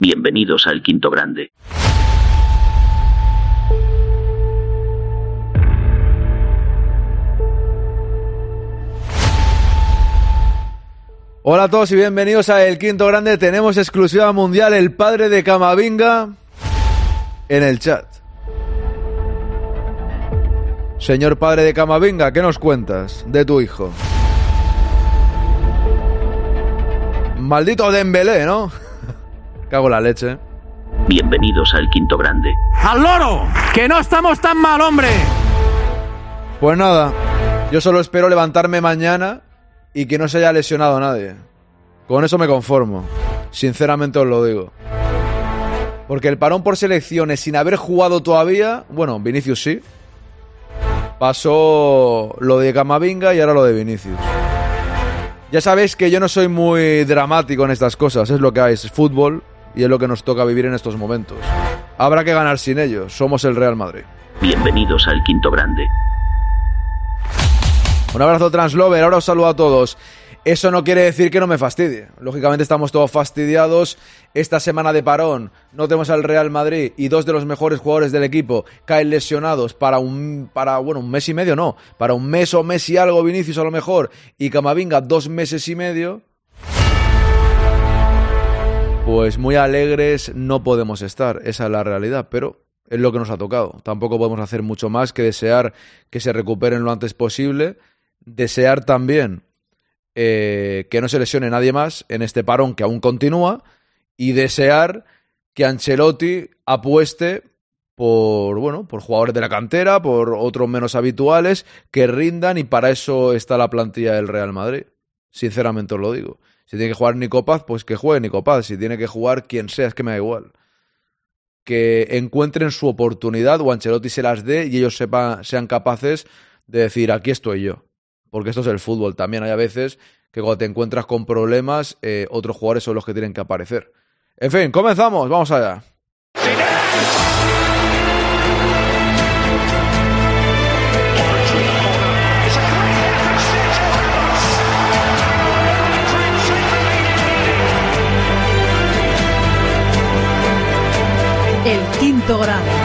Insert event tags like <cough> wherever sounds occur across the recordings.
Bienvenidos al Quinto Grande. Hola a todos y bienvenidos a El Quinto Grande. Tenemos exclusiva mundial el padre de Camavinga en el chat. Señor padre de Camavinga, ¿qué nos cuentas de tu hijo? Maldito Dembélé, ¿no? Cago en la leche. Bienvenidos al Quinto Grande. ¡Al loro! ¡Que no estamos tan mal, hombre! Pues nada, yo solo espero levantarme mañana y que no se haya lesionado nadie. Con eso me conformo. Sinceramente os lo digo. Porque el parón por selecciones sin haber jugado todavía, bueno, Vinicius sí. Pasó lo de Camavinga y ahora lo de Vinicius. Ya sabéis que yo no soy muy dramático en estas cosas, es lo que hay, es fútbol y es lo que nos toca vivir en estos momentos. Habrá que ganar sin ellos, somos el Real Madrid. Bienvenidos al Quinto Grande. Un abrazo Translover, ahora os saludo a todos. Eso no quiere decir que no me fastidie. Lógicamente estamos todos fastidiados. Esta semana de parón no tenemos al Real Madrid y dos de los mejores jugadores del equipo caen lesionados para un para bueno, un mes y medio no, para un mes o mes y algo Vinicius a lo mejor y Camavinga dos meses y medio. Pues muy alegres no podemos estar, esa es la realidad, pero es lo que nos ha tocado. Tampoco podemos hacer mucho más que desear que se recuperen lo antes posible, desear también eh, que no se lesione nadie más en este parón que aún continúa y desear que Ancelotti apueste por bueno, por jugadores de la cantera, por otros menos habituales que rindan y para eso está la plantilla del Real Madrid. Sinceramente os lo digo. Si tiene que jugar Nico Paz, pues que juegue Nico Paz. Si tiene que jugar quien sea, es que me da igual. Que encuentren su oportunidad o se las dé y ellos sean capaces de decir aquí estoy yo porque esto es el fútbol. También hay a veces que cuando te encuentras con problemas, eh, otros jugadores son los que tienen que aparecer. En fin, comenzamos, vamos allá. El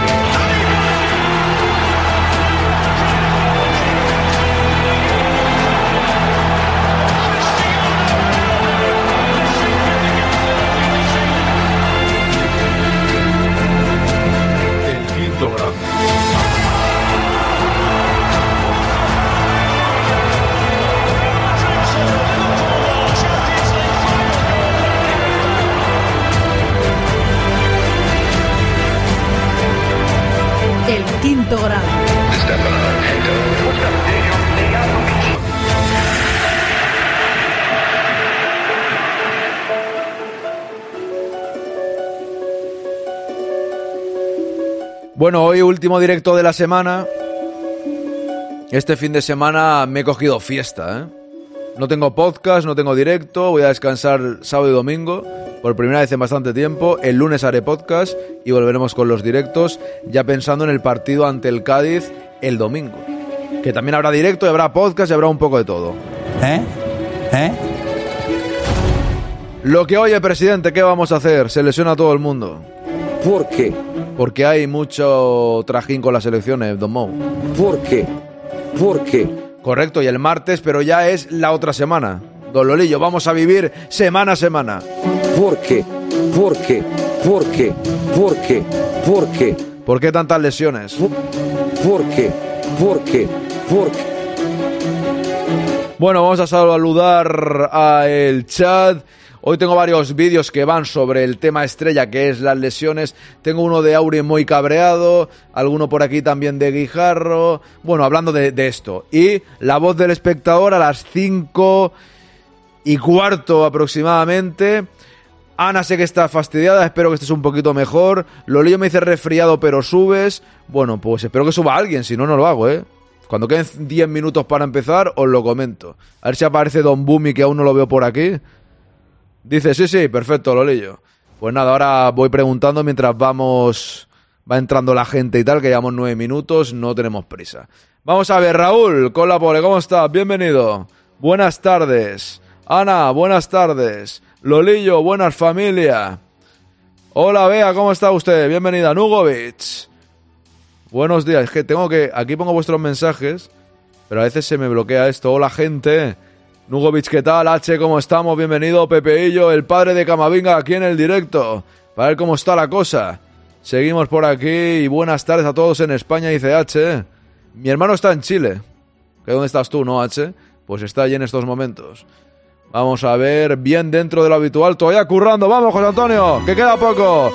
Bueno, hoy último directo de la semana. Este fin de semana me he cogido fiesta, ¿eh? No tengo podcast, no tengo directo, voy a descansar sábado y domingo por primera vez en bastante tiempo. El lunes haré podcast y volveremos con los directos, ya pensando en el partido ante el Cádiz el domingo. Que también habrá directo y habrá podcast y habrá un poco de todo. ¿Eh? ¿Eh? Lo que oye, presidente, ¿qué vamos a hacer? Se lesiona todo el mundo. ¿Por qué? Porque hay mucho trajín con las elecciones, Don Mou. ¿Por qué? ¿Por qué? Correcto, y el martes, pero ya es la otra semana. Don Lolillo, vamos a vivir semana a semana. ¿Por qué? ¿Por qué? ¿Por qué? ¿Por qué? ¿Por qué? ¿Por qué tantas lesiones? ¿Por por qué? ¿Por qué? ¿Por qué? Bueno, vamos a saludar a el chat. Hoy tengo varios vídeos que van sobre el tema estrella que es las lesiones. Tengo uno de Auri muy cabreado, alguno por aquí también de Guijarro. Bueno, hablando de, de esto. Y la voz del espectador a las 5 y cuarto aproximadamente. Ana sé que está fastidiada, espero que estés un poquito mejor. Lolillo me dice resfriado pero subes. Bueno, pues espero que suba alguien, si no, no lo hago, ¿eh? Cuando queden 10 minutos para empezar, os lo comento. A ver si aparece Don Bumi, que aún no lo veo por aquí. Dice, sí, sí, perfecto, Lolillo. Pues nada, ahora voy preguntando mientras vamos... Va entrando la gente y tal, que llevamos nueve minutos, no tenemos prisa. Vamos a ver, Raúl, con la pole, ¿cómo estás? Bienvenido. Buenas tardes. Ana, buenas tardes. Lolillo, buenas familia. Hola, Bea, ¿cómo está usted? Bienvenida, Nugovic. Buenos días, es que tengo que. Aquí pongo vuestros mensajes, pero a veces se me bloquea esto. Hola, gente. Nugovic, ¿qué tal? H, ¿cómo estamos? Bienvenido, Pepeillo, el padre de Camavinga, aquí en el directo. Para ver cómo está la cosa. Seguimos por aquí y buenas tardes a todos en España, dice H. Mi hermano está en Chile. ¿Que dónde estás tú, no, H? Pues está allí en estos momentos. Vamos a ver, bien dentro de lo habitual, todavía currando. Vamos, José Antonio, que queda poco.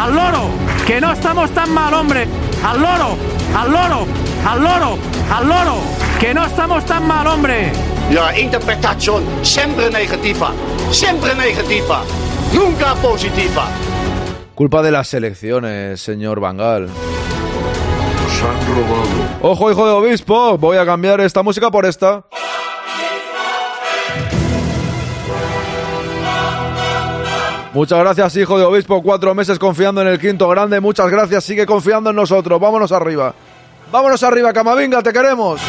¡Al loro! ¡Que no estamos tan mal, hombre! ¡Al loro! ¡Al loro! ¡Al loro! ¡Al loro! ¡Que no estamos tan mal, hombre! Ja, interpretación siempre negativa. Siempre negativa. Nunca positiva. Culpa de las selecciones, señor Bangal. Nos han robado. Ojo, hijo de obispo, voy a cambiar esta música por esta. Muchas gracias, hijo de obispo. Cuatro meses confiando en el quinto grande. Muchas gracias. Sigue confiando en nosotros. Vámonos arriba. Vámonos arriba, Camavinga, te queremos.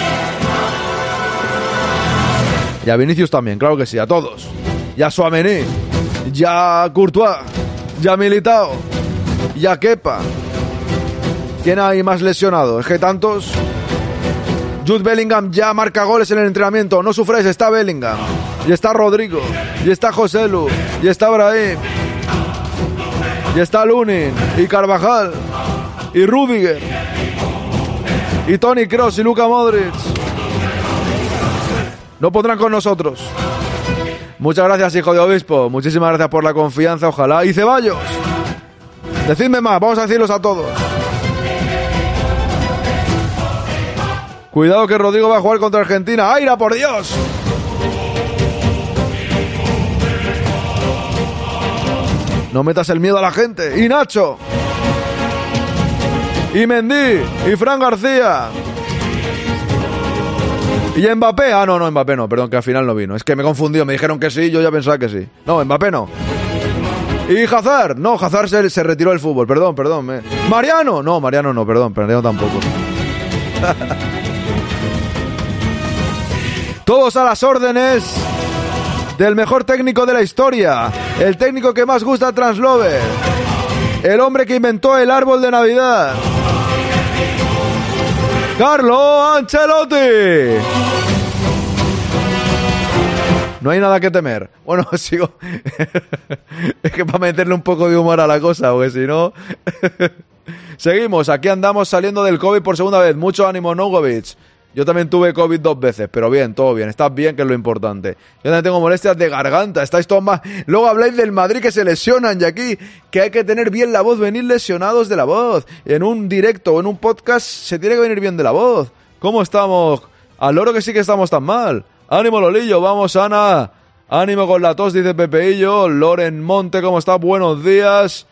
Y a Vinicius también, claro que sí, a todos. Y a Suamení. Ya Courtois. Ya Militao. Ya Kepa. ¿Quién hay más lesionado? Es que tantos. Jude Bellingham ya marca goles en el entrenamiento. No sufráis, está Bellingham. Y está Rodrigo. Y está José Lu. Y está Brahim. Y está Lunin. Y Carvajal. Y Rudiger. Y Tony Cross y Luka Modric. No pondrán con nosotros. Muchas gracias, hijo de obispo. Muchísimas gracias por la confianza, ojalá. Y Ceballos. Decidme más, vamos a decirlos a todos. Cuidado que Rodrigo va a jugar contra Argentina. ¡Aira, por Dios! No metas el miedo a la gente. Y Nacho. Y Mendy. Y Fran García. Y Mbappé. Ah, no, no, Mbappé no. Perdón, que al final no vino. Es que me he confundido. Me dijeron que sí, yo ya pensaba que sí. No, Mbappé no. Y Hazard. No, Hazard se, retiró del fútbol. Perdón, perdón. Mariano. No, Mariano no, perdón. Mariano tampoco. <laughs> Todos a las órdenes del mejor técnico de la historia. El técnico que más gusta a Translover. El hombre que inventó el árbol de Navidad. Carlo Ancelotti. No hay nada que temer. Bueno, <laughs> sigo. es que para meterle un poco de humor a la cosa, porque si no. <laughs> Seguimos, aquí andamos saliendo del COVID por segunda vez. Mucho ánimo, Nogovic. Yo también tuve COVID dos veces, pero bien, todo bien. Estás bien, que es lo importante. Yo también tengo molestias de garganta. Estáis todos más. Luego habláis del Madrid que se lesionan y aquí que hay que tener bien la voz, venir lesionados de la voz. En un directo o en un podcast se tiene que venir bien de la voz. ¿Cómo estamos? Al loro que sí que estamos tan mal. Ánimo, Lolillo. Vamos, Ana. Ánimo con la tos, dice Pepeillo. Loren Monte, ¿cómo está? Buenos días.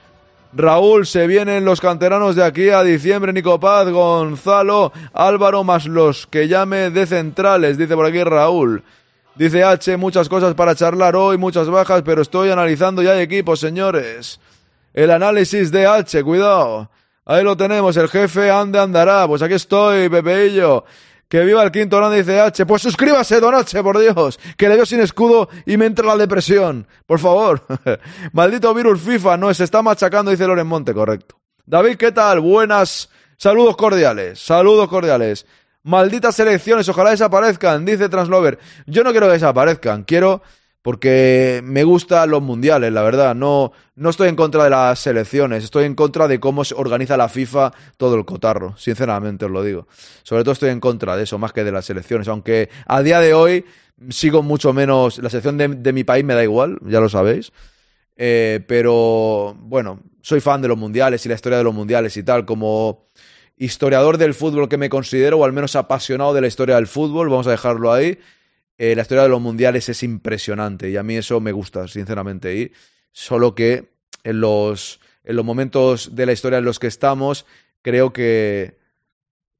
Raúl, se vienen los canteranos de aquí a diciembre, Nico Paz, Gonzalo, Álvaro, más los que llame de centrales, dice por aquí Raúl. Dice H, muchas cosas para charlar hoy, muchas bajas, pero estoy analizando ya hay equipos, señores. El análisis de H, cuidado. Ahí lo tenemos, el jefe ande andará. Pues aquí estoy, Pepeillo. Que viva el quinto grande, dice H. Pues suscríbase, don H, por Dios. Que le veo sin escudo y me entra la depresión. Por favor. <laughs> Maldito virus FIFA, no, se está machacando, dice Loren Monte, correcto. David, ¿qué tal? Buenas. Saludos cordiales. Saludos cordiales. Malditas elecciones, ojalá desaparezcan, dice Translover. Yo no quiero que desaparezcan, quiero porque me gustan los mundiales, la verdad. No, no estoy en contra de las selecciones, estoy en contra de cómo se organiza la FIFA todo el cotarro, sinceramente os lo digo. Sobre todo estoy en contra de eso, más que de las selecciones, aunque a día de hoy sigo mucho menos. La selección de, de mi país me da igual, ya lo sabéis. Eh, pero bueno, soy fan de los mundiales y la historia de los mundiales y tal, como historiador del fútbol que me considero, o al menos apasionado de la historia del fútbol, vamos a dejarlo ahí. Eh, la historia de los mundiales es impresionante y a mí eso me gusta, sinceramente. Y solo que en los, en los momentos de la historia en los que estamos, creo que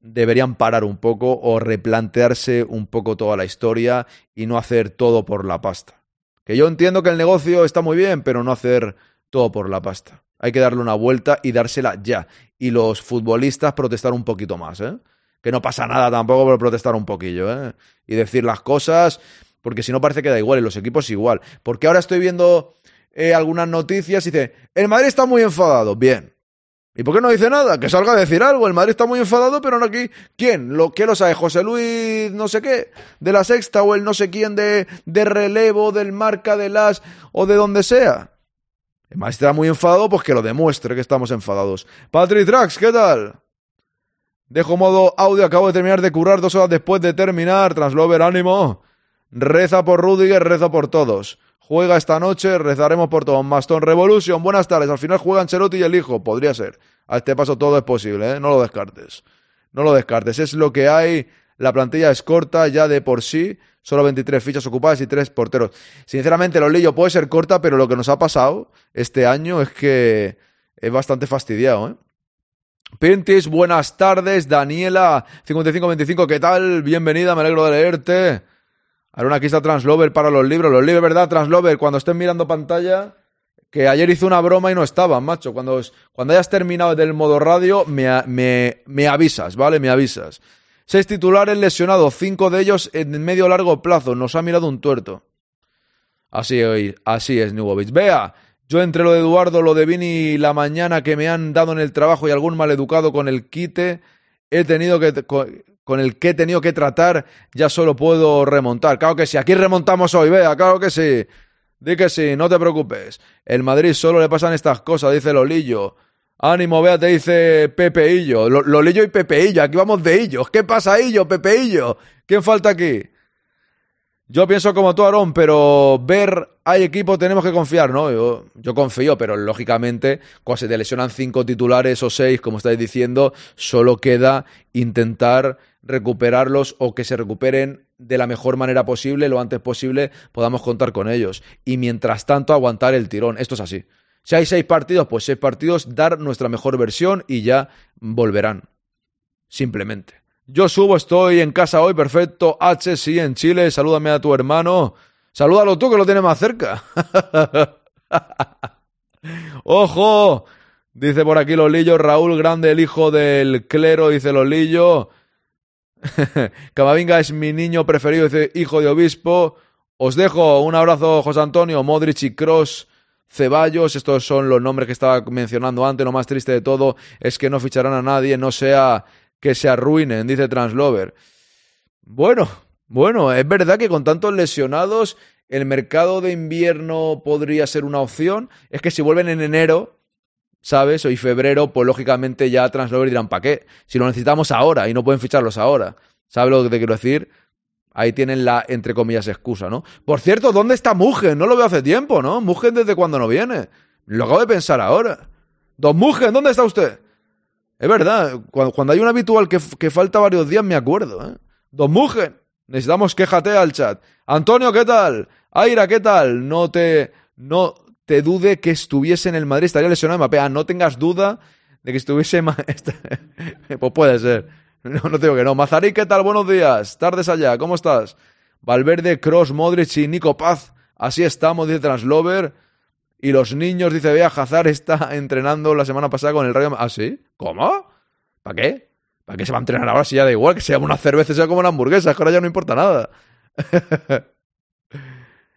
deberían parar un poco o replantearse un poco toda la historia y no hacer todo por la pasta. Que yo entiendo que el negocio está muy bien, pero no hacer todo por la pasta. Hay que darle una vuelta y dársela ya. Y los futbolistas protestar un poquito más, ¿eh? Que no pasa nada tampoco por protestar un poquillo, ¿eh? Y decir las cosas Porque si no parece que da igual y los equipos igual. Porque ahora estoy viendo eh, algunas noticias y dice, el Madrid está muy enfadado. Bien. ¿Y por qué no dice nada? Que salga a decir algo. El Madrid está muy enfadado, pero no aquí. ¿Quién? ¿Lo, ¿Qué lo sabe? ¿José Luis no sé qué? ¿De la sexta o el no sé quién de, de relevo, del marca, de las o de donde sea? El Madrid está muy enfadado, pues que lo demuestre que estamos enfadados. Patrick Trax, ¿qué tal? Dejo modo audio, acabo de terminar de currar dos horas después de terminar. Translover, ánimo. Reza por Rudiger, reza por todos. Juega esta noche, rezaremos por todos. Maston Revolution, buenas tardes. Al final juegan Ancelotti y el hijo. Podría ser. A este paso todo es posible, ¿eh? No lo descartes. No lo descartes. Es lo que hay. La plantilla es corta ya de por sí. Solo 23 fichas ocupadas y 3 porteros. Sinceramente, lo Lillo puede ser corta, pero lo que nos ha pasado este año es que es bastante fastidiado, ¿eh? Pintis, buenas tardes. Daniela, 5525, ¿qué tal? Bienvenida, me alegro de leerte. Ahora aquí está Translover para los libros. Los libros, ¿verdad? Translover, cuando estén mirando pantalla, que ayer hizo una broma y no estaba, macho. Cuando, cuando hayas terminado del modo radio, me, me, me avisas, ¿vale? Me avisas. Seis titulares lesionados, cinco de ellos en medio largo plazo. Nos ha mirado un tuerto. Así, así es, Nugovic. Vea, yo entre lo de Eduardo, lo de Vini y la mañana que me han dado en el trabajo y algún maleducado con el quite, he tenido que con, el que he tenido que tratar, ya solo puedo remontar. Claro que sí, aquí remontamos hoy, vea, claro que sí. Di que sí, no te preocupes. El Madrid solo le pasan estas cosas, dice Lolillo. Ánimo, vea, te dice Pepeillo. Lolillo y Pepeillo, aquí vamos de ellos. ¿Qué pasa, Illo, Pepeillo? ¿Quién falta aquí? Yo pienso como tú, Aarón, pero ver hay equipo tenemos que confiar, ¿no? Yo, yo, confío, pero lógicamente, cuando se te lesionan cinco titulares o seis, como estáis diciendo, solo queda intentar recuperarlos o que se recuperen de la mejor manera posible, lo antes posible, podamos contar con ellos. Y mientras tanto, aguantar el tirón. Esto es así. Si hay seis partidos, pues seis partidos, dar nuestra mejor versión y ya volverán. Simplemente. Yo subo, estoy en casa hoy, perfecto. H, sí, en Chile. Salúdame a tu hermano. Salúdalo tú, que lo tienes más cerca. <laughs> ¡Ojo! Dice por aquí Lolillo, Raúl Grande, el hijo del clero, dice Lolillo. <laughs> Camavinga es mi niño preferido, dice hijo de obispo. Os dejo un abrazo, José Antonio, Modric y Cross. Ceballos, estos son los nombres que estaba mencionando antes. Lo más triste de todo es que no ficharán a nadie, no sea que se arruinen, dice Translover. Bueno, bueno, es verdad que con tantos lesionados el mercado de invierno podría ser una opción. Es que si vuelven en enero, ¿sabes? O febrero, pues lógicamente ya Translover dirán, ¿para qué? Si lo necesitamos ahora y no pueden ficharlos ahora. ¿Sabes lo que te quiero decir? Ahí tienen la, entre comillas, excusa, ¿no? Por cierto, ¿dónde está Mugen? No lo veo hace tiempo, ¿no? Mugen desde cuando no viene. Lo acabo de pensar ahora. Don Mugen, ¿dónde está usted? Es verdad, cuando, hay un habitual que, que, falta varios días me acuerdo, ¿eh? Don Mugen, necesitamos quéjate al chat. Antonio, ¿qué tal? Aira, ¿qué tal? No te, no te dude que estuviese en el Madrid, estaría lesionado Mapea. No tengas duda de que estuviese... <laughs> pues puede ser. No, no digo que no. Mazarí, ¿qué tal? Buenos días. Tardes allá, ¿cómo estás? Valverde, Cross, Modric y Nico Paz. Así estamos, dice Translover. Y los niños, dice Bea, Hazard está <laughs> entrenando la semana pasada con el Rayo. ¿Ah, sí? ¿Cómo? ¿Para qué? ¿Para qué se va a entrenar ahora si ya da igual que sea una cerveza, sea como una hamburguesa? Que ahora ya no importa nada. <laughs>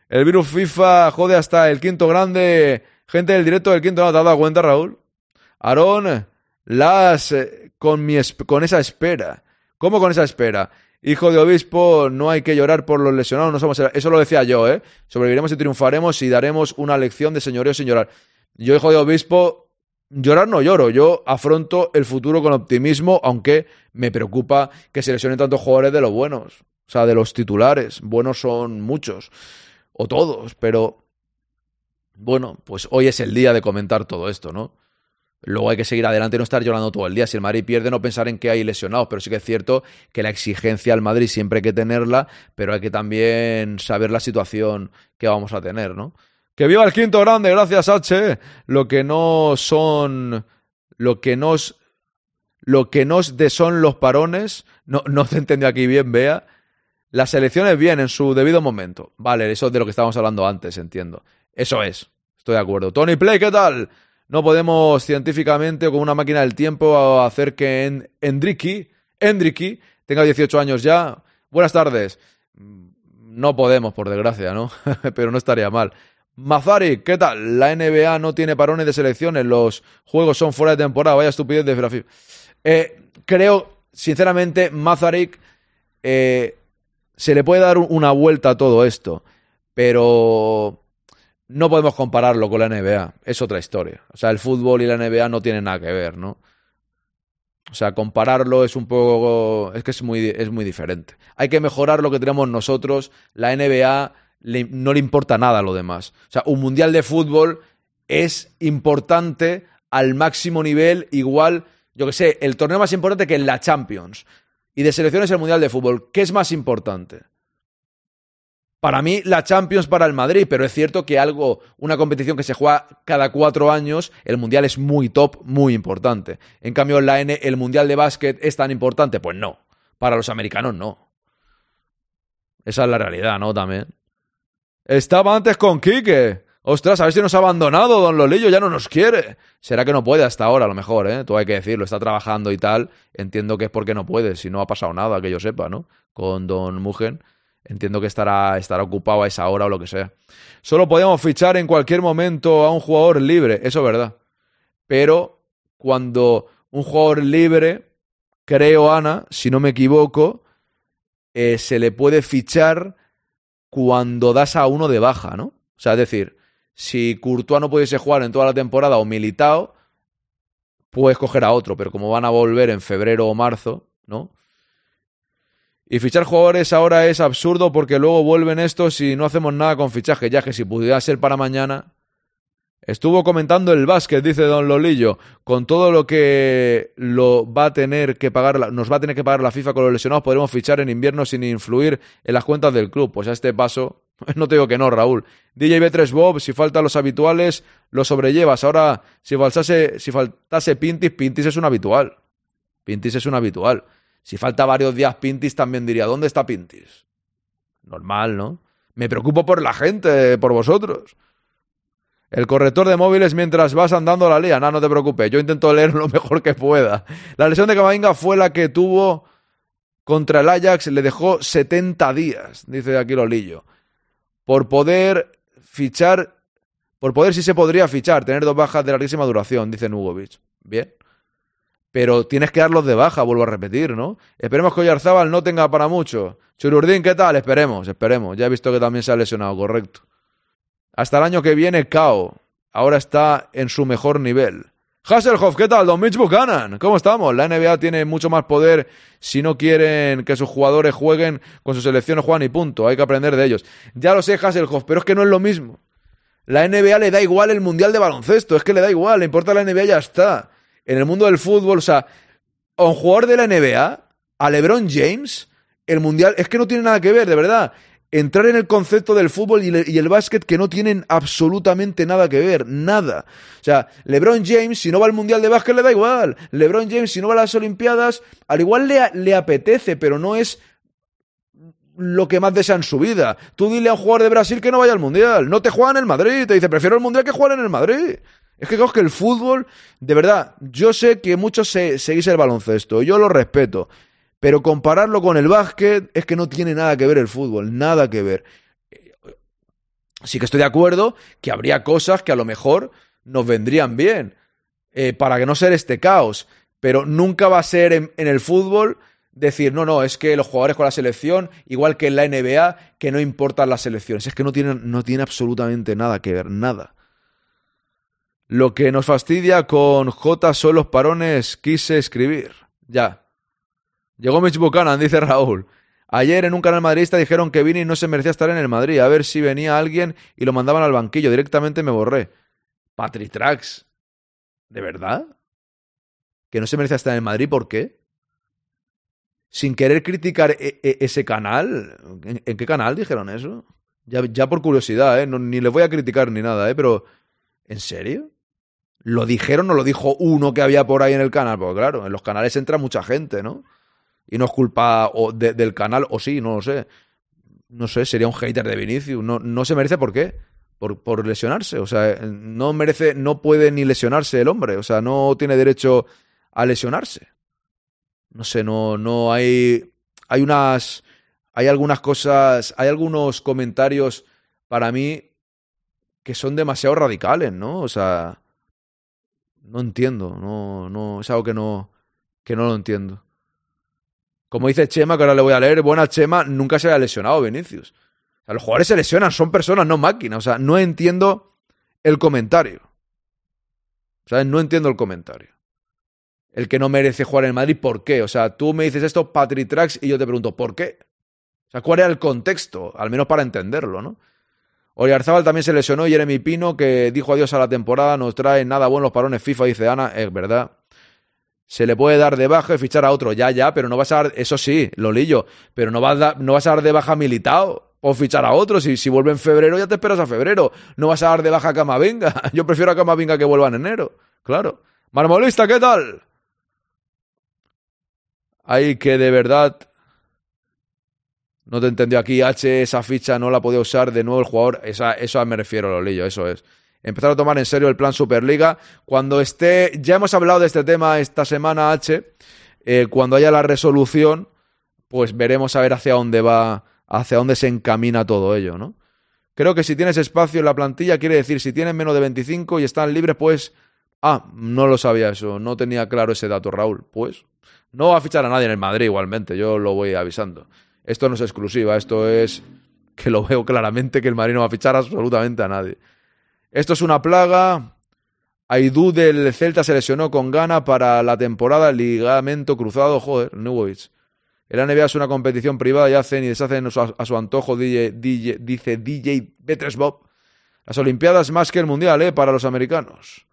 el virus FIFA jode hasta el quinto grande. Gente del directo del quinto, ¿no te has dado cuenta, Raúl? Aarón, las eh, con, mi con esa espera. ¿Cómo con esa espera? Hijo de obispo, no hay que llorar por los lesionados, no somos... Eso lo decía yo, ¿eh? Sobreviviremos y triunfaremos y daremos una lección de señorío sin llorar. Yo, hijo de obispo, llorar no lloro, yo afronto el futuro con optimismo, aunque me preocupa que se lesionen tantos jugadores de los buenos, o sea, de los titulares. Buenos son muchos, o todos, pero... Bueno, pues hoy es el día de comentar todo esto, ¿no? Luego hay que seguir adelante y no estar llorando todo el día. Si el Madrid pierde, no pensar en que hay lesionados. Pero sí que es cierto que la exigencia al Madrid siempre hay que tenerla, pero hay que también saber la situación que vamos a tener, ¿no? Que viva el quinto grande, gracias H. Lo que no son. Lo que nos. Lo que nos de son los parones. No, no te entendí aquí bien, vea. Las elecciones bien en su debido momento. Vale, eso es de lo que estábamos hablando antes, entiendo. Eso es. Estoy de acuerdo. Tony Play, ¿qué tal? No podemos científicamente o con una máquina del tiempo hacer que Endriki, Endriki tenga 18 años ya. Buenas tardes. No podemos, por desgracia, ¿no? <laughs> Pero no estaría mal. Mazari, ¿qué tal? La NBA no tiene parones de selecciones, los juegos son fuera de temporada, vaya estupidez de la FIFA. Eh, creo, sinceramente, Mazarik eh, se le puede dar una vuelta a todo esto, pero no podemos compararlo con la NBA, es otra historia. O sea, el fútbol y la NBA no tienen nada que ver, ¿no? O sea, compararlo es un poco. Es que es muy, es muy diferente. Hay que mejorar lo que tenemos nosotros. La NBA no le importa nada a lo demás. O sea, un mundial de fútbol es importante al máximo nivel, igual, yo que sé, el torneo más importante que la Champions. Y de selecciones el mundial de fútbol. ¿Qué es más importante? Para mí, la Champions para el Madrid, pero es cierto que algo, una competición que se juega cada cuatro años, el Mundial es muy top, muy importante. En cambio, en la N, el Mundial de básquet es tan importante, pues no. Para los americanos, no. Esa es la realidad, ¿no? También. Estaba antes con Quique. Ostras, a ver si nos ha abandonado, don Lolillo, ya no nos quiere. Será que no puede hasta ahora, a lo mejor, ¿eh? Tú hay que decirlo, está trabajando y tal. Entiendo que es porque no puede, si no ha pasado nada, que yo sepa, ¿no? Con don Mugen. Entiendo que estará, estará ocupado a esa hora o lo que sea. Solo podemos fichar en cualquier momento a un jugador libre, eso es verdad. Pero cuando un jugador libre, creo, Ana, si no me equivoco, eh, se le puede fichar cuando das a uno de baja, ¿no? O sea, es decir, si Courtois no pudiese jugar en toda la temporada o Militao, puedes coger a otro, pero como van a volver en febrero o marzo, ¿no? Y fichar jugadores ahora es absurdo porque luego vuelven estos y no hacemos nada con fichaje, ya que si pudiera ser para mañana. Estuvo comentando el básquet, dice Don Lolillo, con todo lo que lo va a tener que pagar, nos va a tener que pagar la FIFA con los lesionados, podremos fichar en invierno sin influir en las cuentas del club. Pues a este paso, <laughs> no te digo que no, Raúl. DJ B3 Bob, si faltan los habituales, lo sobrellevas. Ahora, si faltase, si faltase Pintis, Pintis es un habitual. Pintis es un habitual. Si falta varios días Pintis, también diría, ¿dónde está Pintis? Normal, ¿no? Me preocupo por la gente, por vosotros. El corrector de móviles mientras vas andando la lía. No, no te preocupes, yo intento leer lo mejor que pueda. La lesión de Camavinga fue la que tuvo contra el Ajax, le dejó 70 días, dice aquí Lolillo. Por poder fichar, por poder sí se podría fichar, tener dos bajas de larguísima duración, dice Nugovic. Bien pero tienes que darlos de baja, vuelvo a repetir, ¿no? Esperemos que Oyarzábal no tenga para mucho. Chururdín, ¿qué tal? Esperemos, esperemos. Ya he visto que también se ha lesionado, correcto. Hasta el año que viene, Cao. Ahora está en su mejor nivel. Hasselhoff, ¿qué tal? Don Mitch Buchanan, ¿cómo estamos? La NBA tiene mucho más poder si no quieren que sus jugadores jueguen con sus selecciones, Juan, y punto. Hay que aprender de ellos. Ya lo sé, Hasselhoff, pero es que no es lo mismo. La NBA le da igual el Mundial de Baloncesto, es que le da igual, le importa la NBA ya está en el mundo del fútbol, o sea, un jugador de la NBA, a LeBron James, el mundial, es que no tiene nada que ver, de verdad. Entrar en el concepto del fútbol y, el básquet que no tienen absolutamente nada que ver, nada. O sea, LeBron James, si no va al mundial de básquet, le da igual. LeBron James, si no va a las Olimpiadas, al igual le, le apetece, pero no es lo que más desea en su vida. Tú dile a un jugador de Brasil que no vaya al mundial. No te juega en el Madrid. Te dice, prefiero el mundial que jugar en el Madrid. Es que creo que el fútbol, de verdad, yo sé que muchos se, seguís el baloncesto, yo lo respeto, pero compararlo con el básquet es que no tiene nada que ver el fútbol, nada que ver. Sí que estoy de acuerdo que habría cosas que a lo mejor nos vendrían bien eh, para que no ser este caos, pero nunca va a ser en, el fútbol decir, no, no, es que los jugadores con la selección, igual que en la NBA, que no importan las selecciones. Es que no tienen, no tiene absolutamente nada que ver, nada. Lo que nos fastidia con J son los parones, quise escribir. Ya. Llegó Mitch Buchanan, dice Raúl. Ayer en un canal madridista dijeron que Vini no se merecía estar en el Madrid. A ver si venía alguien y lo mandaban al banquillo. Directamente me borré. Patritrax. ¿De verdad? ¿Que no se merecía estar en el Madrid? ¿Por qué? Sin querer criticar e, e, ese canal. ¿En, qué canal dijeron eso? Ya, por curiosidad, ¿eh? ni le voy a criticar ni nada, ¿eh? Pero. ¿En serio? ¿Lo dijeron o lo dijo uno que había por ahí en el canal? Porque claro, en los canales entra mucha gente, ¿no? Y no es culpa del canal, o sí, no lo sé. No sé, sería un hater de Vinicius. No, no se merece, ¿por qué? Por, por lesionarse. O sea, no merece, no puede ni lesionarse el hombre. O sea, no tiene derecho a lesionarse. No sé, no, no hay. Hay unas. hay algunas cosas, hay algunos comentarios para mí que son demasiado radicales, ¿no? O sea, no entiendo, no, no, es algo que no, que no lo entiendo. Como dice Chema, que ahora le voy a leer, buena Chema, nunca se haya lesionado Vinicius. O sea, los jugadores se lesionan, son personas, no máquinas. O sea, no entiendo el comentario. O sea, no entiendo el comentario. El que no merece jugar en Madrid, ¿por qué? O sea, tú me dices esto, Patrick Trax, y yo te pregunto, ¿por qué? O sea, ¿cuál era el contexto? Al menos para entenderlo, ¿no? Oyarzábal también se lesionó, Jeremy Pino, que dijo adiós a la temporada, nos trae nada bueno los parones FIFA, dice Ana, es verdad. Se le puede dar de baja y fichar a otro, ya, ya, pero no vas a dar, eso sí, lo lillo, pero no vas, a, no vas a dar de baja militado o fichar a otro. Si, si vuelve en febrero, ya te esperas a febrero. No vas a dar de baja a Camavinga. <laughs> Yo prefiero a Camavinga que vuelva en enero. Claro. Marmolista, ¿qué tal? Hay que de verdad no te entendió aquí, H, esa ficha no la podía usar de nuevo el jugador. Esa, eso me refiero, Lolillo, eso es. Empezar a tomar en serio el plan Superliga. Cuando esté, ya hemos hablado de este tema esta semana, H. Eh, cuando haya la resolución, pues veremos a ver hacia dónde va, hacia dónde se encamina todo ello, ¿no? Creo que si tienes espacio en la plantilla, quiere decir, si tienes menos de 25 y están libres, pues. Ah, no lo sabía eso, no tenía claro ese dato, Raúl. Pues no va a fichar a nadie en el Madrid igualmente, yo lo voy avisando. Esto no es exclusiva, esto es que lo veo claramente que el Madrid no va a fichar absolutamente a nadie. Esto es una plaga. Aidú del Celta se lesionó con gana para la temporada ligamento cruzado. Joder, Newwich. El NBA es una competición privada y hacen y deshacen a su antojo, DJ, dice DJ Bob. Las Olimpiadas más que el Mundial, ¿eh? Para los americanos.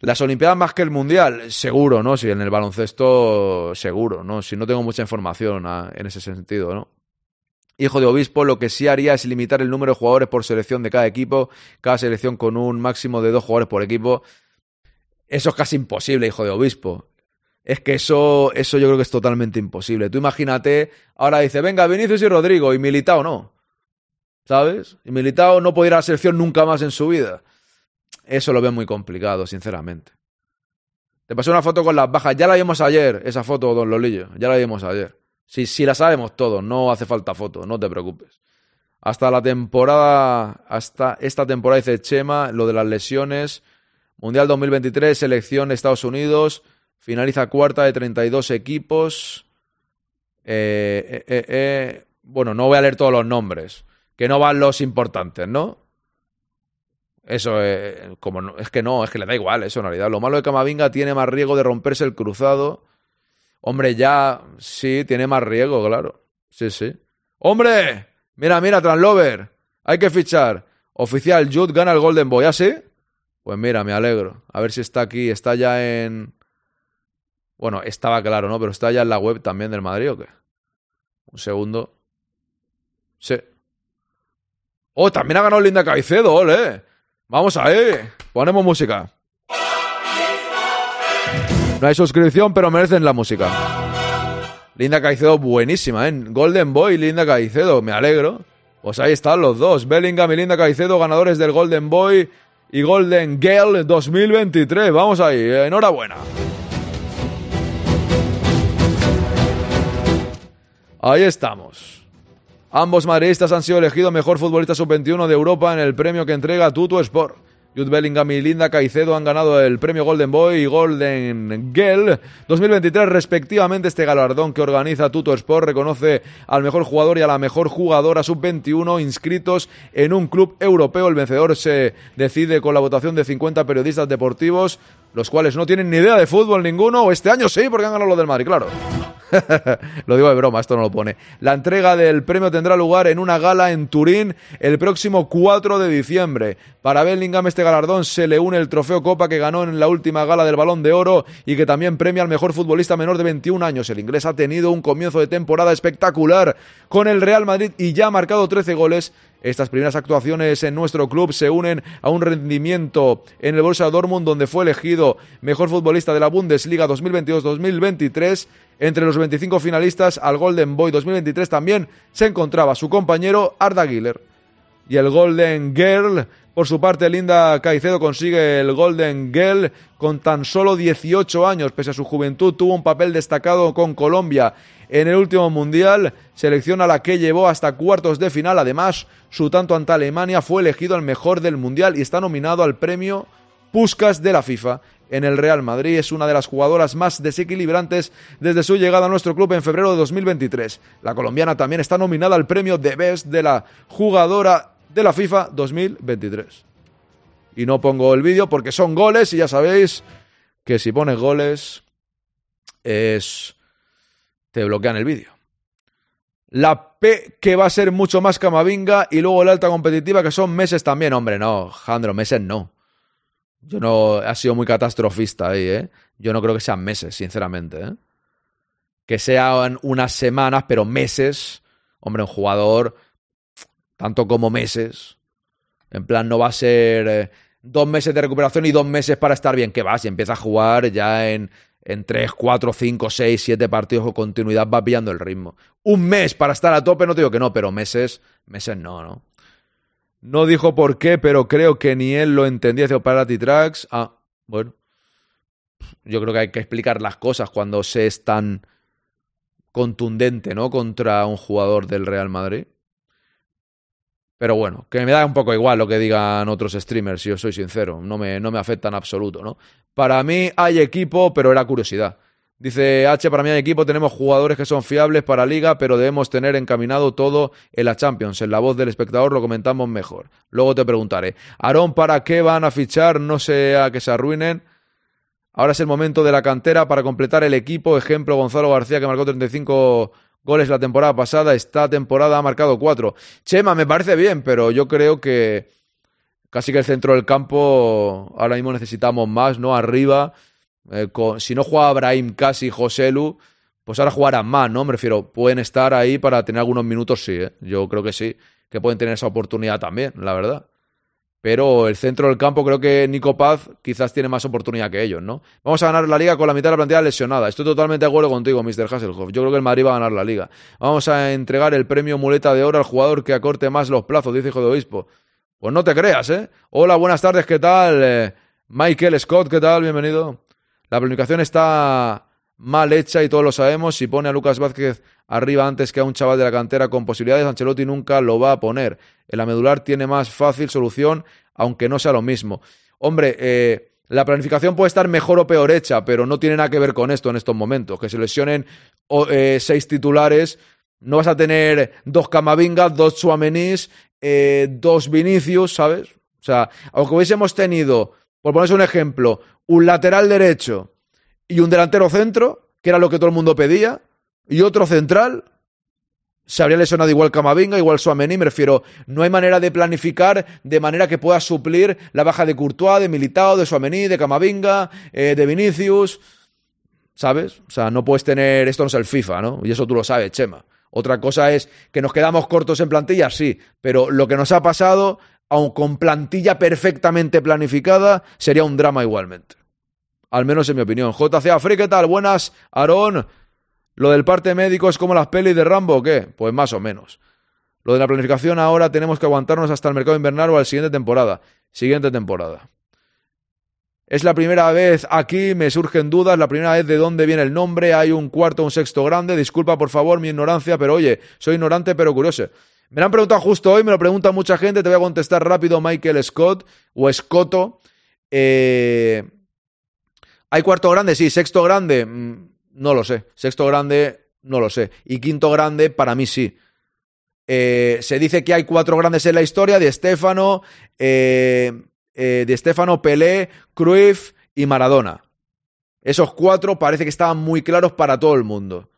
Las Olimpiadas más que el Mundial, seguro, ¿no? Si en el baloncesto, seguro, ¿no? Si no tengo mucha información ah, en ese sentido, ¿no? Hijo de obispo, lo que sí haría es limitar el número de jugadores por selección de cada equipo, cada selección con un máximo de dos jugadores por equipo. Eso es casi imposible, hijo de obispo. Es que eso, eso yo creo que es totalmente imposible. Tú imagínate, ahora dice, venga, Vinicius y Rodrigo, y Militao no. ¿Sabes? Y Militao no puede ir a la selección nunca más en su vida. Eso lo veo muy complicado, sinceramente. Te pasé una foto con las bajas. Ya la vimos ayer, esa foto, don Lolillo. Ya la vimos ayer. Si, si la sabemos todos, no hace falta foto, no te preocupes. Hasta la temporada, hasta esta temporada dice Chema, lo de las lesiones. Mundial 2023, selección Estados Unidos. Finaliza cuarta de 32 equipos. Eh, eh, eh, eh, bueno, no voy a leer todos los nombres. Que no van los importantes, ¿no? Eso es, como es que no, es que le da igual eso en realidad. Lo malo de Camavinga tiene más riesgo de romperse el cruzado. Hombre, ya sí, tiene más riesgo, claro. Sí, sí. ¡Hombre! Mira, mira, Translover. Hay que fichar. Oficial, Jude gana el Golden Boy. ¿Ah, sí? Pues mira, me alegro. A ver si está aquí. Está ya en. Bueno, estaba claro, ¿no? Pero está ya en la web también del Madrid o qué? Un segundo. Sí. Oh, también ha ganado Linda Caicedo, ole. Vamos ahí. Ponemos música. No hay suscripción, pero merecen la música. Linda Caicedo, buenísima, ¿eh? Golden Boy, Linda Caicedo, me alegro. Pues ahí están los dos. Bellingham y Linda Caicedo, ganadores del Golden Boy y Golden Girl 2023. Vamos ahí, enhorabuena. Ahí estamos. Ambos madridistas han sido elegidos mejor futbolista sub-21 de Europa en el premio que entrega Tutu Sport. Jude Bellingham y Linda Caicedo han ganado el premio Golden Boy y Golden Girl 2023 respectivamente. Este galardón que organiza Tuto Sport reconoce al mejor jugador y a la mejor jugadora sub-21 inscritos en un club europeo. El vencedor se decide con la votación de 50 periodistas deportivos, los cuales no tienen ni idea de fútbol ninguno. O este año sí, porque han ganado lo del Madrid, claro. <laughs> lo digo de broma, esto no lo pone. La entrega del premio tendrá lugar en una gala en Turín el próximo 4 de diciembre. Para Bellingham este galardón se le une el trofeo Copa que ganó en la última gala del Balón de Oro y que también premia al mejor futbolista menor de 21 años. El inglés ha tenido un comienzo de temporada espectacular con el Real Madrid y ya ha marcado 13 goles estas primeras actuaciones en nuestro club se unen a un rendimiento en el Borussia Dortmund donde fue elegido mejor futbolista de la Bundesliga 2022-2023 entre los 25 finalistas al Golden Boy 2023 también se encontraba su compañero Arda Güler. y el Golden Girl. Por su parte, Linda Caicedo consigue el Golden Girl con tan solo 18 años. Pese a su juventud, tuvo un papel destacado con Colombia en el último Mundial, selección a la que llevó hasta cuartos de final. Además, su tanto ante Alemania fue elegido el mejor del Mundial y está nominado al premio Puskas de la FIFA en el Real Madrid. Es una de las jugadoras más desequilibrantes desde su llegada a nuestro club en febrero de 2023. La colombiana también está nominada al premio de Best de la jugadora de la FIFA 2023. Y no pongo el vídeo porque son goles y ya sabéis que si pones goles es te bloquean el vídeo. La P que va a ser mucho más camavinga y luego la alta competitiva que son meses también. Hombre, no, Jandro, meses no. Yo no, ha sido muy catastrofista ahí, ¿eh? Yo no creo que sean meses, sinceramente, ¿eh? Que sean unas semanas, pero meses. Hombre, un jugador, tanto como meses. En plan, no va a ser eh, dos meses de recuperación y dos meses para estar bien. Que va, si empieza a jugar ya en, en 3, 4, 5, 6, 7 partidos con continuidad va pillando el ritmo. Un mes para estar a tope, no te digo que no, pero meses, meses no, ¿no? No dijo por qué, pero creo que ni él lo entendía. Dice Parati Tracks. Ah, bueno. Yo creo que hay que explicar las cosas cuando se es tan contundente, ¿no? Contra un jugador del Real Madrid. Pero bueno, que me da un poco igual lo que digan otros streamers, si yo soy sincero. No me, no me afecta en absoluto, ¿no? Para mí hay equipo, pero era curiosidad. Dice H, para mí hay equipo, tenemos jugadores que son fiables para liga, pero debemos tener encaminado todo en la Champions. En la voz del espectador lo comentamos mejor. Luego te preguntaré. Aarón, ¿para qué van a fichar? No sea que se arruinen. Ahora es el momento de la cantera para completar el equipo. Ejemplo, Gonzalo García, que marcó 35 goles la temporada pasada. Esta temporada ha marcado 4. Chema, me parece bien, pero yo creo que casi que el centro del campo ahora mismo necesitamos más, ¿no? Arriba eh, si no juega Brahim casi Joselu, pues ahora jugarán más, ¿no? Me refiero, pueden estar ahí para tener algunos minutos, sí, ¿eh? Yo creo que sí, que pueden tener esa oportunidad también, la verdad. Pero el centro del campo creo que Nico Paz quizás tiene más oportunidad que ellos, ¿no? Vamos a ganar la liga con la mitad de la plantilla lesionada. Estoy totalmente de acuerdo contigo, Mr. Hasselhoff. Yo creo que el Madrid va a ganar la liga. Vamos a entregar el premio muleta de oro al jugador que acorte más los plazos, dice Hijo de Obispo. Pues no te creas, ¿eh? Hola, buenas tardes, ¿qué tal? Eh, Michael Scott, ¿qué tal? Bienvenido. La planificación está mal hecha y todos lo sabemos. Si pone a Lucas Vázquez arriba antes que a un chaval de la cantera con posibilidades, Ancelotti nunca lo va a poner. El amedular tiene más fácil solución, aunque no sea lo mismo. Hombre, eh, la planificación puede estar mejor o peor hecha, pero no tiene nada que ver con esto en estos momentos. Que se lesionen eh, seis titulares, no vas a tener dos Camavingas, dos Suamenís, eh, dos Vinicius, ¿sabes? O sea, aunque hubiésemos tenido, por ponerse un ejemplo, un lateral derecho y un delantero centro, que era lo que todo el mundo pedía, y otro central, se habría lesionado igual Camavinga, igual Suamení, me refiero, no hay manera de planificar de manera que pueda suplir la baja de Courtois, de Militao, de Suamení, de Camavinga, eh, de Vinicius, ¿sabes? O sea, no puedes tener, esto no es el FIFA, ¿no? Y eso tú lo sabes, Chema. Otra cosa es que nos quedamos cortos en plantilla, sí, pero lo que nos ha pasado aun con plantilla perfectamente planificada, sería un drama igualmente. Al menos en mi opinión. JC Afri, ¿qué tal? Buenas, Aarón. ¿Lo del parte médico es como las pelis de Rambo o qué? Pues más o menos. Lo de la planificación ahora tenemos que aguantarnos hasta el mercado invernal o a la siguiente temporada. Siguiente temporada. Es la primera vez aquí, me surgen dudas, la primera vez de dónde viene el nombre, hay un cuarto, un sexto grande, disculpa por favor mi ignorancia, pero oye, soy ignorante pero curioso. Me lo han preguntado justo hoy, me lo pregunta mucha gente, te voy a contestar rápido Michael Scott o Scotto. Eh, ¿Hay cuarto grande? Sí. ¿Sexto grande? Mm, no lo sé. Sexto grande, no lo sé. Y quinto grande, para mí sí. Eh, se dice que hay cuatro grandes en la historia, de Stefano, eh, de Stefano, Pelé, Cruyff y Maradona. Esos cuatro parece que estaban muy claros para todo el mundo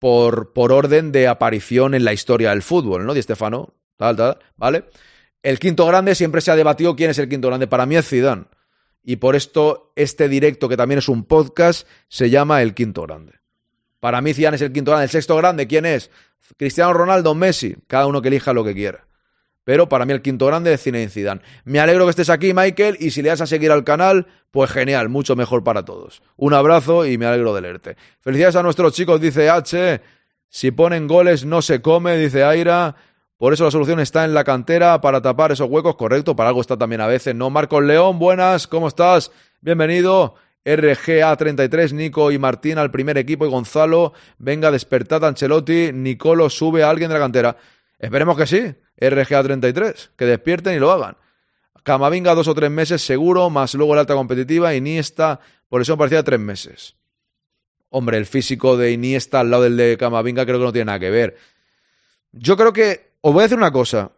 por, por orden de aparición en la historia del fútbol, ¿no? Di Stefano, tal, tal, ¿vale? El quinto grande siempre se ha debatido quién es el quinto grande. Para mí es Zidane. Y por esto este directo, que también es un podcast, se llama El Quinto Grande. Para mí Zidane es el quinto grande. El sexto grande, ¿quién es? Cristiano Ronaldo, Messi. Cada uno que elija lo que quiera. Pero para mí el quinto grande es Zinedine Zidane. Me alegro que estés aquí, Michael, y si le das a seguir al canal, pues genial, mucho mejor para todos. Un abrazo y me alegro de leerte. Felicidades a nuestros chicos, dice H. Si ponen goles no se come, dice Aira. Por eso la solución está en la cantera para tapar esos huecos, correcto, para algo está también a veces, ¿no? Marcos León, buenas, ¿cómo estás? Bienvenido. RGA33, Nico y Martín al primer equipo y Gonzalo, venga, despertad Ancelotti, Nicolo sube a alguien de la cantera. Esperemos que sí, RGA33, que despierten y lo hagan. Camavinga dos o tres meses seguro, más luego la alta competitiva, Iniesta, por eso me parecía tres meses. Hombre, el físico de Iniesta al lado del de Camavinga creo que no tiene nada que ver. Yo creo que, os voy a decir una cosa,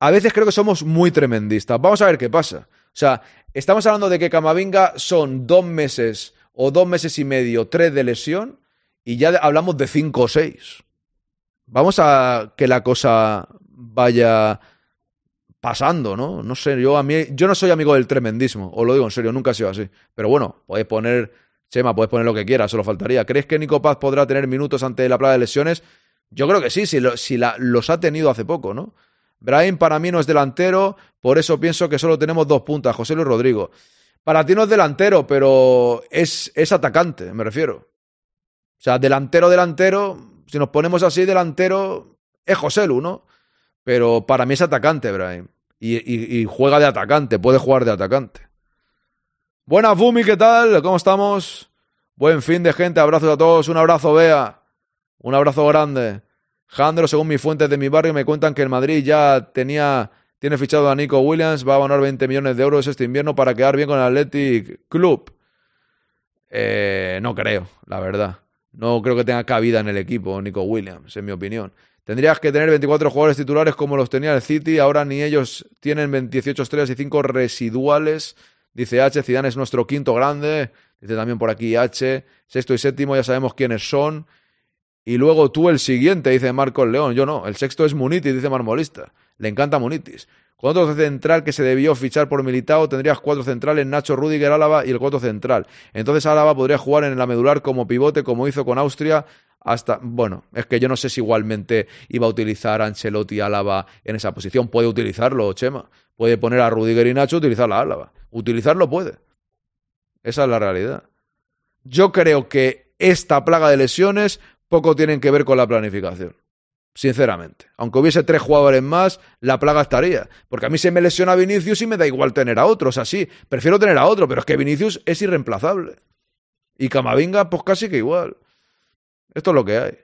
a veces creo que somos muy tremendistas. Vamos a ver qué pasa. O sea, estamos hablando de que Camavinga son dos meses o dos meses y medio, tres de lesión, y ya hablamos de cinco o seis. Vamos a que la cosa vaya pasando, ¿no? No sé, yo a mí, yo no soy amigo del tremendismo, os lo digo en serio, nunca he sido así. Pero bueno, podéis poner, Chema, puedes poner lo que quieras, solo faltaría. ¿Crees que Nico Paz podrá tener minutos ante la plaga de lesiones? Yo creo que sí, si, la, los ha tenido hace poco, ¿no? Brahim para mí no es delantero, por eso pienso que solo tenemos dos puntas, José Luis Rodrigo. Para ti no es delantero, pero es, es atacante, me refiero. O sea, delantero, delantero, si nos ponemos así, delantero es José Lu, ¿no? Pero para mí es atacante, Brahim y, juega de atacante, puede jugar de atacante. Buenas, Bumi, ¿qué tal? ¿Cómo estamos? Buen fin de gente, abrazos a todos, un abrazo, Bea. Un abrazo grande. Jandro, según mis fuentes de mi barrio, me cuentan que el Madrid ya tenía, tiene fichado a Nico Williams, va a ganar 20 millones de euros este invierno para quedar bien con el Athletic Club. Eh, no creo, la verdad. No creo que tenga cabida en el equipo Nico Williams, en mi opinión. Tendrías que tener 24 jugadores titulares como los tenía el City, ahora ni ellos tienen 18 estrellas y 5 residuales. Dice H, Zidane es nuestro quinto grande. Dice también por aquí H, sexto y séptimo ya sabemos quiénes son. Y luego tú el siguiente, dice Marcos León. Yo no, el sexto es Munitis, dice Marmolista. Le encanta Munitis. Con otro central que se debió fichar por Militao, tendrías cuatro centrales, Nacho, Rudiger, Álava y el cuarto central. Entonces Álava podría jugar en la medular como pivote, como hizo con Austria, hasta, bueno, es que yo no sé si igualmente iba a utilizar a Ancelotti Álava en esa posición. Puede utilizarlo, Chema. Puede poner a Rudiger y Nacho, utilizar la Álava. Utilizarlo puede. Esa es la realidad. Yo creo que esta plaga de lesiones poco tienen que ver con la planificación. Sinceramente. Aunque hubiese tres jugadores más, la plaga estaría. Porque a mí se me lesiona Vinicius y me da igual tener a otros. Así, prefiero tener a otro, pero es que Vinicius es irreemplazable. Y Camavinga, pues casi que igual. Esto es lo que hay.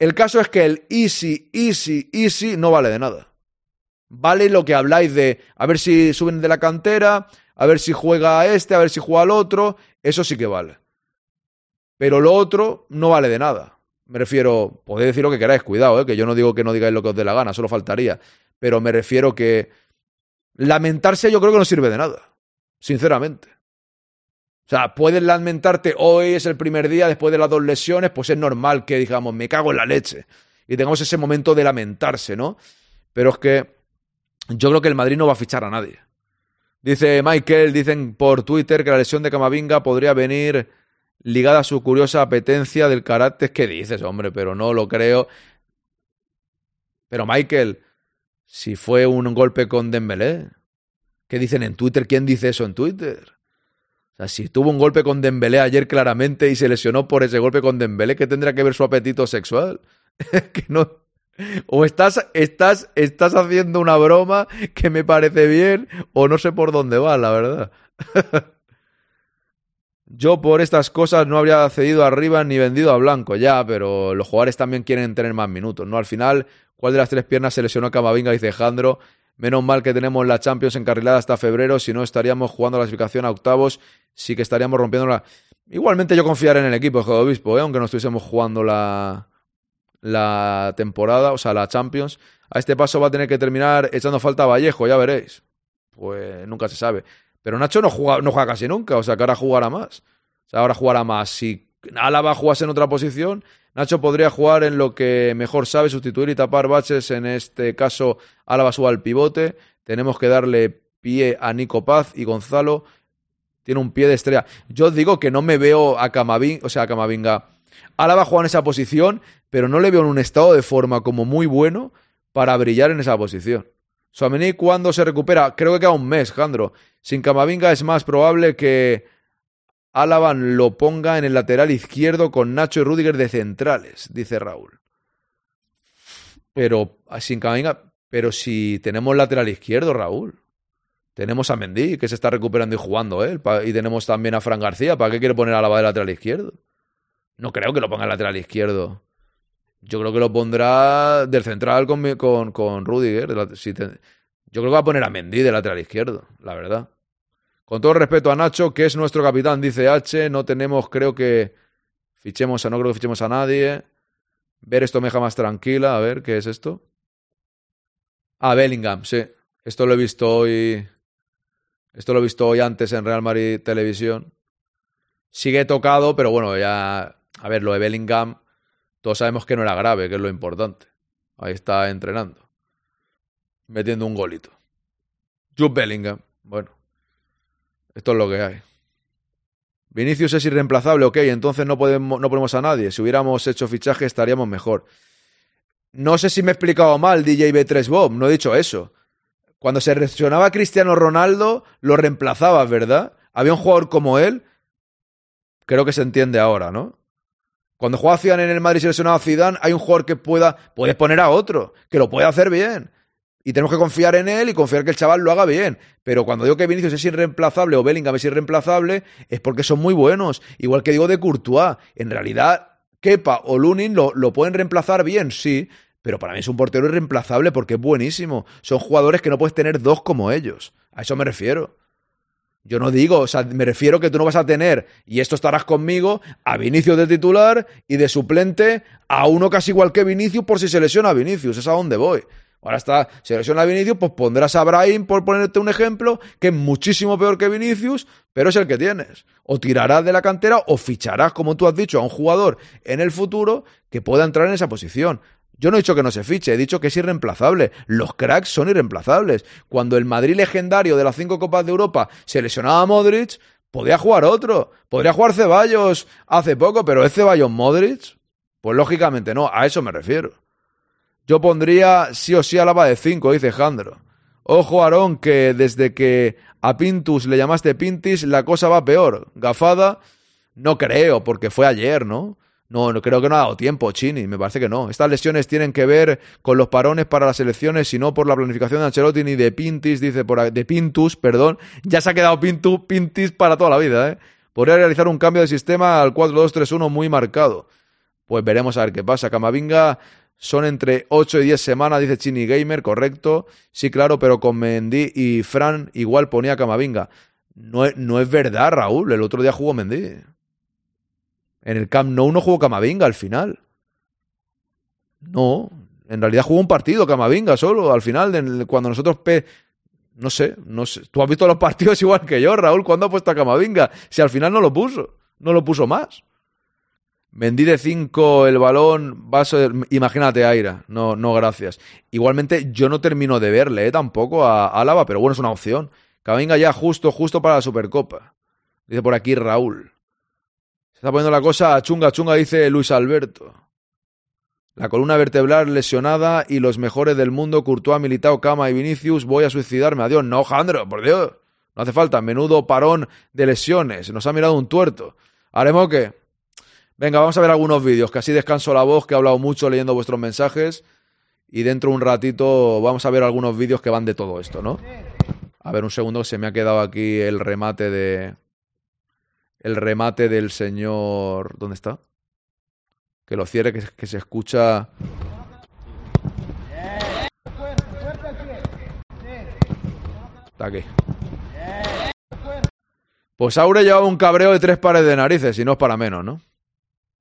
El caso es que el easy, easy, easy no vale de nada. Vale lo que habláis de a ver si suben de la cantera, a ver si juega a este, a ver si juega al otro. Eso sí que vale. Pero lo otro no vale de nada. Me refiero, podéis decir lo que queráis, cuidado, ¿eh? que yo no digo que no digáis lo que os dé la gana, solo faltaría. Pero me refiero que lamentarse yo creo que no sirve de nada. Sinceramente. O sea, puedes lamentarte hoy, es el primer día después de las dos lesiones, pues es normal que digamos, me cago en la leche. Y tengamos ese momento de lamentarse, ¿no? Pero es que yo creo que el Madrid no va a fichar a nadie. Dice Michael, dicen por Twitter que la lesión de Camavinga podría venir ligada a su curiosa apetencia del carácter. ¿Qué dices, hombre? Pero no lo creo. Pero Michael, si fue un golpe con Dembélé, ¿qué dicen en Twitter? ¿Quién dice eso en Twitter? O sea, si tuvo un golpe con Dembélé ayer claramente y se lesionó por ese golpe con Dembélé, ¿qué tendrá que ver su apetito sexual? <laughs> que no... O estás, estás, estás haciendo una broma que me parece bien, o no sé por dónde va, la verdad. <laughs> Yo por estas cosas no habría cedido arriba ni vendido a Blanco, ya, pero los jugadores también quieren tener más minutos, ¿no? Al final, ¿cuál de las tres piernas se lesionó Camavinga? Dice Jandro. Menos mal que tenemos la Champions encarrilada hasta febrero, si no estaríamos jugando la clasificación a octavos, sí que estaríamos rompiendo la... Igualmente yo confiaré en el equipo de Obispo, ¿eh? aunque no estuviésemos jugando la, la temporada, o sea, la Champions. A este paso va a tener que terminar echando falta a Vallejo, ya veréis. Pues nunca se sabe. Pero Nacho no juega, no juega casi nunca, o sea, que ahora jugará más. O sea, ahora jugará más. Si Álava jugase en otra posición, Nacho podría jugar en lo que mejor sabe, sustituir y tapar baches. En este caso, Álava suba al pivote. Tenemos que darle pie a Nico Paz y Gonzalo tiene un pie de estrella. Yo digo que no me veo a Camavinga, o sea, a Camavinga. Álava juega en esa posición, pero no le veo en un estado de forma como muy bueno para brillar en esa posición. Suamení cuando se recupera, creo que queda un mes, Jandro. Sin Camavinga es más probable que Alaban lo ponga en el lateral izquierdo con Nacho y Rudiger de centrales, dice Raúl. Pero sin Camavinga, pero si tenemos lateral izquierdo, Raúl. Tenemos a Mendy, que se está recuperando y jugando él. pa- Y tenemos también a Fran García. ¿Para qué quiere poner a Alaba de lateral izquierdo? No creo que lo ponga en lateral izquierdo. Yo creo que lo pondrá del central con, con, con Rudiger. yo creo que va a poner a Mendy de lateral izquierdo, la verdad. Con todo respeto a Nacho, que es nuestro capitán, dice H. No tenemos, creo que fichemos a, no creo que fichemos a nadie. Ver esto me deja más tranquila. A ver, ¿qué es esto? Ah, Bellingham, sí. Esto lo he visto hoy. Esto lo he visto hoy antes en Real Madrid Televisión. Sigue tocado, pero bueno, ya. A ver, lo de Bellingham, todos sabemos que no era grave, que es lo importante. Ahí está entrenando. Metiendo un golito. Jude Bellingham. Bueno. Esto es lo que hay. Vinicius es irreemplazable, ok, entonces no, podemos, no ponemos a nadie. Si hubiéramos hecho fichaje estaríamos mejor. No sé si me he explicado mal, DJ B3 Bob, no he dicho eso. Cuando se lesionaba Cristiano Ronaldo, lo reemplazabas, ¿verdad? Había un jugador como él, creo que se entiende ahora, ¿no? Cuando juega Zidane en el Madrid y se lesionaba Zidane, hay un jugador que pueda, puedes poner a otro, que lo puede hacer bien. Y tenemos que confiar en él y confiar que el chaval lo haga bien. Pero cuando digo que Vinicius es irreemplazable o Bellingham es irreemplazable, es porque son muy buenos. Igual que digo de Courtois. En realidad, Kepa o Lunin lo, lo pueden reemplazar bien, sí. Pero para mí es un portero irreemplazable porque es buenísimo. Son jugadores que no puedes tener dos como ellos. A eso me refiero. Yo no digo, o sea, me refiero que tú no vas a tener, y esto estarás conmigo, a Vinicius de titular y de suplente a uno casi igual que Vinicius por si se lesiona a Vinicius. Es a donde voy. Ahora está, se lesiona a Vinicius, pues pondrás a Brahim, por ponerte un ejemplo, que es muchísimo peor que Vinicius, pero es el que tienes. O tirarás de la cantera o ficharás, como tú has dicho, a un jugador en el futuro que pueda entrar en esa posición. Yo no he dicho que no se fiche, he dicho que es irreemplazable. Los cracks son irreemplazables. Cuando el Madrid legendario de las cinco Copas de Europa se lesionaba a Modric, podía jugar otro. Podría jugar Ceballos hace poco, pero ¿es Ceballos Modric? Pues lógicamente no, a eso me refiero. Yo pondría sí o sí a Lava de 5, dice Jandro. Ojo, Aarón, que desde que a Pintus le llamaste Pintis, la cosa va peor. Gafada, no creo, porque fue ayer, ¿no? No, creo que no ha dado tiempo, Chini, me parece que no. Estas lesiones tienen que ver con los parones para las elecciones y no por la planificación de Ancelotti ni de Pintis, dice por de Pintus, perdón. Ya se ha quedado Pintu, Pintis para toda la vida, ¿eh? Podría realizar un cambio de sistema al 4-2-3-1 muy marcado. Pues veremos a ver qué pasa. Camavinga son entre 8 y 10 semanas, dice Chini Gamer, correcto. Sí, claro, pero con Mendy y Fran igual ponía Camavinga. No no es verdad, Raúl. El otro día jugó Mendy. En el Camp Nou no jugó Camavinga al final. No, en realidad jugó un partido Camavinga solo al final, cuando nosotros... Pe no sé, no sé. Tú has visto los partidos <laughs> igual que yo, Raúl. ¿Cuándo ha puesto a Camavinga? Si al final no lo puso. No lo puso más. Mendy de 5 el balón, vaso de- imagínate Aira, no, no gracias. Igualmente yo no termino de verle eh, tampoco a Álava, pero bueno, es una opción. Camavinga ya justo, justo para la Supercopa. Dice por aquí Raúl. Se está poniendo la cosa chunga, chunga, dice Luis Alberto. La columna vertebral lesionada y los mejores del mundo, Courtois, Militao, Cama y Vinicius, voy a suicidarme. Adiós. No, Jandro, por Dios. No hace falta. Menudo parón de lesiones. Nos ha mirado un tuerto. ¿Haremos qué? Venga, vamos a ver algunos vídeos, que así descanso la voz, que he hablado mucho leyendo vuestros mensajes. Y dentro de un ratito vamos a ver algunos vídeos que van de todo esto, ¿no? A ver, un segundo, se me ha quedado aquí el remate de. El remate del señor. ¿Dónde está? Que lo cierre, que, se escucha. Está aquí. Pues Aure llevaba un cabreo de tres pares de narices, y no es para menos, ¿no?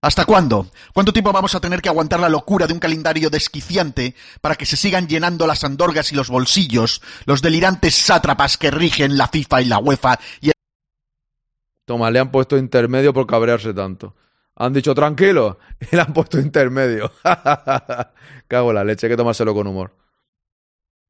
¿Hasta cuándo? ¿Cuánto tiempo vamos a tener que aguantar la locura de un calendario desquiciante para que se sigan llenando las andorgas y los bolsillos los delirantes sátrapas que rigen la FIFA y la UEFA y Toma, le han puesto intermedio por cabrearse tanto. Han dicho tranquilo <laughs> y le han puesto intermedio. <laughs> Cago en la leche, hay que tomárselo con humor.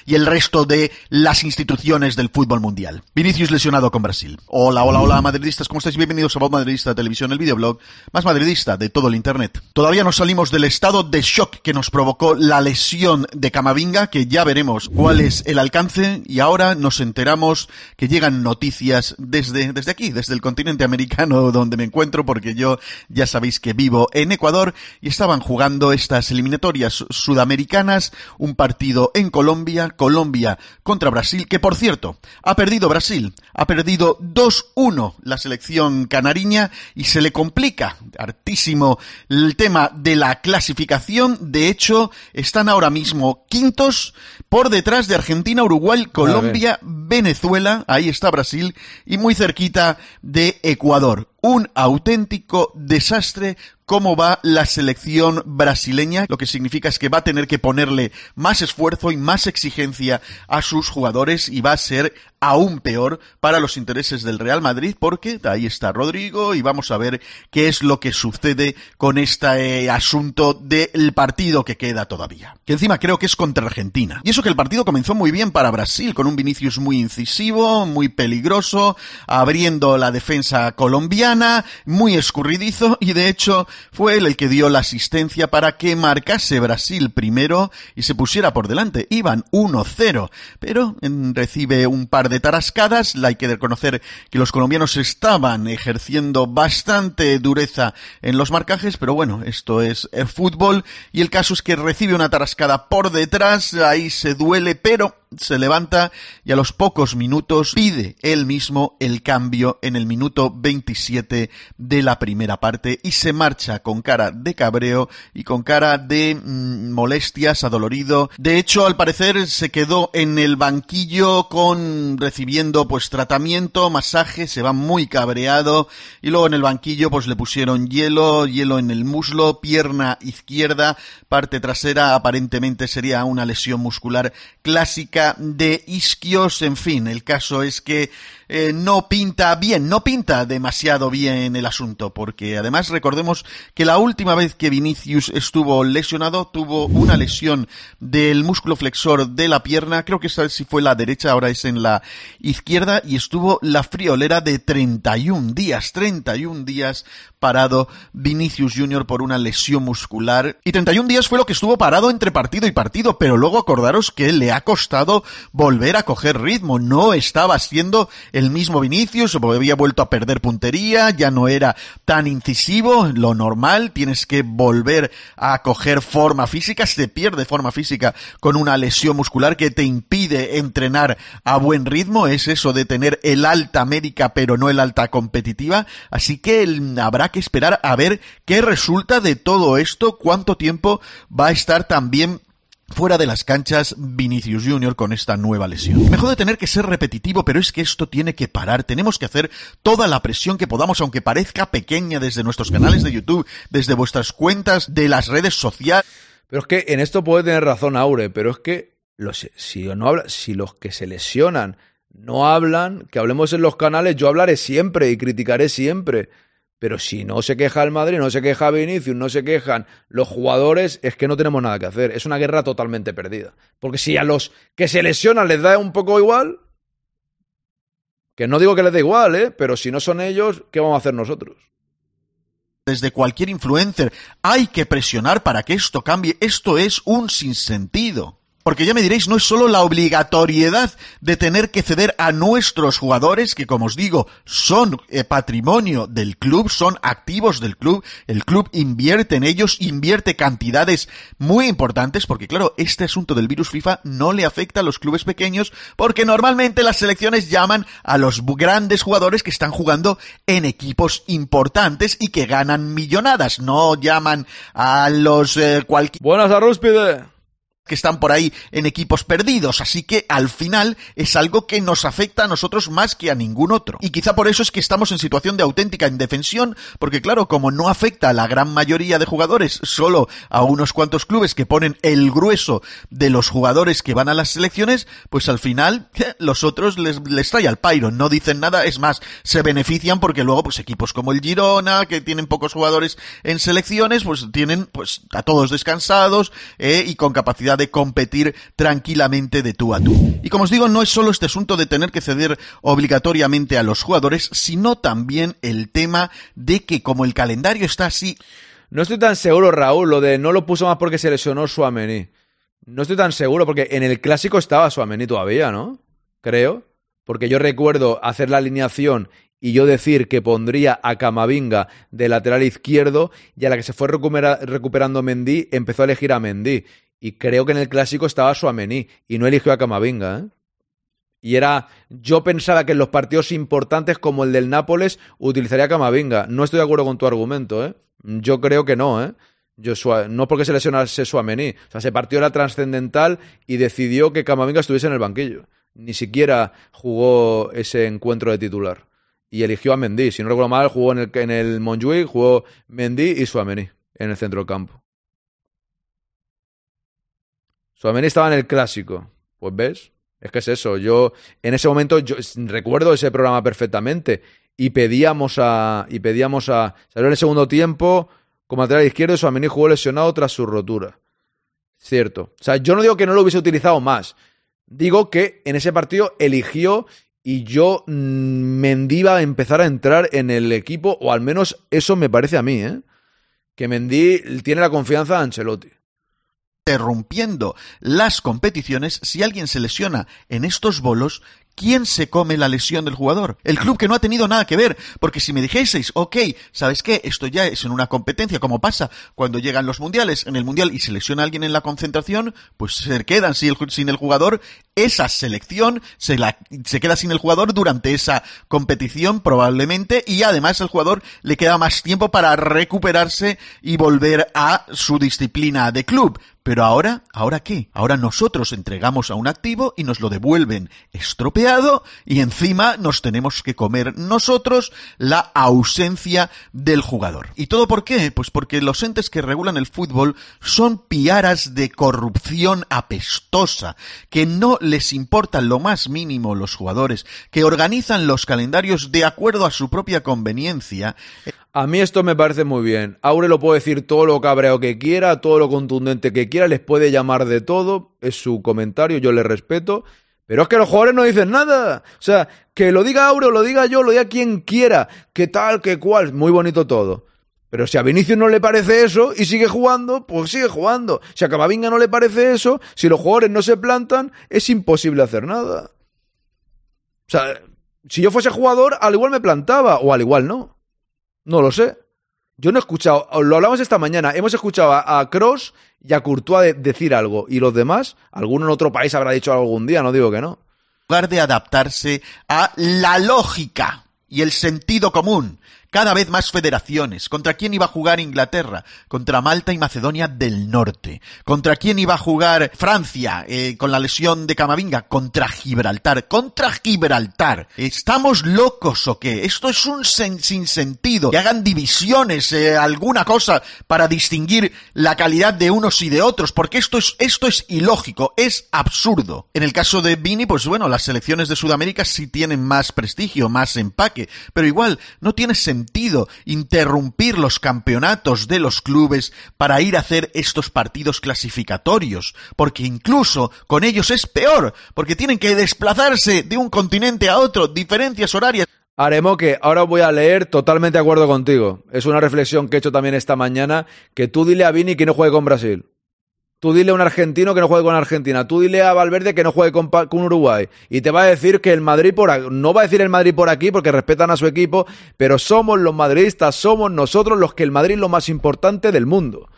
Y el resto de las instituciones del fútbol mundial. Vinicius lesionado con Brasil. Hola, hola, hola, madridistas, ¿cómo estáis? Bienvenidos a Voz Madridista Televisión, el videoblog más madridista de todo el internet. Todavía no salimos del estado de shock que nos provocó la lesión de Camavinga, que ya veremos cuál es el alcance, y ahora nos enteramos que llegan noticias desde, desde aquí, desde el continente americano <laughs> donde me encuentro, porque yo ya sabéis que vivo en Ecuador y estaban jugando estas eliminatorias sudamericanas, un partido en Colombia, Colombia contra Brasil, que por cierto, ha perdido Brasil, ha perdido 2-1 la selección canariña y se le complica hartísimo el tema de la clasificación. De hecho, están ahora mismo quintos por detrás de Argentina, Uruguay, Colombia, Venezuela, ahí está Brasil y muy cerquita de Ecuador. Un auténtico desastre cómo va la selección brasileña, lo que significa es que va a tener que ponerle más esfuerzo y más exigencia a sus jugadores y va a ser aún peor para los intereses del Real Madrid porque ahí está Rodrigo y vamos a ver qué es lo que sucede con este asunto del partido que queda todavía. Que encima creo que es contra Argentina. Y eso que el partido comenzó muy bien para Brasil, con un Vinicius muy incisivo, muy peligroso, abriendo la defensa colombiana, muy escurridizo y de hecho fue él el que dio la asistencia para que marcase Brasil primero y se pusiera por delante. Iban 1-0, pero recibe un par de tarascadas. Hay que reconocer que los colombianos estaban ejerciendo bastante dureza en los marcajes, pero bueno, esto es el fútbol y el caso es que recibe una tarascada por detrás, ahí se duele, pero se levanta y a los pocos minutos pide él mismo el cambio en el minuto 27 de la primera parte y se marcha con cara de cabreo y con cara de mm, molestias, adolorido. De hecho, al parecer se quedó en el banquillo con recibiendo pues tratamiento, masaje, se va muy cabreado y luego en el banquillo pues le pusieron hielo, hielo en el muslo, pierna izquierda, parte trasera, aparentemente sería una lesión muscular clásica de isquios, en fin, el caso es que eh, no pinta bien, no pinta demasiado bien el asunto, porque además recordemos que la última vez que Vinicius estuvo lesionado tuvo una lesión del músculo flexor de la pierna, creo que esta vez sí fue la derecha, ahora es en la izquierda, y estuvo la friolera de 31 días, 31 días parado Vinicius Jr. por una lesión muscular, y 31 días fue lo que estuvo parado entre partido y partido, pero luego acordaros que le ha costado volver a coger ritmo, no estaba haciendo el mismo Vinicius, había vuelto a perder puntería, ya no era tan incisivo, lo normal, tienes que volver a coger forma física, se pierde forma física con una lesión muscular que te impide entrenar a buen ritmo, es eso de tener el alta médica pero no el alta competitiva, así que habrá que esperar a ver qué resulta de todo esto, cuánto tiempo va a estar también fuera de las canchas Vinicius Jr. con esta nueva lesión. Mejor de tener que ser repetitivo, pero es que esto tiene que parar. Tenemos que hacer toda la presión que podamos, aunque parezca pequeña desde nuestros canales de YouTube, desde vuestras cuentas de las redes sociales. Pero es que en esto puede tener razón Aure, pero es que los, si, no habla, si los que se lesionan no hablan, que hablemos en los canales, yo hablaré siempre y criticaré siempre. Pero si no se queja el Madrid, no se queja Vinicius, no se quejan los jugadores, es que no tenemos nada que hacer. Es una guerra totalmente perdida. Porque si a los que se lesionan les da un poco igual, que no digo que les dé igual, ¿eh? Pero si no son ellos, ¿qué vamos a hacer nosotros? Desde cualquier influencer, hay que presionar para que esto cambie. Esto es un sinsentido. Porque ya me diréis, no es solo la obligatoriedad de tener que ceder a nuestros jugadores, que como os digo, son eh, patrimonio del club, son activos del club, el club invierte en ellos, invierte cantidades muy importantes, porque claro, este asunto del virus FIFA no le afecta a los clubes pequeños, porque normalmente las selecciones llaman a los grandes jugadores que están jugando en equipos importantes y que ganan millonadas, no llaman a los eh, cualquier... Buenas, Arrúspide que están por ahí en equipos perdidos, así que al final es algo que nos afecta a nosotros más que a ningún otro. Y quizá por eso es que estamos en situación de auténtica indefensión, porque claro, como no afecta a la gran mayoría de jugadores, solo a unos cuantos clubes que ponen el grueso de los jugadores que van a las selecciones, pues al final <laughs> los otros les, trae al pairo, no dicen nada, es más, se benefician porque luego pues equipos como el Girona, que tienen pocos jugadores en selecciones, pues tienen pues a todos descansados eh, y con capacidad de competir tranquilamente de tú a tú. Y como os digo, no es solo este asunto de tener que ceder obligatoriamente a los jugadores, sino también el tema de que como el calendario está así... No estoy tan seguro, Raúl, lo de no lo puso más porque se lesionó Suamení. No estoy tan seguro porque en el clásico estaba Suamení todavía, ¿no? Creo. Porque yo recuerdo hacer la alineación y yo decir que pondría a Camavinga de lateral izquierdo y a la que se fue recuperando Mendy empezó a elegir a Mendy. Y creo que en el clásico estaba Suamení y no eligió a Camavinga. ¿eh? Y era, yo pensaba que en los partidos importantes como el del Nápoles utilizaría a Camavinga. No estoy de acuerdo con tu argumento, ¿eh? Yo creo que no, ¿eh? Yo, no porque se lesionase Suamení. O sea, ese partido era trascendental y decidió que Camavinga estuviese en el banquillo. Ni siquiera jugó ese encuentro de titular y eligió a Mendy. Si no recuerdo mal, jugó en el, en el Montjuic, jugó Mendy y Suamení en el centro del campo. Suamení estaba en el clásico. Pues ves, es que es eso. Yo en ese momento recuerdo ese programa perfectamente y pedíamos a y pedíamos a salió en el segundo tiempo como lateral izquierdo y Suamení jugó lesionado tras su rotura. Cierto. O sea, yo no digo que no lo hubiese utilizado más. Digo que en ese partido eligió y yo mm, iba a empezar a entrar en el equipo, o al menos eso me parece a mí, ¿eh? que Mendy tiene la confianza de Ancelotti interrumpiendo las competiciones, si alguien se lesiona en estos bolos, ¿quién se come la lesión del jugador? El club que no ha tenido nada que ver. Porque si me dijeseis, ok, ¿sabes qué? Esto ya es en una competencia, como pasa cuando llegan los mundiales, en el mundial y se lesiona alguien en la concentración, pues se quedan sin el, jugador. Esa selección se, se queda sin el jugador durante esa competición probablemente y además el jugador le queda más tiempo para recuperarse y volver a su disciplina de club. Pero ahora, ¿ahora qué? Ahora nosotros entregamos a un activo y nos lo devuelven estropeado y encima nos tenemos que comer nosotros la ausencia del jugador. ¿Y todo por qué? Pues porque los entes que regulan el fútbol son piaras de corrupción apestosa, que no les importa lo más mínimo los jugadores, que organizan los calendarios de acuerdo a su propia conveniencia. A mí esto me parece muy bien. Aure lo puede decir todo lo cabreo que quiera, todo lo contundente que quiera, les puede llamar de todo, es su comentario, yo le respeto. Pero es que los jugadores no dicen nada. O sea, que lo diga Aure o lo diga yo, lo diga quien quiera, que tal, que cual, muy bonito todo. Pero si a Vinicius no le parece eso y sigue jugando, pues sigue jugando. Si a Camavinga no le parece eso, si los jugadores no se plantan, es imposible hacer nada. O sea, si yo fuese jugador, al igual me plantaba, o al igual no. No lo sé. Yo no he escuchado, lo hablamos esta mañana, hemos escuchado a, Cross y a Courtois decir algo, y los demás, alguno en otro país habrá dicho algún día, no digo que no. En lugar de adaptarse a la lógica y el sentido común cada vez más federaciones. ¿Contra quién iba a jugar Inglaterra? Contra Malta y Macedonia del Norte. ¿Contra quién iba a jugar Francia eh, con la lesión de Camavinga? Contra Gibraltar. Contra Gibraltar. ¿Estamos locos o qué? Esto es un sinsentido. Que hagan divisiones, eh, alguna cosa para distinguir la calidad de unos y de otros, porque esto es, esto es ilógico, es absurdo. En el caso de Vini, pues bueno, las selecciones de Sudamérica sí tienen más prestigio, más empaque, pero igual no tiene sentido sentido interrumpir los campeonatos de los clubes para ir a hacer estos partidos clasificatorios, porque incluso con ellos es peor, porque tienen que desplazarse de un continente a otro, diferencias horarias. que ahora voy a leer totalmente de acuerdo contigo. Es una reflexión que he hecho también esta mañana, que tú dile a Vini que no juegue con Brasil. Tú dile a un argentino que no juegue con Argentina. Tú dile a Valverde que no juegue con, Uruguay. Y te va a decir que el Madrid por. No va a decir el Madrid por aquí porque respetan a su equipo. Pero somos los madridistas, somos nosotros los que el Madrid es lo más importante del mundo.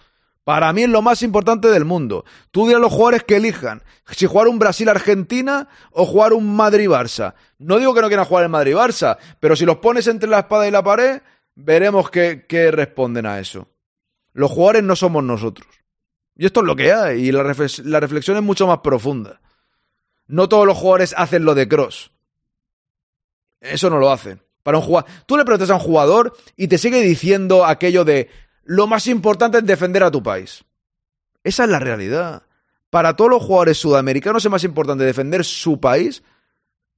Para mí es lo más importante del mundo. Tú dile a los jugadores que elijan. Si jugar un Brasil-Argentina o jugar un Madrid-Barça. No digo que no quieran jugar el Madrid-Barça. Pero si los pones entre la espada y la pared, veremos qué responden a eso. Los jugadores no somos nosotros. Y esto es lo que hay. Y la, reflexión es mucho más profunda. No todos los jugadores hacen lo de Cross. Eso no lo hacen. Para un jugador. Tú le preguntas a un jugador y te sigue diciendo aquello de lo más importante es defender a tu país. Esa es la realidad. Para todos los jugadores sudamericanos es más importante defender su país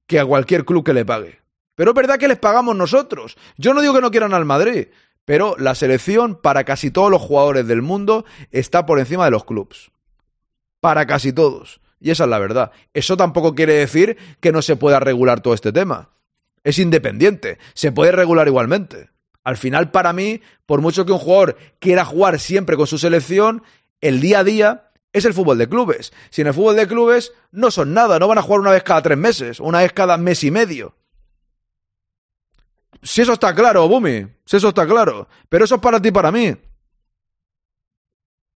que a cualquier club que le pague. Pero es verdad que les pagamos nosotros. Yo no digo que no quieran al Madrid, pero la selección para casi todos los jugadores del mundo está por encima de los clubes. para casi todos. Y esa es la verdad. Eso tampoco quiere decir que no se pueda regular todo este tema. Es independiente, se puede regular igualmente. Al final, para mí, por mucho que un jugador quiera jugar siempre con su selección, el día a día es el fútbol de clubes. Si en el fútbol de clubes no son nada, no van a jugar una vez cada tres meses, una vez cada mes y medio. Si eso está claro, Bumi, si eso está claro. Pero eso es para ti para mí.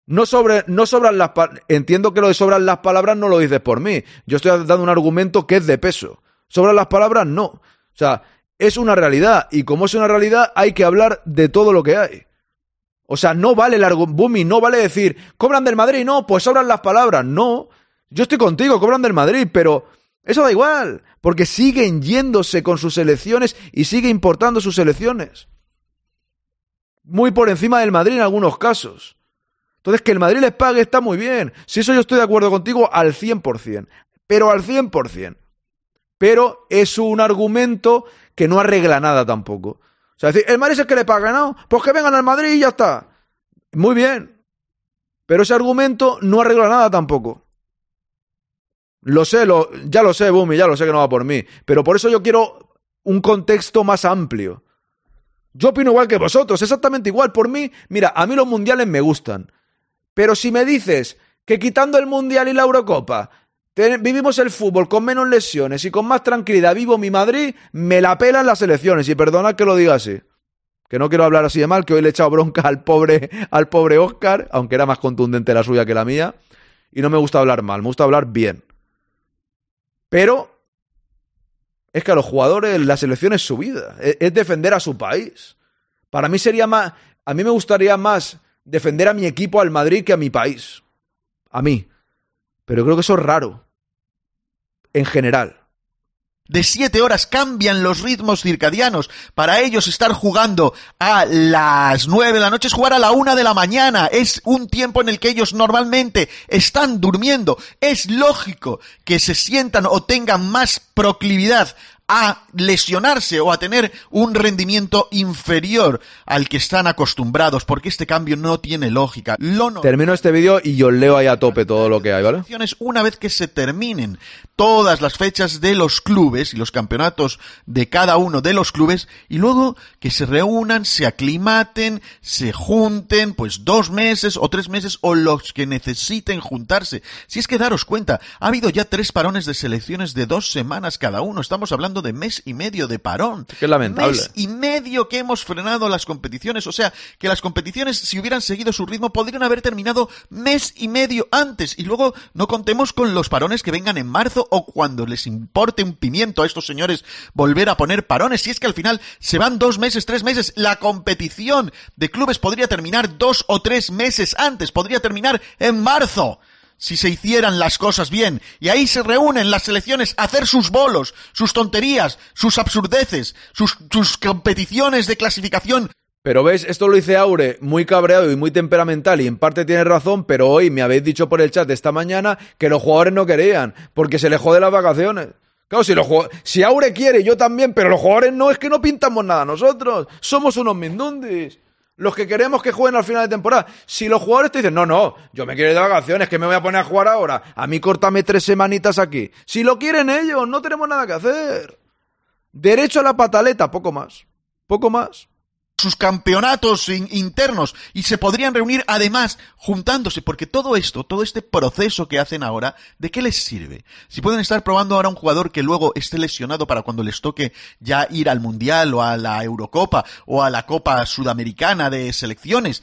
No, sobre, no sobran las Entiendo que lo de sobran las palabras no lo dices por mí. Yo estoy dando un argumento que es de peso. ¿Sobran las palabras? No. O sea, es una realidad. Y como es una realidad, hay que hablar de todo lo que hay. O sea, no vale el argumento. no vale decir, cobran del Madrid, no, pues sobran las palabras. No. Yo estoy contigo, cobran del Madrid, pero eso da igual. Porque siguen yéndose con sus elecciones y sigue importando sus elecciones. Muy por encima del Madrid en algunos casos. Entonces, que el Madrid les pague está muy bien. Si eso yo estoy de acuerdo contigo al 100%. Pero al 100%. Pero es un argumento que no arregla nada tampoco. O sea, decir, el Madrid es el que le paga, ¿no? Pues que vengan al Madrid y ya está. Muy bien. Pero ese argumento no arregla nada tampoco. Lo sé, lo, ya lo sé, Bumi, ya lo sé que no va por mí. Pero por eso yo quiero un contexto más amplio. Yo opino igual que vosotros, exactamente igual. Por mí, mira, a mí los mundiales me gustan. Pero si me dices que quitando el Mundial y la Eurocopa vivimos el fútbol con menos lesiones y con más tranquilidad, vivo mi Madrid, me la pelan las elecciones. Y perdona que lo diga así. Que no quiero hablar así de mal, que hoy le he echado bronca al pobre, al pobre Oscar, aunque era más contundente la suya que la mía. Y no me gusta hablar mal, me gusta hablar bien. Pero es que a los jugadores la selección es su vida, es, es defender a su país. Para mí sería más, a mí me gustaría más defender a mi equipo, al Madrid, que a mi país. A mí. Pero creo que eso es raro. En general. De siete horas cambian los ritmos circadianos. Para ellos estar jugando a las nueve de la noche es jugar a la una de la mañana. Es un tiempo en el que ellos normalmente están durmiendo. Es lógico que se sientan o tengan más proclividad a lesionarse o a tener un rendimiento inferior al que están acostumbrados, porque este cambio no tiene lógica. Lo Termino este vídeo y yo leo ahí a tope todo lo que hay, ¿vale? Una vez que se terminen todas las fechas de los clubes y los campeonatos de cada uno de los clubes, y luego que se reúnan, se aclimaten, se junten, pues dos meses o tres meses o los que necesiten juntarse. Si es que daros cuenta, ha habido ya tres parones de selecciones de dos semanas cada uno. Estamos hablando de mes y medio de parón. Qué lamentable. Mes y medio que hemos frenado las competiciones. O sea, que las competiciones, si hubieran seguido su ritmo, podrían haber terminado mes y medio antes. Y luego no contemos con los parones que vengan en marzo o cuando les importe un pimiento a estos señores volver a poner parones. Si es que al final se van dos meses, tres meses, la competición de clubes podría terminar dos o tres meses antes. Podría terminar en marzo si se hicieran las cosas bien. Y ahí se reúnen las selecciones a hacer sus bolos, sus tonterías, sus absurdeces, sus, sus competiciones de clasificación. Pero ves, esto lo dice Aure, muy cabreado y muy temperamental, y en parte tiene razón, pero hoy me habéis dicho por el chat esta mañana que los jugadores no querían, porque se les jode las vacaciones. Claro, si, los si Aure quiere, yo también, pero los jugadores no, es que no pintamos nada nosotros. Somos unos mindundis. Los que queremos que jueguen al final de temporada. Si los jugadores te dicen, no, no, yo me quiero ir de vacaciones, que me voy a poner a jugar ahora. A mí córtame tres semanitas aquí. Si lo quieren ellos, no tenemos nada que hacer. Derecho a la pataleta, poco más. Poco más sus campeonatos internos y se podrían reunir además juntándose, porque todo esto, todo este proceso que hacen ahora, ¿de qué les sirve? Si pueden estar probando ahora un jugador que luego esté lesionado para cuando les toque ya ir al Mundial o a la Eurocopa o a la Copa Sudamericana de selecciones,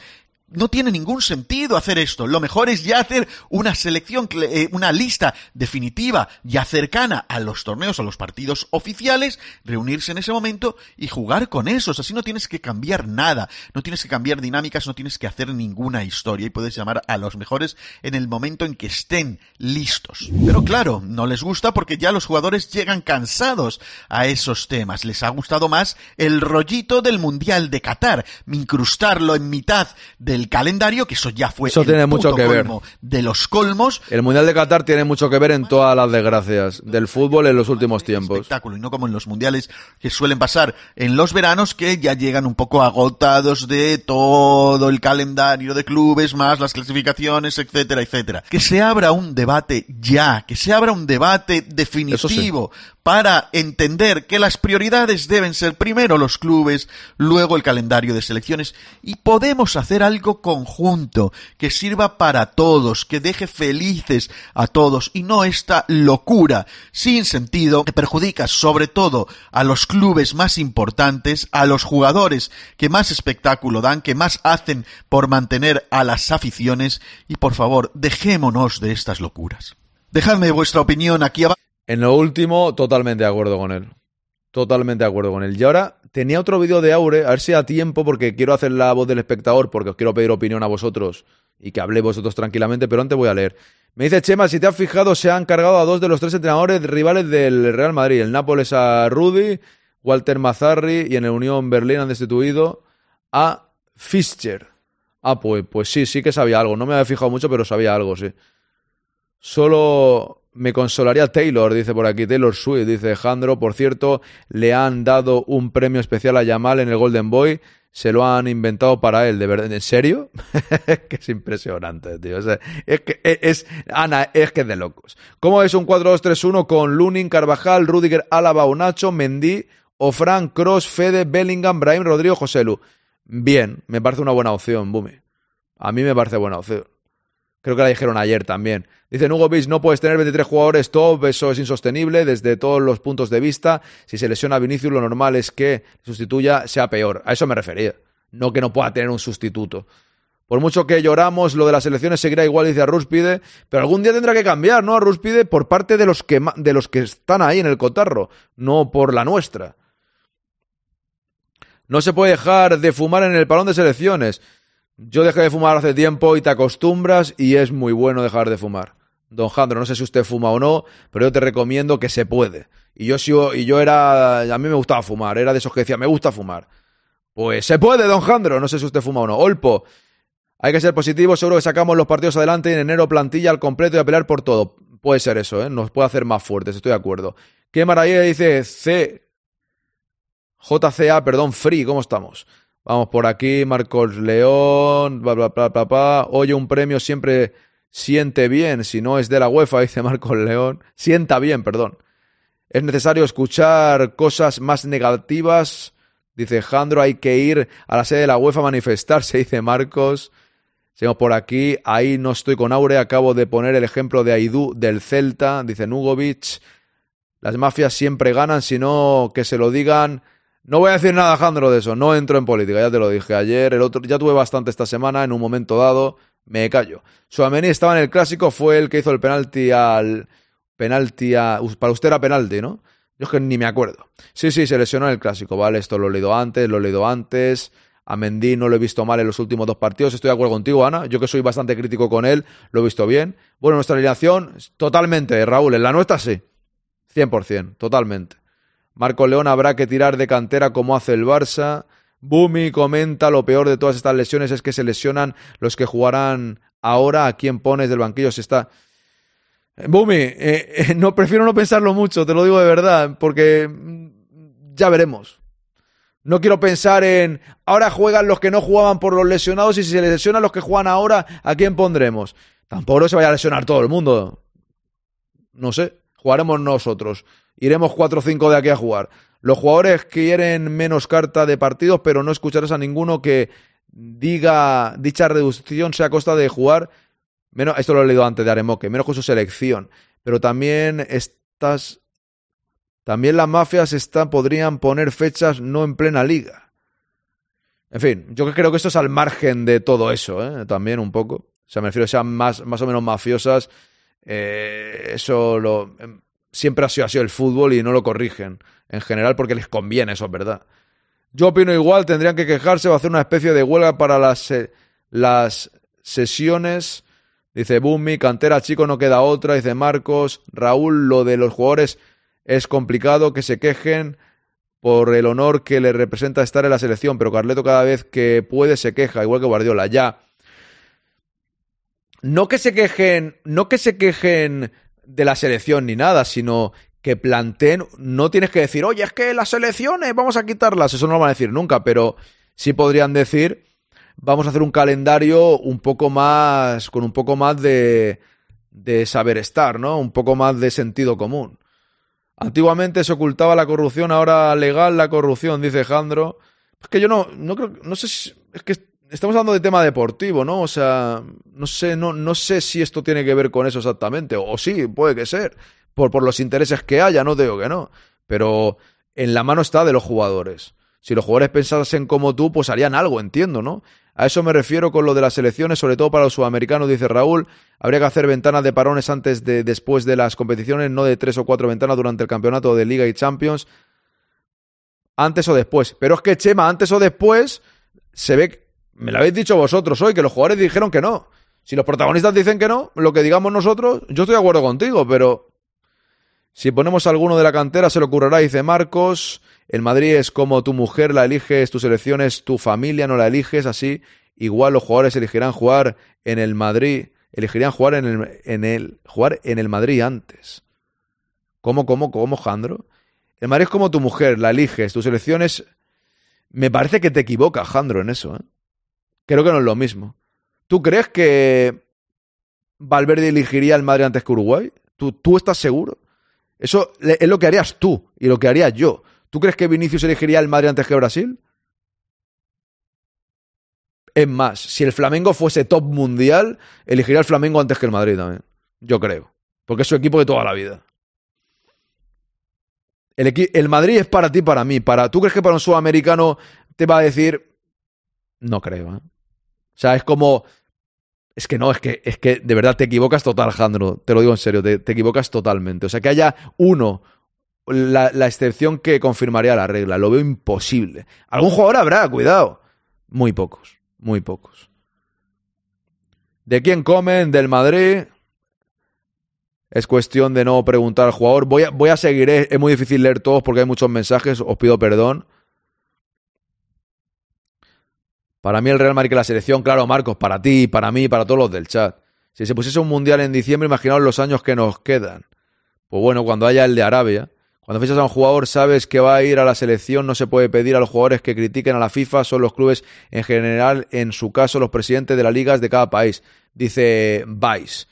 no tiene ningún sentido hacer esto. Lo mejor es ya hacer una selección, eh, una lista definitiva, ya cercana a los torneos, a los partidos oficiales, reunirse en ese momento y jugar con esos. Así no tienes que cambiar nada, no tienes que cambiar dinámicas, no tienes que hacer ninguna historia y puedes llamar a los mejores en el momento en que estén listos. Pero claro, no les gusta porque ya los jugadores llegan cansados a esos temas. Les ha gustado más el rollito del Mundial de Qatar, incrustarlo en mitad del el calendario, que eso ya fue Eso el tiene mucho que ver. colmo de los colmos. El Mundial de Qatar tiene mucho que ver en todas las desgracias del fútbol en los últimos tiempos. espectáculo y no como en los mundiales que suelen pasar en los veranos que ya llegan un poco agotados de todo el calendario de clubes más las clasificaciones etcétera etcétera que se abra un debate ya que se abra un debate definitivo para entender que las prioridades deben ser primero los clubes, luego el calendario de selecciones y podemos hacer algo conjunto que sirva para todos, que deje felices a todos y no esta locura sin sentido que perjudica sobre todo a los clubes más importantes, a los jugadores que más espectáculo dan, que más hacen por mantener a las aficiones y por favor dejémonos de estas locuras. Dejadme vuestra opinión aquí abajo. En lo último, totalmente de acuerdo con él. Totalmente de acuerdo con él. Y ahora tenía otro vídeo de Aure, a ver si a tiempo, porque quiero hacer la voz del espectador, porque os quiero pedir opinión a vosotros y que habléis vosotros tranquilamente, pero antes voy a leer. Me dice Chema, si te has fijado, se han cargado a dos de los tres entrenadores rivales del Real Madrid. El Nápoles a Rudy, Walter Mazzarri y en el Unión Berlín han destituido a Fischer. Ah, pues, pues sí, sí que sabía algo. No me había fijado mucho, pero sabía algo, sí. Solo me consolaría Taylor, dice por aquí, Taylor Swift, dice Alejandro. Por cierto, le han dado un premio especial a Yamal en el Golden Boy. Se lo han inventado para él, de verdad. ¿En serio? <laughs> que es impresionante, tío. Sea, es que es, es- Ana, es que es de locos. ¿Cómo es un 4-2-3-1 con Lunin, Carvajal, Rudiger, Álava, Nacho, Mendy, Ofran, Cross, Fede, Bellingham, Brahim, Rodrigo, Joselu? Bien, me parece una buena opción, Bumi. A mí me parece buena opción. Creo que la dijeron ayer también. Dice Hugo Beach, no puedes tener 23 jugadores top, eso es insostenible desde todos los puntos de vista. Si se lesiona a Vinicius, lo normal es que sustituya sea peor. A eso me refería. No que no pueda tener un sustituto. Por mucho que lloramos, lo de las elecciones seguirá igual, dice Ruspide, pero algún día tendrá que cambiar, ¿no? A Ruspide por parte de los que, de los que están ahí en el cotarro, no por la nuestra. No se puede dejar de fumar en el palón de selecciones. Yo dejé de fumar hace tiempo y te acostumbras y es muy bueno dejar de fumar. Don Jandro, no sé si usted fuma o no, pero yo te recomiendo que se puede. Y yo, sí- y yo era, a mí me gustaba fumar, era de esos que decía, me gusta fumar. Pues se puede, don Jandro, no sé si usted fuma o no. Olpo, hay que ser positivo, seguro que sacamos los partidos adelante y en enero plantilla al completo y a pelear por todo. Puede ser eso, ¿eh? Nos puede hacer más fuertes, estoy de acuerdo. Qué maravilla, dice C. JCA, perdón, Free, ¿cómo estamos? Vamos por aquí, Marcos León, bla, bla, bla, bla. Oye, un premio siempre siente bien, si no es de la UEFA, <laughs> dice Marcos León. Sienta bien, perdón. Es necesario escuchar cosas más negativas, dice Jandro. Hay que ir a la sede de la UEFA a manifestarse, <laughs> dice Marcos. Seguimos por aquí. Ahí no estoy con Aure. Acabo de poner el ejemplo de Aidú del Celta, dice Nugovic. Las mafias siempre ganan, sino que se lo digan. No voy a decir nada, Alejandro, de eso. No entro en política, ya te lo dije ayer. El otro, ya tuve bastante esta semana. En un momento dado, me callo. Suameni estaba en el clásico, fue el que hizo el penalti al. Penalti a. Para usted era penalti, ¿no? Yo es que ni me acuerdo. Sí, sí, se lesionó en el clásico, ¿vale? Esto lo he leído antes, lo he leído antes. A Mendy no lo he visto mal en los últimos dos partidos. Estoy de acuerdo contigo, Ana. Yo que soy bastante crítico con él, lo he visto bien. Bueno, nuestra alineación, totalmente, Raúl. En la nuestra sí. 100%, totalmente. Marco León habrá que tirar de cantera como hace el Barça. Bumi comenta lo peor de todas estas lesiones es que se lesionan los que jugarán ahora. ¿A quién pones del banquillo? Se está. Bumi, eh, eh, no prefiero no pensarlo mucho, te lo digo de verdad, porque mm, ya veremos. No quiero pensar en ahora juegan los que no jugaban por los lesionados y si se lesionan los que juegan ahora, ¿a quién pondremos? Tampoco se vaya a lesionar todo el mundo. No sé, jugaremos nosotros. Iremos 4 o 5 de aquí a jugar. Los jugadores quieren menos carta de partidos, pero no escucharás a ninguno que diga dicha reducción sea a costa de jugar. Menos, esto lo he leído antes de Aremoque, menos con su selección. Pero también estas. También las mafias están, podrían poner fechas no en plena liga. En fin, yo creo que esto es al margen de todo eso, ¿eh? también un poco. O sea, me refiero a sean más, más o menos mafiosas. Eh, eso lo, em, siempre ha sido así el fútbol y no lo corrigen en general porque les conviene, eso es verdad. Yo opino igual, tendrían que quejarse o hacer una especie de huelga para las, las sesiones. Dice Bumi, cantera chico no queda otra, dice Marcos, Raúl, lo de los jugadores es complicado que se quejen por el honor que le representa estar en la selección, pero Carleto cada vez que puede se queja, igual que Guardiola, ya. no que se quejen, no que se quejen de la selección ni nada, sino que planteen, no tienes que decir, oye, es que las selecciones, vamos a quitarlas, eso no lo van a decir nunca, pero sí podrían decir, vamos a hacer un calendario un poco más, con un poco más de, de saber estar, ¿no? Un poco más de sentido común. Antiguamente se ocultaba la corrupción, ahora legal la corrupción, dice Jandro. Es que yo no, no creo, no sé si, es que estamos hablando de tema deportivo, ¿no? O sea, no sé, no, no sé si esto tiene que ver con eso exactamente, o, sí, puede que ser, por, por los intereses que haya, no digo que no, pero en la mano está de los jugadores. Si los jugadores pensasen como tú, pues harían algo, entiendo, ¿no? A eso me refiero con lo de las elecciones, sobre todo para los sudamericanos, dice Raúl. Habría que hacer ventanas de parones antes de después de las competiciones, no de tres o cuatro ventanas durante el campeonato de Liga y Champions. Antes o después. Pero es que, Chema, antes o después, se ve. Me lo habéis dicho vosotros hoy, que los jugadores dijeron que no. Si los protagonistas dicen que no, lo que digamos nosotros, yo estoy de acuerdo contigo, pero. Si ponemos a alguno de la cantera, se le ocurrirá, dice Marcos. El Madrid es como tu mujer la eliges, tu selección es tu familia, no la eliges, así. Igual los jugadores elegirán jugar en el Madrid, elegirían jugar en el, en el, jugar en el Madrid antes. ¿Cómo, cómo, cómo, Jandro? El Madrid es como tu mujer, la eliges, tu selección es... Me parece que te equivocas, Jandro, en eso. ¿eh? Creo que no es lo mismo. ¿Tú crees que Valverde elegiría el Madrid antes que Uruguay? ¿Tú, ¿Tú estás seguro? Eso es lo que harías tú y lo que haría yo. ¿Tú crees que Vinicius elegiría el Madrid antes que Brasil? Es más, si el Flamengo fuese top mundial, elegiría el Flamengo antes que el Madrid también. Yo creo. Porque es su equipo de toda la vida. El, el Madrid es para ti, para mí. Para, ¿Tú crees que para un sudamericano te va a decir? No creo. ¿eh? Sea, es como. Es que no, es que, es que de verdad te equivocas total, Alejandro. Te lo digo en serio, te, equivocas totalmente. O sea, que haya uno la, excepción que confirmaría la regla. Lo veo imposible. Algún jugador habrá, cuidado. Muy pocos, muy pocos. ¿De quién comen? Del Madrid. Es cuestión de no preguntar al jugador. Voy a, voy a seguir, es, es muy difícil leer todos porque hay muchos mensajes, os pido perdón. Para mí el Real Madrid que la selección, claro, Marcos, para ti, para mí, para todos los del chat. Si se pusiese un mundial en diciembre, imaginaos los años que nos quedan. Pues bueno, cuando haya el de Arabia, cuando fichas a un jugador, sabes que va a ir a la selección, no se puede pedir a los jugadores que critiquen a la FIFA, son los clubes en general, en su caso, los presidentes de las ligas de cada país. Dice Vice.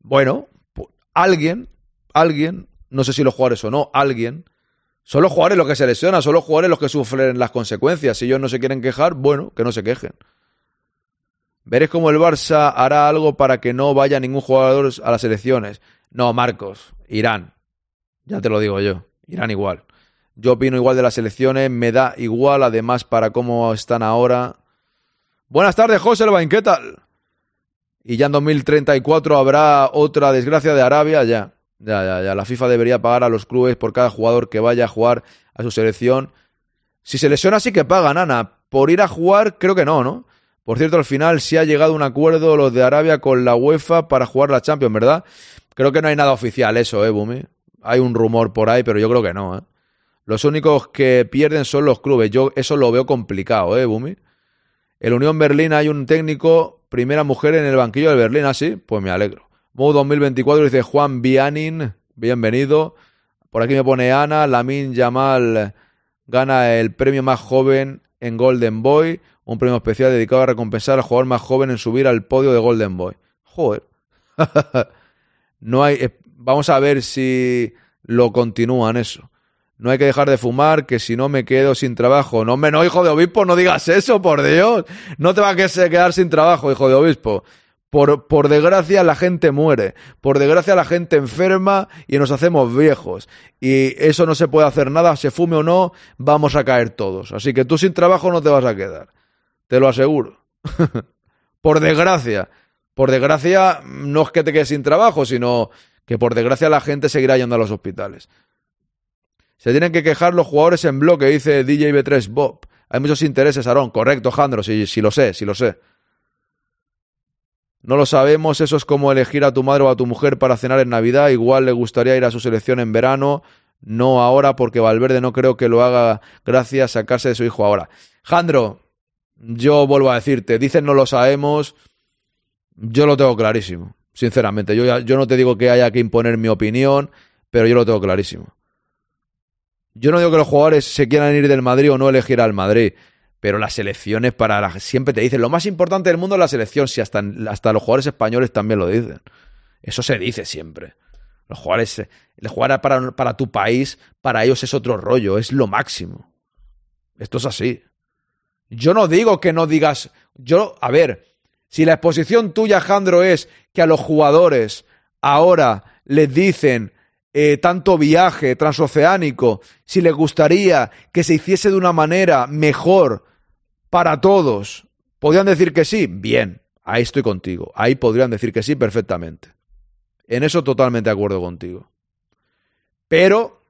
Bueno, pues, alguien, alguien, no sé si los jugadores o no, alguien, son los jugadores los que se lesionan, son los jugadores los que sufren las consecuencias. Si ellos no se quieren quejar, bueno, que no se quejen. Veréis cómo el Barça hará algo para que no vaya ningún jugador a las elecciones. No, Marcos, Irán. Ya te lo digo yo. Irán igual. Yo opino igual de las elecciones, me da igual, además, para cómo están ahora. Buenas tardes, José Elbain, ¿qué tal? Y ya en 2034 habrá otra desgracia de Arabia, ya. Ya, ya, ya. La FIFA debería pagar a los clubes por cada jugador que vaya a jugar a su selección. Si se lesiona, sí que pagan, Ana. Por ir a jugar, creo que no, ¿no? Por cierto, al final sí ha llegado un acuerdo los de Arabia con la UEFA para jugar la Champions, ¿verdad? Creo que no hay nada oficial eso, ¿eh, Bumi? Hay un rumor por ahí, pero yo creo que no. ¿eh? Los únicos que pierden son los clubes. Yo eso lo veo complicado, ¿eh, Bumi? En la Unión Berlín hay un técnico, primera mujer en el banquillo del Berlín, ¿así? ¿ah, pues me alegro. Mo 2024 dice Juan Bianin, bienvenido. Por aquí me pone Ana, Lamin Yamal gana el premio más joven en Golden Boy, un premio especial dedicado a recompensar al jugador más joven en subir al podio de Golden Boy. Joder. <laughs> no hay, eh, vamos a ver si lo continúan eso. No hay que dejar de fumar, que si no me quedo sin trabajo. No, me no, hijo de obispo, no digas eso, por Dios. No te va a quedar sin trabajo, hijo de obispo. Por, desgracia la gente muere, por desgracia la gente enferma y nos hacemos viejos. Y eso no se puede hacer nada, se fume o no, vamos a caer todos. Así que tú sin trabajo no te vas a quedar. Te lo aseguro. <laughs> por desgracia. Por desgracia no es que te quedes sin trabajo, sino que por desgracia la gente seguirá yendo a los hospitales. Se tienen que quejar los jugadores en bloque, dice DJ B3 Bob. Hay muchos intereses, Aarón. Correcto, Jandro, si lo sé, si lo sé. No lo sabemos, eso es como elegir a tu madre o a tu mujer para cenar en Navidad. Igual le gustaría ir a su selección en verano, no ahora, porque Valverde no creo que lo haga gracias a sacarse de su hijo ahora. Jandro, yo vuelvo a decirte, dicen no lo sabemos. Yo lo tengo clarísimo, sinceramente. Yo, yo no te digo que haya que imponer mi opinión, pero yo lo tengo clarísimo. Yo no digo que los jugadores se quieran ir del Madrid o no elegir al Madrid, pero las selecciones para siempre te dicen lo más importante del mundo es la selección, si hasta, hasta los jugadores españoles también lo dicen. Eso se dice siempre. Los jugadores, el jugar para, para tu país, para ellos es otro rollo, es lo máximo. Esto es así. Yo no digo que no digas, yo, a ver, si la exposición tuya, Jandro, es que a los jugadores ahora les dicen eh, tanto viaje transoceánico, si les gustaría que se hiciese de una manera mejor para todos, ¿podrían decir que sí? Bien, ahí estoy contigo. Ahí podrían decir que sí perfectamente. En eso totalmente de acuerdo contigo. Pero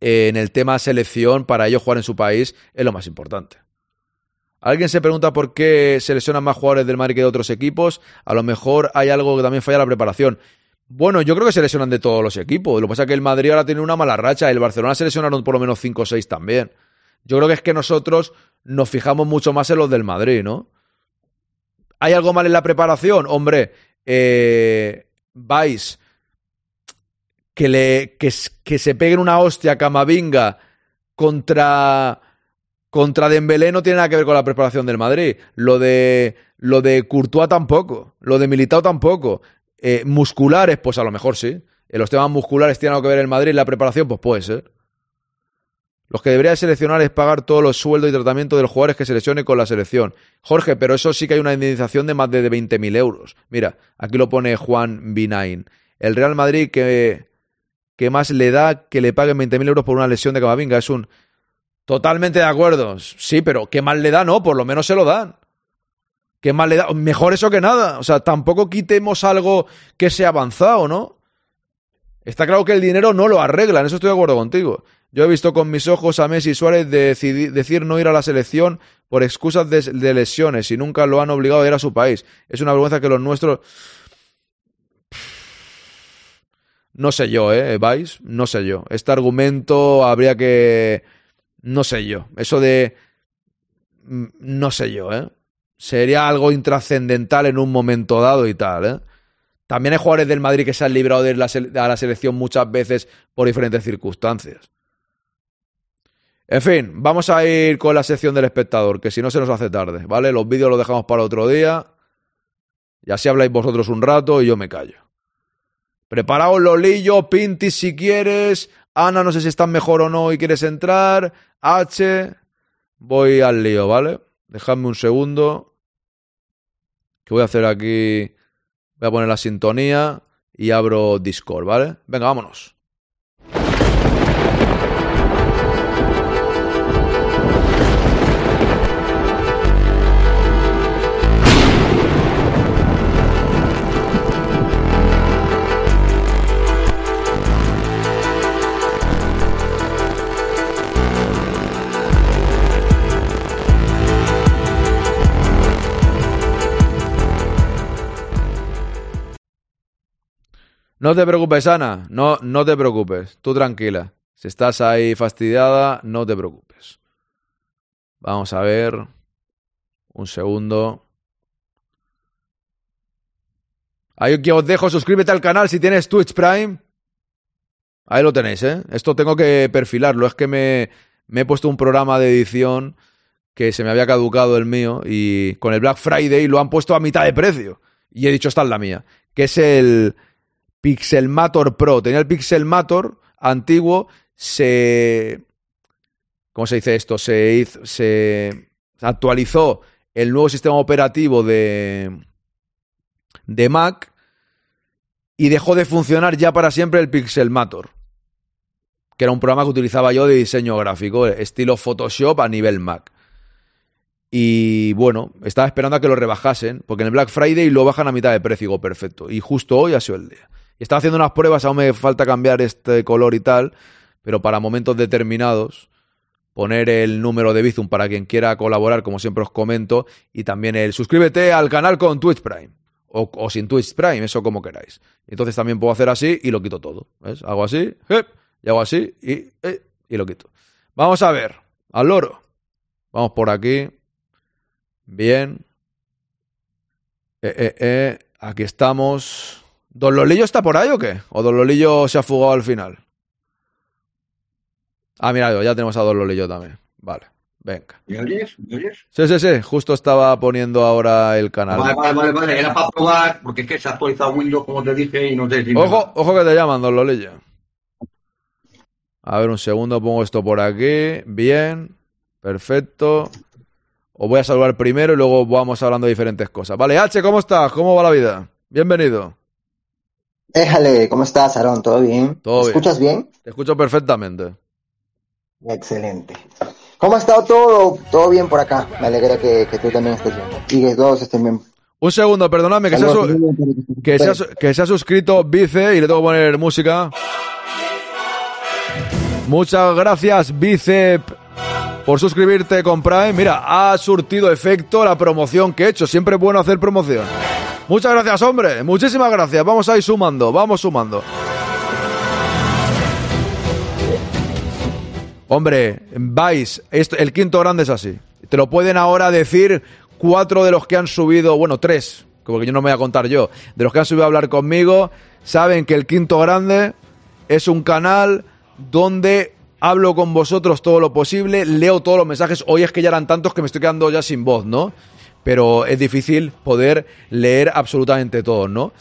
eh, en el tema selección, para ellos jugar en su país es lo más importante. Alguien se pregunta por qué seleccionan más jugadores del Madrid que de otros equipos. A lo mejor hay algo que también falla la preparación. Bueno, yo creo que se lesionan de todos los equipos. Lo que pasa es que el Madrid ahora tiene una mala racha. El Barcelona se lesionaron por lo menos 5 o 6 también. Yo creo que es que nosotros nos fijamos mucho más en los del Madrid, ¿no? ¿Hay algo mal en la preparación? Hombre, eh, vais que, le, que, que se peguen una hostia Camavinga contra, contra Dembélé no tiene nada que ver con la preparación del Madrid. Lo de, lo de Courtois tampoco. Lo de Militao tampoco. Eh, musculares, pues a lo mejor sí. En los temas musculares tiene algo que ver el Madrid, la preparación, pues puede ser. Los que debería seleccionar es pagar todos los sueldos y tratamiento de los jugadores que seleccione con la selección. Jorge, pero eso sí que hay una indemnización de más de 20.000 euros. Mira, aquí lo pone Juan Binain. El Real Madrid que, que más le da que le paguen 20.000 euros por una lesión de Camavinga. Es un... Totalmente de acuerdo. Sí, pero ¿qué más le da? No, por lo menos se lo dan. ¿Qué más le da? Mejor eso que nada. O sea, tampoco quitemos algo que sea avanzado, ¿no? Está claro que el dinero no lo arregla, en eso estoy de acuerdo contigo. Yo he visto con mis ojos a Messi Suárez decir no ir a la selección por excusas de, de lesiones y nunca lo han obligado a ir a su país. Es una vergüenza que los nuestros... No sé yo, ¿eh, Vais? No sé yo. Este argumento habría que... No sé yo. Eso de... mm, No sé yo, ¿eh? Sería algo intrascendental en un momento dado y tal, ¿eh? También hay jugadores del Madrid que se han librado de a la selección muchas veces por diferentes circunstancias. En fin, vamos a ir con la sección del espectador, que si no se nos hace tarde, ¿vale? Los vídeos los dejamos para otro día. Y así habláis vosotros un rato y yo me callo. Preparaos Lolillo, Pinti si quieres. Ana, no sé si estás mejor o no y quieres entrar. H. Voy al lío, ¿vale? Dejadme un segundo. Que voy a hacer aquí. Voy a poner la sintonía y abro Discord, ¿vale? Venga, vámonos. No te preocupes, Ana. No, no te preocupes. Tú tranquila. Si estás ahí fastidiada, no te preocupes. Vamos a ver. Un segundo. Ahí os dejo, suscríbete al canal si tienes Twitch Prime. Ahí lo tenéis, ¿eh? Esto tengo que perfilarlo. Es que me, me he puesto un programa de edición que se me había caducado el mío y con el Black Friday lo han puesto a mitad de precio. Y he dicho, esta es la mía. Que es el Pixelmator Pro. Tenía el Pixelmator antiguo, se... ¿Cómo se dice esto? Se, hizo, se actualizó el nuevo sistema operativo de, de Mac y dejó de funcionar ya para siempre el Pixelmator, que era un programa que utilizaba yo de diseño gráfico, estilo Photoshop a nivel Mac. Y bueno, estaba esperando a que lo rebajasen, porque en el Black Friday lo bajan a mitad de precio, perfecto. Y justo hoy ha sido el día. Estaba haciendo unas pruebas, aún me falta cambiar este color y tal, pero para momentos determinados, poner el número de Bizum para quien quiera colaborar, como siempre os comento, y también el suscríbete al canal con Twitch Prime. O, sin Twitch Prime, eso como queráis. Entonces también puedo hacer así y lo quito todo. ¿Ves? Hago así, y hago así y, ¡eh! y lo quito. Vamos a ver, al loro. Vamos por aquí. Bien. Eh, eh, eh, aquí estamos. ¿Don Lolillo está por ahí o qué? ¿O Don Lolillo se ha fugado al final? Ah, mira, ya tenemos a Don Lolillo también. Vale, venga. ¿Me oyes? ¿Me oyes? Sí, sí, sí. Justo estaba poniendo ahora el canal. Vale, vale, vale, vale. Era para probar, porque es que se ha actualizado Windows, como te dije, y no si... me Ojo, ojo que te llaman, Don Lolillo. A ver, un segundo, pongo esto por aquí. Bien, perfecto. Os voy a saludar primero y luego vamos hablando de diferentes cosas. Vale, H, ¿cómo estás? ¿Cómo va la vida? Bienvenido. Éjale, ¿cómo estás, Aarón? ¿Todo bien? Todo ¿Me bien. escuchas bien? Te escucho perfectamente. Excelente. ¿Cómo ha estado todo? Todo bien por acá. Me alegra que, que tú también estés bien. Y que todos estén bien. Un segundo, perdonadme, que se ha, que se ha su- que se ha suscrito Vice y le tengo que poner música. Muchas gracias, Vice, por suscribirte con Prime. Mira, ha surtido efecto la promoción que he hecho. Siempre es bueno hacer promoción. Muchas gracias, hombre. Muchísimas gracias. Vamos a ir sumando, vamos sumando. Hombre, Vice, esto, el quinto grande es así. Te lo pueden ahora decir cuatro de los que han subido, bueno, tres, porque yo no me voy a contar yo, de los que han subido a hablar conmigo, saben que el quinto grande es un canal donde hablo con vosotros todo lo posible, leo todos los mensajes. Hoy es que ya eran tantos que me estoy quedando ya sin voz, ¿no? Pero es difícil poder leer absolutamente todos, ¿no?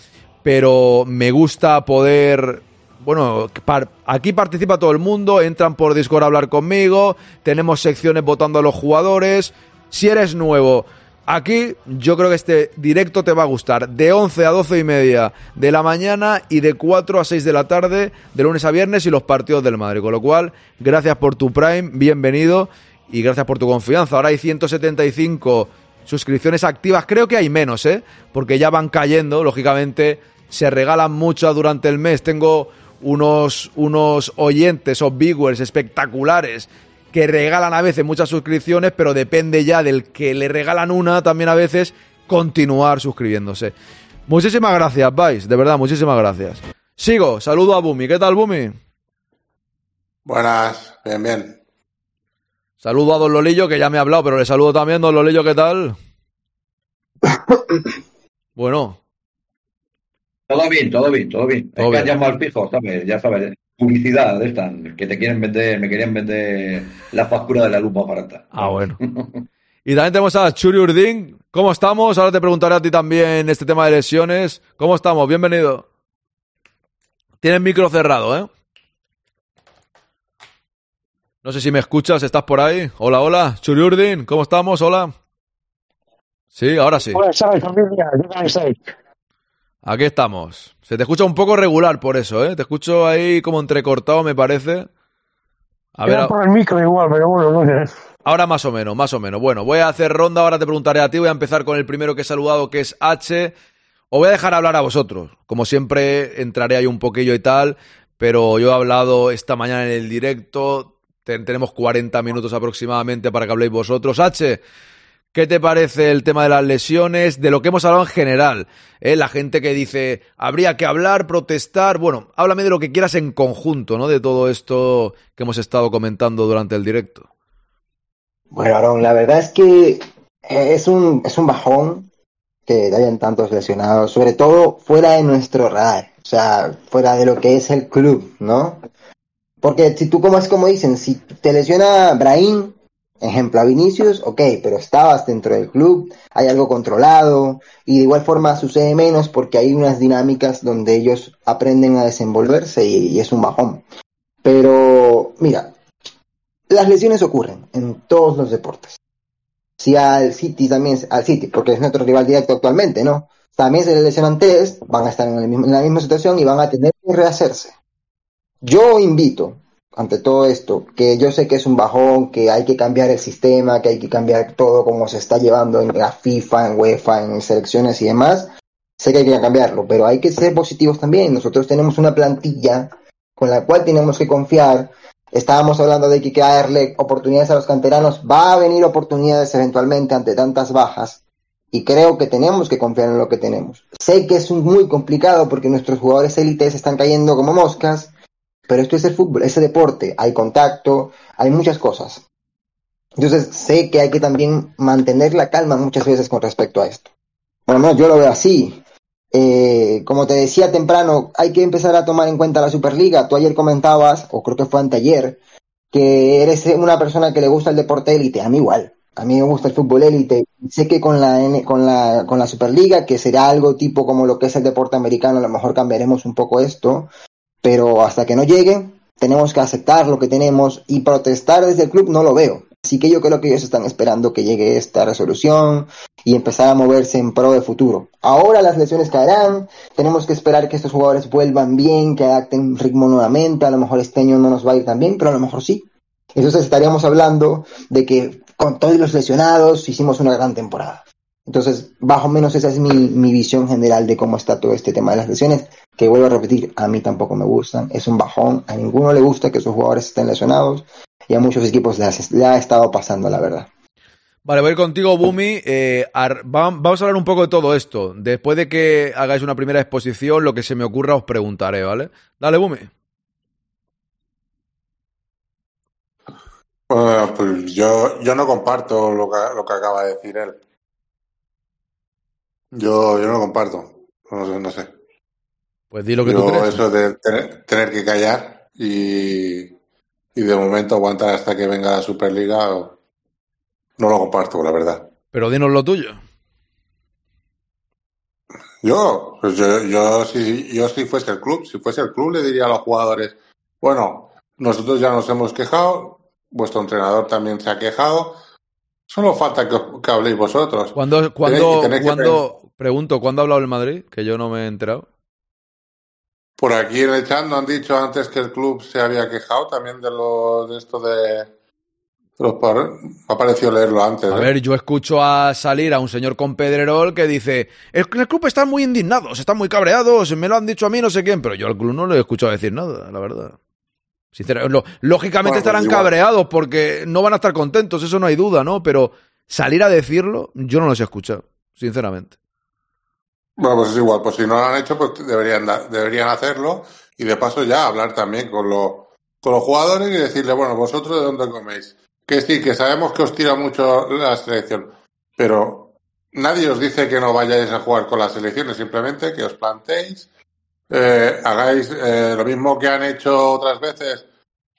Pero me gusta poder bueno, aquí participa todo el mundo, entran por Discord a hablar conmigo, tenemos secciones votando a los jugadores. Si eres nuevo, aquí yo creo que este directo te va a gustar. De 11 a 12 y media de la mañana y de 4 a 6 de la tarde, de lunes a viernes y los partidos del Madrid. Con lo cual, gracias por tu Prime, bienvenido y gracias por tu confianza. Ahora hay 175 suscripciones activas, creo que hay menos, ¿eh? Porque ya van cayendo, lógicamente se regalan muchas durante el mes. Tengo unos, unos oyentes o viewers espectaculares que regalan a veces muchas suscripciones, pero depende ya del que le regalan una también a veces continuar suscribiéndose. Muchísimas gracias, Vice, de verdad, muchísimas gracias. Sigo, saludo a Bumi. ¿Qué tal, Bumi? Buenas, bien, bien. Saludo a Don Lolillo, que ya me ha hablado, pero le saludo también, Don Lolillo, ¿qué tal? <coughs> Bueno, Todo bien, todo bien, todo bien. Todo es que bien. al pijo, ¿sabes? Ya sabes, publicidad de esta, que te quieren vender, me querían vender la factura de la luz más barata. Ah, bueno. Y también tenemos a Churi Urdin. ¿Cómo estamos? Ahora te preguntaré a ti también este tema de lesiones. ¿Cómo estamos? Bienvenido. Tienes micro cerrado, ¿eh? No sé si me escuchas, ¿estás por ahí? Hola, hola. Churi Urdin, ¿cómo estamos? Hola. Sí, ahora sí. Tardes, familia. ¿Qué tal estáis? Aquí estamos. Se te escucha un poco regular por eso, ¿eh? Te escucho ahí como entrecortado, me parece. A ver, Era por el micro igual, pero bueno, no sé. Ahora más o menos, más o menos. Bueno, voy a hacer ronda, ahora te preguntaré a ti, voy a empezar con el primero que he saludado, que es H. Os voy a dejar hablar a vosotros. Como siempre, entraré ahí un poquillo y tal, pero yo he hablado esta mañana en el directo, ten- tenemos 40 minutos aproximadamente para que habléis vosotros. H, ¿qué te parece el tema de las lesiones, de lo que hemos hablado en general? ¿Eh? La gente que dice, habría que hablar, protestar, bueno, háblame de lo que quieras en conjunto, ¿no? De todo esto que hemos estado comentando durante el directo. Bueno, Aarón, la verdad es que eh, es un, es un bajón que hayan tantos lesionados, sobre todo fuera de nuestro radar, o sea, fuera de lo que es el club, ¿no? Porque si tú, como es como dicen, si te lesiona Brahim, ejemplo a Vinicius, ok, pero estabas dentro del club, hay algo controlado, y de igual forma sucede menos porque hay unas dinámicas donde ellos aprenden a desenvolverse y, es un bajón. Pero, mira, las lesiones ocurren en todos los deportes. Si al City también, al City, porque es nuestro rival directo actualmente, ¿no? También se le lesionan tres, van a estar en la misma situación y van a tener que rehacerse. Yo invito, ante todo esto, que yo sé que es un bajón, que hay que cambiar el sistema, que hay que cambiar todo como se está llevando en la FIFA, en UEFA, en selecciones y demás. Sé que hay que cambiarlo, pero hay que ser positivos también. Nosotros tenemos una plantilla con la cual tenemos que confiar. Estábamos hablando de que que darle oportunidades a los canteranos. Va a venir oportunidades eventualmente ante tantas bajas. Y creo que tenemos que confiar en lo que tenemos. Sé que es muy complicado porque nuestros jugadores élites están cayendo como moscas, pero esto es el fútbol, ese deporte, hay contacto, hay muchas cosas. Entonces sé que hay que también mantener la calma muchas veces con respecto a esto. Lo menos yo lo veo así. Eh, como te decía temprano, hay que empezar a tomar en cuenta la Superliga. Tú ayer comentabas, o creo que fue anteayer, que eres una persona que le gusta el deporte élite. A mí igual. A mí me gusta el fútbol élite. Sé que con la, con la, con la Superliga, que será algo tipo como lo que es el deporte americano, a lo mejor cambiaremos un poco esto. Pero hasta que no llegue, tenemos que aceptar lo que tenemos y protestar desde el club no lo veo. Así que yo creo que ellos están esperando que llegue esta resolución y empezar a moverse en pro de futuro. Ahora las lesiones caerán, tenemos que esperar que estos jugadores vuelvan bien, que adapten ritmo nuevamente, a lo mejor este año no nos va a ir tan bien, pero a lo mejor sí. Entonces estaríamos hablando de que con todos los lesionados hicimos una gran temporada. Entonces, bajo menos esa es mi, mi visión general de cómo está todo este tema de las lesiones, que vuelvo a repetir, a mí tampoco me gustan, es un bajón, a ninguno le gusta que sus jugadores estén lesionados y a muchos equipos le, ha estado pasando, la verdad. Vale, voy a ir contigo, Bumi. Eh, vamos a hablar un poco de todo esto. Después de que hagáis una primera exposición, lo que se me ocurra os preguntaré, ¿vale? Dale, Bumi. Bueno, pues yo, yo no comparto lo que, lo que acaba de decir él. Yo, yo no lo comparto. No sé, no sé. Pues di lo que yo tú crees. eso de tener, tener que callar y, y de momento aguantar hasta que venga la Superliga, no lo comparto, la verdad. Pero dinos lo tuyo. Yo, pues yo, yo, si, yo si fuese el club, si fuese el club le diría a los jugadores, bueno, nosotros ya nos hemos quejado, vuestro entrenador también se ha quejado, solo falta que, que habléis vosotros. ¿Cuándo, que cuándo- pregunto, ¿cuándo ha hablado el Madrid? Que yo no me he enterado. Por aquí en el chat nos han dicho antes que el club se había quejado también de, lo, de esto de, los Me ha parecido leerlo antes. A ¿eh? ver, yo escucho a salir a un señor con Pedrerol que dice, el, el club está muy indignados, están muy cabreados, me lo han dicho a mí no sé quién, pero yo al club no le he escuchado decir nada, la verdad. Sinceramente, lo- lógicamente Bueno, pues estarán igual. cabreados porque no van a estar contentos, eso no hay duda, ¿no? Pero salir a decirlo, yo no los he escuchado, sinceramente. Bueno, pues es igual, pues si no lo han hecho, pues deberían, deberían hacerlo y de paso ya hablar también con, lo- con los jugadores y decirle, bueno, vosotros de dónde coméis. Que sí, que sabemos que os tira mucho la selección, pero nadie os dice que no vayáis a jugar con las selecciones, simplemente que os plantéis, eh, hagáis eh, lo mismo que han hecho otras veces,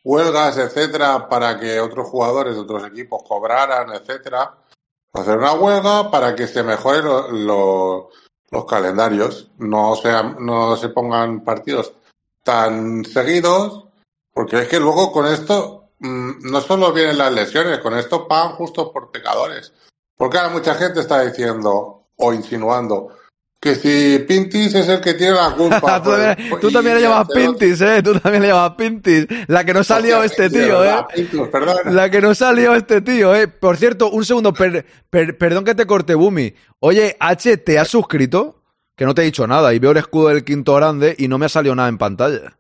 huelgas, etcétera, para que otros jugadores de otros equipos cobraran, etcétera. Hacer una huelga para que se mejoren lo- lo- los calendarios, no, sean, no se pongan partidos tan seguidos, porque es que luego con esto mm, no solo vienen las lesiones, con esto pagan justo por pecadores. Porque ahora mucha gente está diciendo o insinuando que si Pintis es el que tiene la culpa. <laughs> tú también, pues, tú también le que llamas Pintis, ¿eh? Tú también le llamas Pintis. La que no salió Hostia, este tío, ¿eh? verdad. La que no salió este tío, ¿eh? Por cierto, un segundo, per- per- perdón que te corte, Bumi. Oye, H, ¿te has suscrito? Que no te he dicho nada y veo el escudo del quinto grande y no me ha salido nada en pantalla.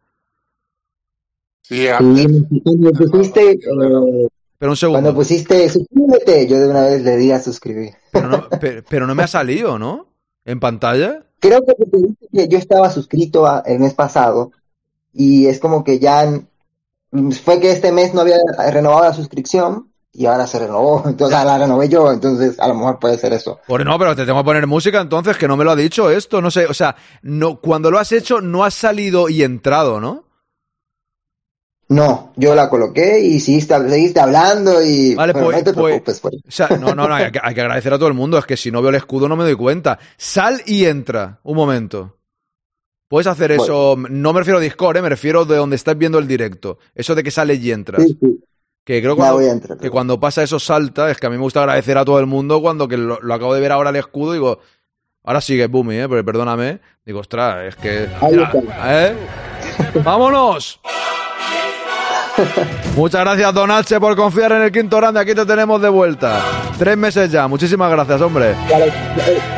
Sí, Y cuando pusiste, eh, Pero un segundo. cuando pusiste suscríbete, yo de una vez le di a suscribir. Pero no, <laughs> pe- pero no me ha salido, ¿no? ¿En pantalla? Creo que te dije que yo estaba suscrito a- el mes pasado y es como que ya fue que este mes no había renovado la suscripción y ahora se renovó, <laughs> entonces la renové yo, entonces a lo mejor puede ser eso. Pues no, pero te tengo que poner música entonces, que no me lo ha dicho esto, no sé, o sea, no, cuando lo has hecho no has salido y entrado, ¿no? No, yo la coloqué y seguiste, seguiste hablando y Vale, bueno, pues- no te pues- preocupes. pues. O sea, no, no, no, hay que, hay que agradecer a todo el mundo, es que si no veo el escudo no me doy cuenta. Sal y entra, un momento. Puedes hacer eso, no me refiero a Discord, ¿eh? me refiero de donde estás viendo el directo. Eso de que sales y entras. Sí, sí. Que creo Ya cuando- entrar. que cuando pasa eso salta, es que a mí me gusta agradecer a todo el mundo cuando que lo, lo acabo de ver ahora el escudo y digo, ahora sigue Boomy, ¿eh? Pero perdóname. Digo, ostras, es que... Está. ¿eh? <laughs> ¡Vámonos! <laughs> Muchas gracias, Don H, por confiar en el quinto grande. Aquí te tenemos de vuelta. Tres meses ya. Muchísimas gracias, hombre. Claro, eh,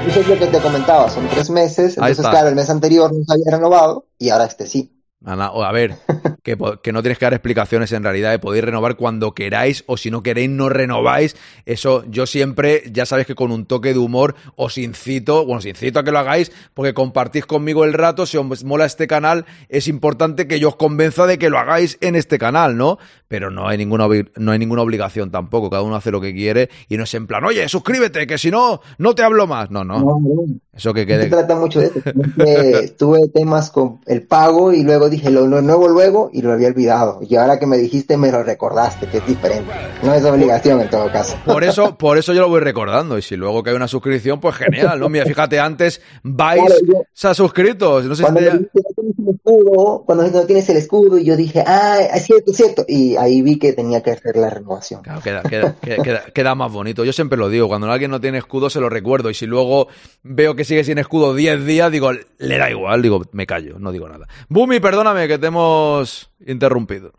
eso es lo que te comentaba, son tres meses, entonces claro, el mes anterior no se había renovado y ahora este sí. A ver, que, que no tienes que dar explicaciones en realidad, eh, podéis renovar cuando queráis o si no queréis no renováis. Eso yo siempre, ya sabéis que con un toque de humor os incito, bueno, os incito a que lo hagáis porque compartís conmigo el rato, si os mola este canal es importante que yo os convenza de que lo hagáis en este canal, ¿no? Pero no hay ninguna, no hay ninguna obligación tampoco, cada uno hace lo que quiere y no es en plan, oye, suscríbete, que si no, no te hablo más. No, no, No, no, eso que no quede... se trata mucho de eso. sino que <laughs> tuve temas con el pago y luego dije lo, nuevo luego y lo había olvidado. Y ahora que me dijiste me lo recordaste, que es diferente. No es obligación en todo caso. Por eso, <laughs> por eso yo lo voy recordando. Y si luego que hay una suscripción, pues genial, ¿no? Mira, fíjate, antes Vice Claro, yo- se ha suscrito. No sé si te- tienes el escudo, cuando no tienes el escudo, y yo dije, ah, es cierto, es cierto. Y ahí vi que tenía que hacer la renovación. Claro, queda, queda, queda, queda- queda más bonito. Yo siempre lo digo, cuando alguien no tiene escudo se lo recuerdo. Y si luego veo que sigue sin escudo 10 días, digo, le da igual, digo, me callo, no digo nada. Bumi, perdóname que te hemos interrumpido.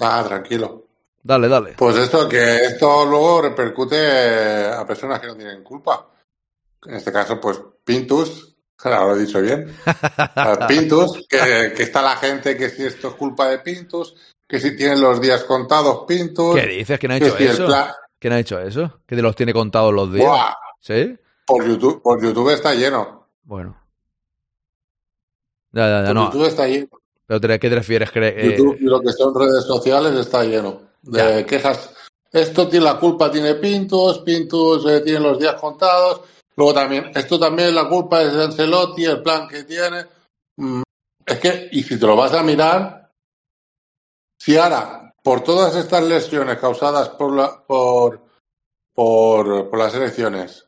Ah, tranquilo. Dale, dale. Pues esto, que esto luego repercute a personas que no tienen culpa. En este caso, pues Pintus, claro, lo he dicho bien. A <laughs> Pintus, que, que está la gente que si esto es culpa de Pintus, que si tienen los días contados Pintus. ¿Qué dices? ¿Quién ha que hecho si eso? plan- ¿Quién ha hecho eso? ¿Que te los tiene contados los días? Buah, ¿Sí? por YouTube, por YouTube está lleno. Bueno. Ya, ya, ya, Por no. YouTube está lleno. ¿Pero te- qué te refieres? Eh, YouTube y lo que son redes sociales está lleno de quejas. Esto tiene la culpa, tiene Pintus, Pintus eh, tiene los días contados. Luego también, esto también la culpa es de Ancelotti, el plan que tiene. Mm, Es que, y si te lo vas a mirar, si ahora, por todas estas lesiones causadas por, la, por, por, por las elecciones,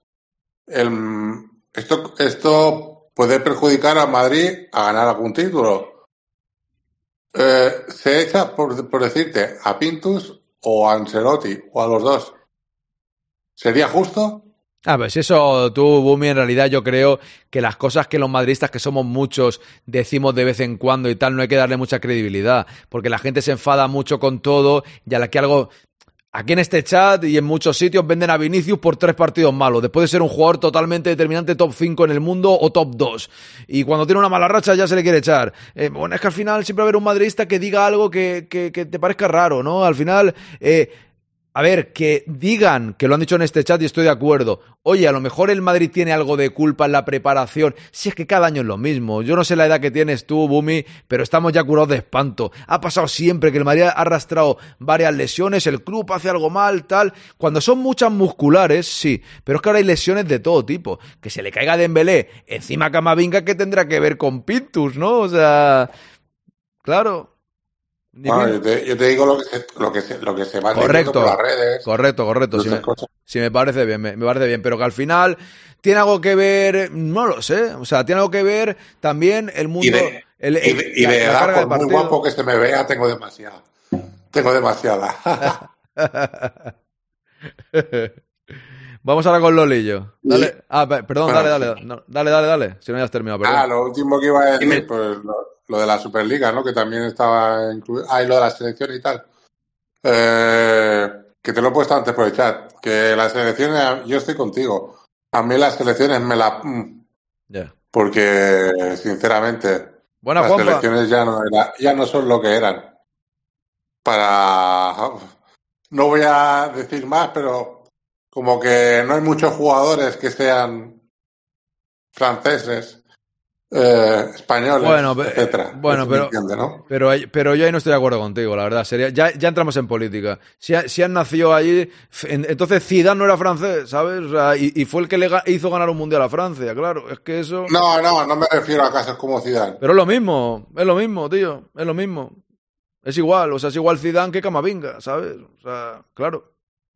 el- esto, esto puede perjudicar a Madrid a ganar algún título. Eh, se echa, por, por decirte, a Pintus o a Ancelotti o a los dos. ¿Sería justo? Ah, pues eso tú, Bumi, en realidad yo creo que las cosas que los madridistas, que somos muchos, decimos de vez en cuando y tal, no hay que darle mucha credibilidad, porque la gente se enfada mucho con todo y a la que algo... Aquí en este chat y en muchos sitios venden a Vinicius por tres partidos malos, después de ser un jugador totalmente determinante, top 5 en el mundo o top 2. Y cuando tiene una mala racha ya se le quiere echar. Eh, bueno, es que al final siempre va a haber un madridista que diga algo que, que- que te parezca raro, ¿no? Al final, eh, a ver, que digan, que lo han dicho en este chat y estoy de acuerdo. Oye, a lo mejor el Madrid tiene algo de culpa en la preparación. Si es que cada año es lo mismo. Yo no sé la edad que tienes tú, Bumi, pero estamos ya curados de espanto. Ha pasado siempre que el Madrid ha arrastrado varias lesiones, el club hace algo mal, tal. Cuando son muchas musculares, sí. Pero es que ahora hay lesiones de todo tipo. Que se le caiga Dembélé encima a Camavinga, que tendrá que ver con Pintus, ¿no? O sea, claro. Bueno, yo, te, yo te digo lo que se, lo que se, lo que se va Correcto, por las redes. correcto, correcto. Si me, cosas. si me parece bien, me, me parece bien, pero que al final tiene algo que ver, no lo sé, o sea, tiene algo que ver también el mundo, Y de, el- y el- de, y la- de la edad, carga de por muy guapo que se me vea, tengo demasiada. Tengo demasiada. <laughs> Vamos ahora con Lolillo. Dale, ah, pe- perdón, Bueno, dale, dale, no, dale, dale, dale, si no ya has terminado, perdón. Ah, lo último que iba a decir, pues lo, lo de la Superliga, ¿no? Que también estaba incluido. Ah, y lo de la selección y tal. Eh, que te lo he puesto antes por el chat. Que las selecciones, yo estoy contigo. A mí las selecciones me la. mm, Ya. Porque, sinceramente, Buena, las selecciones ya no, era- ya no son lo que eran. Para. No voy a decir más, pero como que no hay muchos jugadores que sean franceses, eh, españoles, Bueno, etcétera. bueno, pero, entiende, ¿no? pero, pero yo ahí no estoy de acuerdo contigo, la verdad. Sería, ya, ya entramos en política. Si, si han nacido allí, en- entonces Zidane no era francés, ¿sabes? O sea, y, y fue el que le hizo ganar un mundial a Francia, claro. Es que eso. No, no, no me refiero a casos como Zidane. Pero es lo mismo, es lo mismo, tío, es lo mismo. Es igual, o sea, es igual Zidane que Camavinga, ¿sabes? O sea, claro,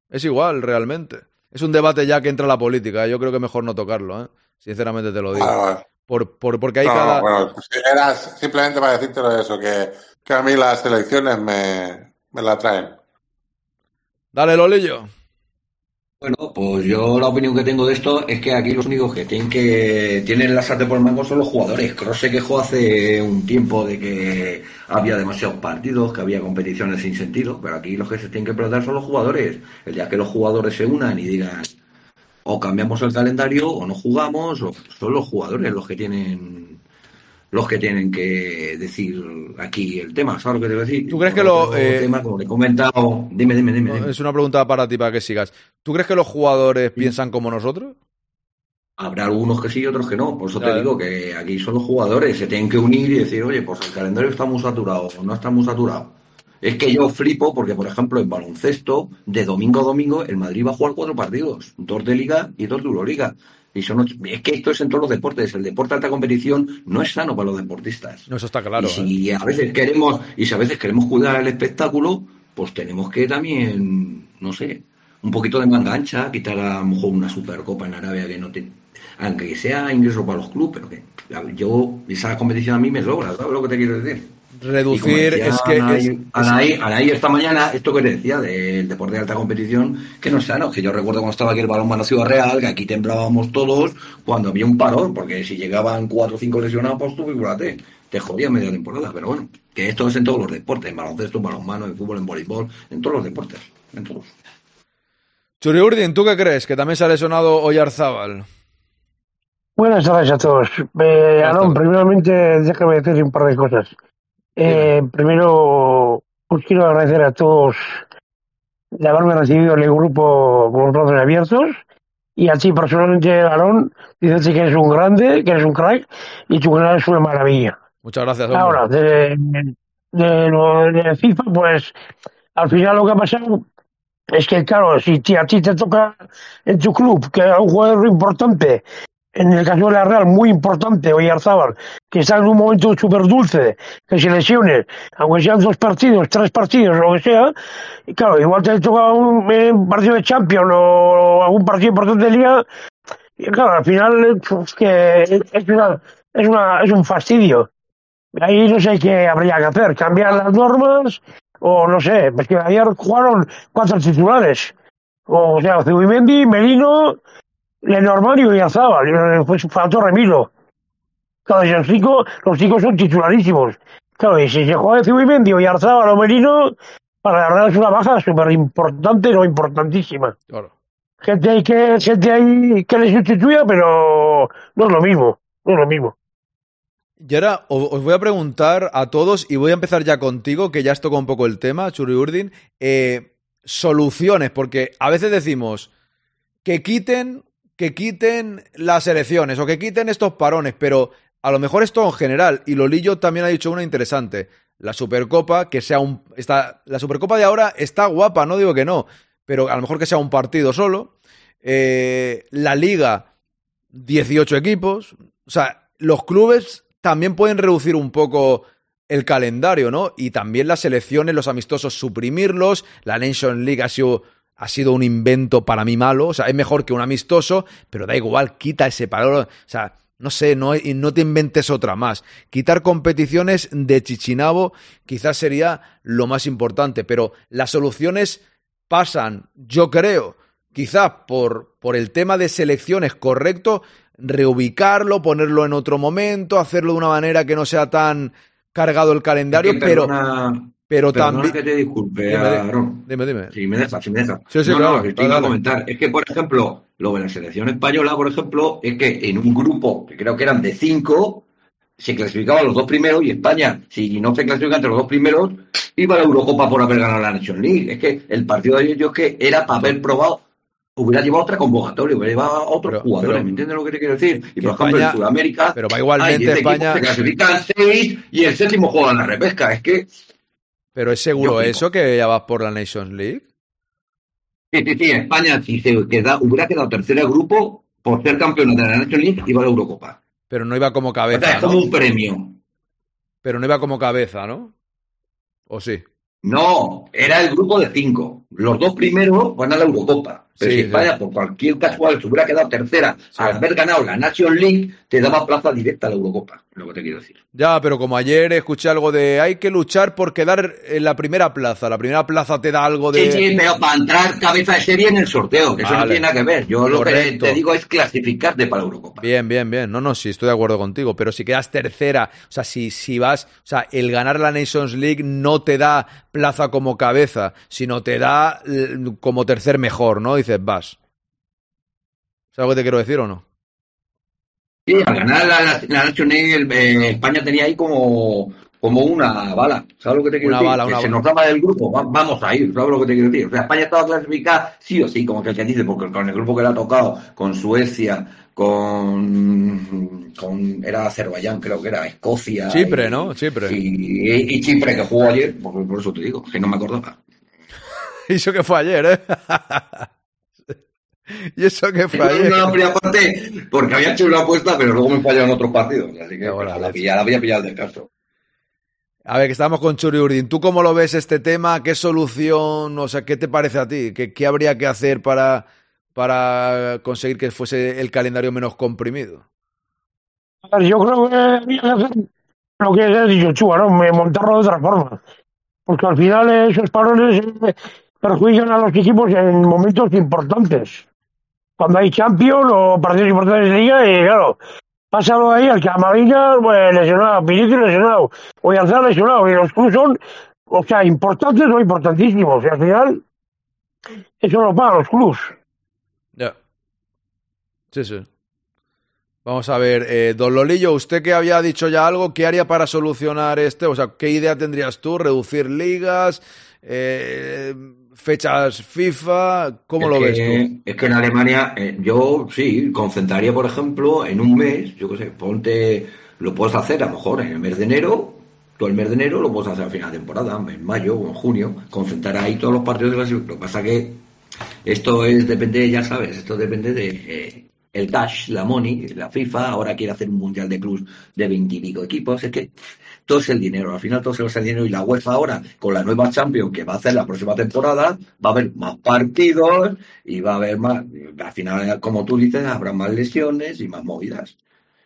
es igual realmente. Es un debate ya que entra la política, ¿eh? yo creo que mejor no tocarlo, ¿eh? Sinceramente te lo digo. Vale, vale. Por, por- porque hay No, cada... no, bueno, era simplemente para decirte lo de eso, que, que a mí las selecciones me, me la traen. Dale, Lolillo. Bueno, pues yo la opinión que tengo de esto es que aquí los únicos que tienen que tienen la sartén por el mango son los jugadores. Kroos se quejó hace un tiempo de que había demasiados partidos, que había competiciones sin sentido, pero aquí los que se tienen que explotar son los jugadores. El día que los jugadores se unan y digan o cambiamos el calendario o no jugamos, o son los jugadores los que tienen los que tienen que decir aquí el tema, ¿sabes lo que te voy a decir? ¿Tú crees que lo, eh, tema, como le he comentado, dime, dime, dime. dime. Es una pregunta para ti, para que sigas. ¿Tú crees que los jugadores piensan como nosotros? Habrá algunos que sí y otros que no. Por eso Claro. te digo que aquí son los jugadores, se tienen que unir y decir, oye, pues el calendario está muy saturado, o no está muy saturado. Es que yo flipo porque, por ejemplo, en baloncesto, de domingo a domingo, el Madrid va a jugar cuatro partidos, dos de Liga y dos de Euroliga. Y son ocho- es que esto es en todos los deportes. El deporte de alta competición no es sano para los deportistas. No, eso está claro. y si a veces queremos, y si a veces queremos cuidar el espectáculo, pues tenemos que también, no sé, un poquito de manga ancha, quitar a lo mejor una supercopa en Arabia que no te, aunque sea ingreso para los clubes, pero que yo, esa competición a mí me sobra, ¿sabes lo que te quiero decir? Reducir decía es que. Anaí, es- es- Anaí- Anaí esta mañana, esto que te decía del deporte de alta competición, que no es sano, que yo recuerdo cuando estaba aquí el balón Ciudad Real, que aquí temblábamos todos cuando había un parón, porque si llegaban cuatro o cinco lesionados, pues tú figúrate, te jodía media temporada, pero bueno, que esto es en todos los deportes, en baloncesto, en balonmano, en fútbol, en voleibol, en todos los deportes, en todos. Churi Urdin, ¿tú qué crees? Que también se ha lesionado Oyarzábal. Buenas tardes a todos. Eh, Aarón, primeramente déjame decir un par de cosas. Eh, primero, os quiero agradecer a todos de haberme recibido en el grupo con los brazos abiertos. Y a ti personalmente, Aarón, dices que eres un grande, que eres un crack y tu canal es una maravilla. Muchas gracias, hombre. Ahora, de, de lo de FIFA, pues al final lo que ha pasado es que, claro, si a ti te toca en tu club que a un jugador importante, en el caso de la Real, muy importante, Oyarzábal, que está en un momento súper dulce, que se lesione, aunque sean dos partidos, tres partidos, lo que sea, y claro, igual te toca un, eh, un partido de Champions o algún partido importante de Liga, y claro, al final es que es, una, es, una, es un fastidio. Ahí no sé qué habría que hacer, cambiar las normas o no sé, es que ayer jugaron cuatro titulares. O sea, Zubimendi, Merino, Lenormand y Oyarzabal, pues faltó Remiro. Claro, y los chicos, los chicos son titularísimos. Claro, y si se juega de Zubimendi, Oyarzabal o Merino, para la Real es una baja súper importante, no importantísima. Claro. Gente hay que, gente hay que le sustituya, pero no es lo mismo, no es lo mismo. Y ahora os voy a preguntar a todos, y voy a empezar ya contigo, que ya has tocado un poco el tema, Churi Urdin, eh, soluciones, porque a veces decimos que quiten, que quiten las elecciones o que quiten estos parones, pero a lo mejor esto en general, y Lolillo también ha dicho una interesante, la Supercopa, que sea un... Está, la Supercopa de ahora está guapa, no digo que no, pero a lo mejor que sea un partido solo, eh, la Liga, 18 equipos, o sea, los clubes también pueden reducir un poco el calendario, ¿no? Y también las selecciones, los amistosos, suprimirlos. La Nation League ha sido, ha sido un invento para mí malo. O sea, es mejor que un amistoso, pero da igual, quita ese parón. O sea, no sé, no, no te inventes otra más. Quitar competiciones de Chichinabo quizás sería lo más importante, pero las soluciones pasan, yo creo, quizás por, por el tema de selecciones correcto, reubicarlo, ponerlo en otro momento, hacerlo de una manera que no sea tan cargado el calendario, pero, pero perdona también... que te disculpe, Dime, dime. Aaron. Dime, dime. Si me dejas, si me dejas. Sí, sí, no, claro, no, que te iba a comentar. Es que, por ejemplo, lo de la selección española, por ejemplo, es que en un grupo que creo que eran de cinco, se clasificaban los dos primeros y España, si no se clasifica entre los dos primeros, iba a la Eurocopa por haber ganado la Nation League. Es que el partido de ellos que era para haber probado, hubiera llevado otra convocatoria, hubiera llevado a otros jugadores, pero- ¿me entiendes lo que te quiero decir? Y por ejemplo, en Sudamérica, pero va igualmente hay equipos España- Se clasifican seis y el séptimo juega en la repesca. Es que Pero es seguro eso que ya vas por la Nations League. Sí, sí, sí, España, si se queda, hubiera quedado tercero de grupo por ser campeón de la National League, iba a la Eurocopa. Pero no iba como O sea, cabeza, es como ¿no? un premio. Pero no iba como cabeza, ¿no? ¿O sí? No, era el grupo de cinco. Los dos primeros van a la Eurocopa. Pero Sí, si sí. España, por cualquier casual, se hubiera quedado tercera al haber ganado la Nation League, te daba plaza directa a la Eurocopa, lo que te quiero decir. Ya, pero como ayer escuché algo de hay que luchar por quedar en la primera plaza. La primera plaza te da algo de... Sí, sí, pero para entrar cabeza de serie en el sorteo, que eso no tiene nada que ver. Yo lo Correcto. que te digo es clasificarte para la Eurocopa. Bien, bien, bien. No, no, sí, estoy de acuerdo contigo. Pero si quedas tercera, o sea, si, si vas, o sea, el ganar la Nations League no te da plaza como cabeza, sino te da como tercer mejor, ¿no? Dices, vas. ¿Sabes lo que te quiero decir o no? Sí, al ganar la, la, eh, España tenía ahí como, como una bala. ¿Sabes lo que te quiero Una decir? bala, que una se bala. nos daba del grupo, va- vamos a ir, ¿sabes lo que te quiero decir? O sea, España estaba clasificada sí o sí, como que el que dice, porque con el grupo que le ha tocado, con Suecia, con, con era Azerbaiyán, creo que era, Escocia. Chipre, y- ¿no? Chipre. Y, y Chipre, que jugó ayer, por, por eso te digo, que no me acordaba. <laughs> Y eso que fue ayer, ¿eh? <laughs> y eso que ayer. no la primera parte, porque había hecho una apuesta, pero luego me fallaron otros partidos. Así que pues, la, pillaba, la había pillado del caso. A ver, que estamos con Churi Urdin. ¿Tú cómo lo ves este tema? ¿Qué solución? O sea, ¿qué te parece a ti? ¿Qué, qué habría que hacer para, para conseguir que fuese el calendario menos comprimido? Yo creo que había que hacer lo que has dicho, Chua, ¿no? Me- Montarlo de otra forma. Porque al final esos parones eh, perjudican a los equipos en momentos importantes. Cuando hay Champions o partidos importantes de liga, y claro, pásalo ahí al Camavinga pues, lesionado, Vinicius lesionado, o Yarzán lesionado, y los clubes son, o sea, importantes o importantísimos. Y al final, eso lo pagan los clubes. Ya. Sí, sí. Vamos a ver, eh, don Lolillo, usted que había dicho ya algo, ¿qué haría para solucionar este? O sea, ¿qué idea tendrías tú? ¿Reducir ligas? Eh, ¿Fechas FIFA? ¿Cómo Es lo que- ves tú? Es que en Alemania, eh, yo sí, concentraría, por ejemplo, en un mes, yo qué sé, ponte, lo puedes hacer a lo mejor en el mes de enero, todo el mes de enero lo puedes hacer a final de temporada, en mayo o en junio, concentrar ahí todos los partidos de clasificación. Lo que pasa que esto es, depende, ya sabes, esto depende de eh, el cash, la money, la FIFA, ahora quiere hacer un mundial de clubs de veintipico equipos, es que todo es el dinero, al final todo se basa en el dinero y la UEFA ahora, con la nueva Champions que va a hacer la próxima temporada, va a haber más partidos y va a haber más, al final, como tú dices, habrá más lesiones y más movidas.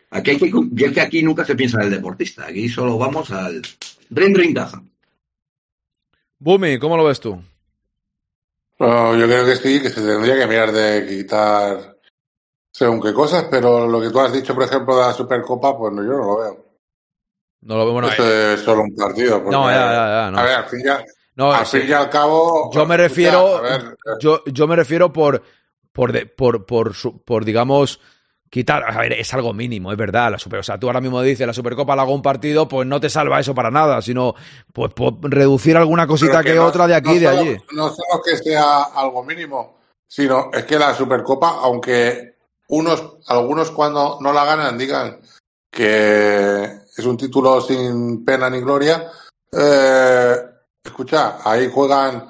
Aquí hay que, y es que aquí nunca se piensa en el deportista, aquí solo vamos al ring ring caja. Bumi, ¿cómo lo ves tú? No, yo creo que sí, que se tendría que mirar de quitar según qué cosas, pero lo que tú has dicho, por ejemplo, de la Supercopa, pues no, yo no lo veo. No lo bueno, Esto eh, es solo un partido. porque- No, ya, ya, ya, no. A ver, al fin y al, No, al, sí. fin y al cabo. Yo me refiero, ver, yo, yo me refiero por, por, de- por, por, digamos, quitar, a ver, es algo mínimo, es verdad, la super, o sea, tú ahora mismo dices, la Supercopa la hago un partido, pues no te salva eso para nada, sino, pues, por reducir alguna cosita que, no- otra de aquí y de solo- allí. No solo que sea algo mínimo, sino es que la Supercopa, aunque unos, algunos cuando no la ganan digan que es un título sin pena ni gloria, eh, escucha, ahí juegan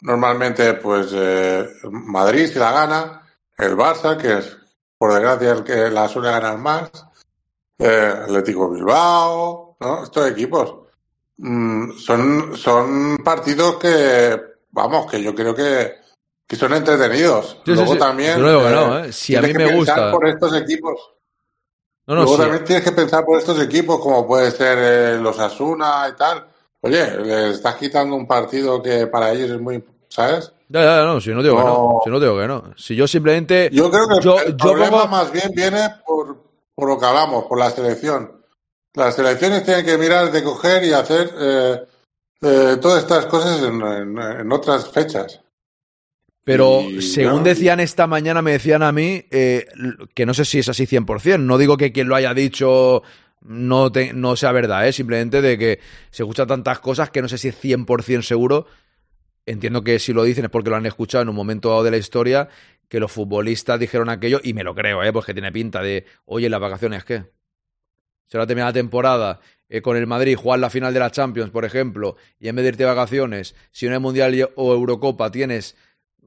normalmente pues eh, Madrid si la gana, el Barça, que es por desgracia el que la suele ganar más, eh, Atlético Bilbao, ¿no? Estos equipos. Mm, son, son partidos que, vamos, que yo creo que, que son entretenidos. Sí, Luego sí. también. Yo no ¿eh? Si a mí me gusta. por estos equipos. No, no, Luego sí. también tienes que pensar por estos equipos, como puede ser eh, los Asuna y tal. Oye, le estás quitando un partido que para ellos es muy, ¿sabes? Ya, ya, no, si no digo que no, si no digo que no. Si yo simplemente, Yo creo que Yo- el yo problema más bien viene por, por lo que hablamos, por la selección. Las selecciones tienen que mirar de coger y hacer eh, eh, todas estas cosas en, en- en otras fechas. Pero Y, según decían esta mañana, me decían a mí, eh, que no sé si es así 100%, no digo que quien lo haya dicho no, te- no sea verdad, ¿eh? simplemente de que se escuchan tantas cosas que no sé si es 100% seguro. Entiendo que si lo dicen es porque lo han escuchado en un momento dado de la historia, que los futbolistas dijeron aquello, y me lo creo, ¿eh? pues que tiene pinta de, oye, las vacaciones, ¿qué? Se va a terminar la temporada eh, con el Madrid, jugar la final de la Champions, por ejemplo, y en vez de irte de vacaciones, si no es Mundial o Eurocopa tienes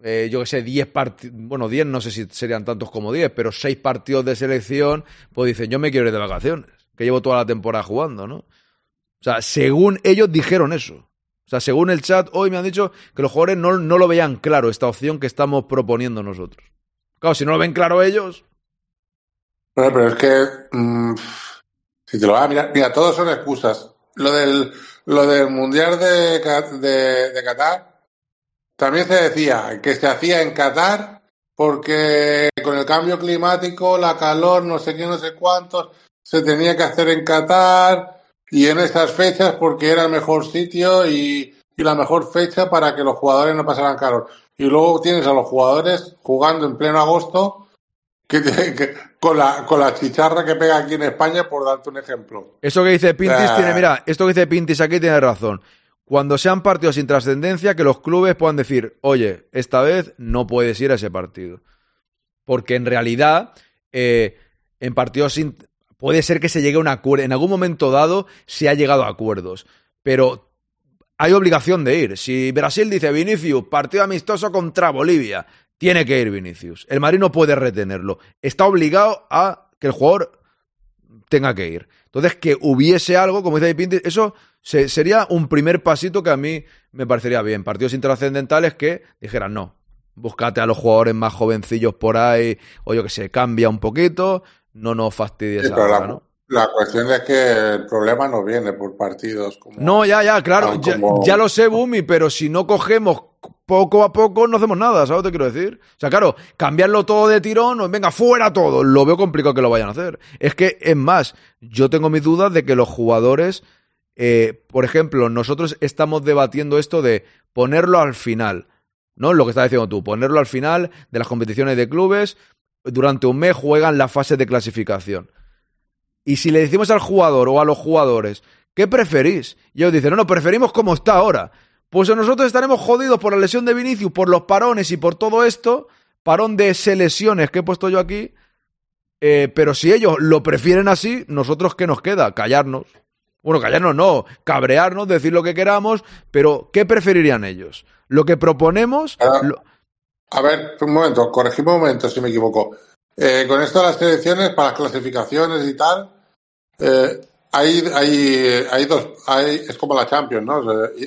eh, yo que sé, 10 partidos, bueno, 10 no sé si serían tantos como 10, pero 6 partidos de selección, pues dicen, yo me quiero ir de vacaciones, que llevo toda la temporada jugando, ¿no? O sea, según ellos dijeron eso. O sea, según el chat, hoy me han dicho que los jugadores no, no lo veían claro, esta opción que estamos proponiendo nosotros. Claro, si no lo ven claro ellos, Bueno, pero es que mm, si te lo vas a mirar, mira, todos son excusas. Lo del, lo del Mundial de, de Qatar también se decía que se hacía en Qatar porque con el cambio climático, la calor, no sé qué, no sé cuántos, se tenía que hacer en Qatar y en esas fechas porque era el mejor sitio y, y la mejor fecha para que los jugadores no pasaran calor. Y luego tienes a los jugadores jugando en pleno agosto que, que- con, la, con la chicharra que pega aquí en España, por darte un ejemplo. Eso que dice Pintis tiene, mira, esto que dice Pintis aquí tiene razón. Cuando sean partidos sin trascendencia, que los clubes puedan decir, oye, esta vez no puedes ir a ese partido. Porque en realidad, eh, en partidos sin. Puede ser que se llegue a un acuerdo. En algún momento dado se ha llegado a acuerdos. Pero hay obligación de ir. Si Brasil dice Vinicius, partido amistoso contra Bolivia, tiene que ir Vinicius. El Madrid no puede retenerlo. Está obligado a que el jugador tenga que ir. Entonces, que hubiese algo, como dice Pinti, eso se- sería un primer pasito que a mí me parecería bien. Partidos intrascendentales que dijeran, no, búscate a los jugadores más jovencillos por ahí, o yo que sé, cambia un poquito, no nos fastidies Sí, ahora, ¿no? La cuestión es que el problema no viene por partidos como. No, ya, ya, claro, ya, lo sé, Bumi, pero si no cogemos poco a poco, no hacemos nada, ¿sabes lo que te quiero decir? O sea, claro, cambiarlo todo de tirón, o venga, fuera todo, lo veo complicado que lo vayan a hacer. Es que, es más, yo tengo mis dudas de que los jugadores, eh, por ejemplo, nosotros estamos debatiendo esto de ponerlo al final, ¿no? Lo que estás diciendo tú, ponerlo al final de las competiciones de clubes, durante un mes juegan la fase de clasificación. Y si le decimos al jugador o a los jugadores, ¿qué preferís? Y ellos dicen, no, no, preferimos como está ahora. Pues nosotros estaremos jodidos por la lesión de Vinicius, por los parones y por todo esto, parón de ese lesiones que he puesto yo aquí. Eh, pero si ellos lo prefieren así, ¿nosotros qué nos queda? Callarnos. Bueno, callarnos no, cabrearnos, decir lo que queramos, pero ¿qué preferirían ellos? Lo que proponemos, lo- A ver, un momento, corregime un momento si me equivoco. Eh, con esto de las selecciones, para las clasificaciones y tal, eh, hay, hay, hay dos, hay, es como la Champions, ¿no?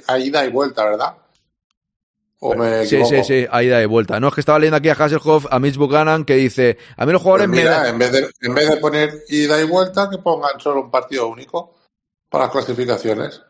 Hay ida y vuelta, ¿verdad? ¿O me sí, sí, sí, ahí da de vuelta. No, es que estaba leyendo aquí a Hasselhoff, a Mitch Buchanan, que dice, a mí los jugadores Pues me mira, en vez, de, en vez de poner ida y vuelta, que pongan solo un partido único para las clasificaciones.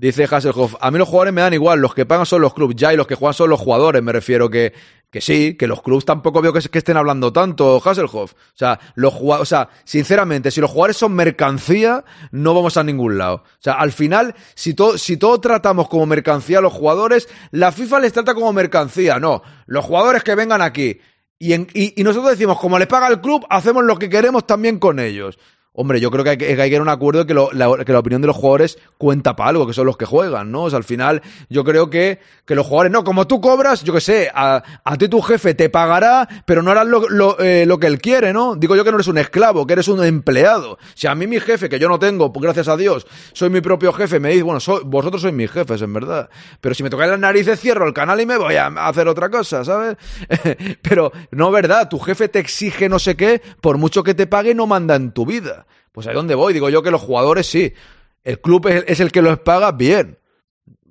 Dice Hasselhoff, a mí los jugadores me dan igual, los que pagan son los clubes ya y los que juegan son los jugadores, me refiero que, que sí, que los clubes tampoco veo que, estén hablando tanto, Hasselhoff. O sea, los o sea, sinceramente, si los jugadores son mercancía, no vamos a ningún lado. O sea, al final, si todo, si todo tratamos como mercancía a los jugadores, la FIFA les trata como mercancía, no. Los jugadores que vengan aquí. Y, en- y, y nosotros decimos, como les paga el club, hacemos lo que queremos también con ellos. Hombre, yo creo que hay que, llegar a un acuerdo que, la, que la opinión de los jugadores cuenta para algo, que son los que juegan, ¿no? O sea, al final, yo creo que, que los jugadores, no, como tú cobras, yo que sé, a, a ti tu jefe te pagará, pero no harás lo, lo, eh, lo que él quiere, ¿no? Digo yo que no eres un esclavo, que eres un empleado. Si a mí mi jefe, que yo no tengo, pues gracias a Dios, soy mi propio jefe, me dice, bueno, soy- vosotros sois mis jefes, en verdad. Pero si me tocáis las narices, cierro el canal y me voy a hacer otra cosa, ¿sabes? <laughs> pero no, ¿verdad? Tu jefe te exige no sé qué, por mucho que te pague, no manda en tu vida. Pues ahí donde voy, digo yo que los jugadores sí. El club es, es el que los paga, bien.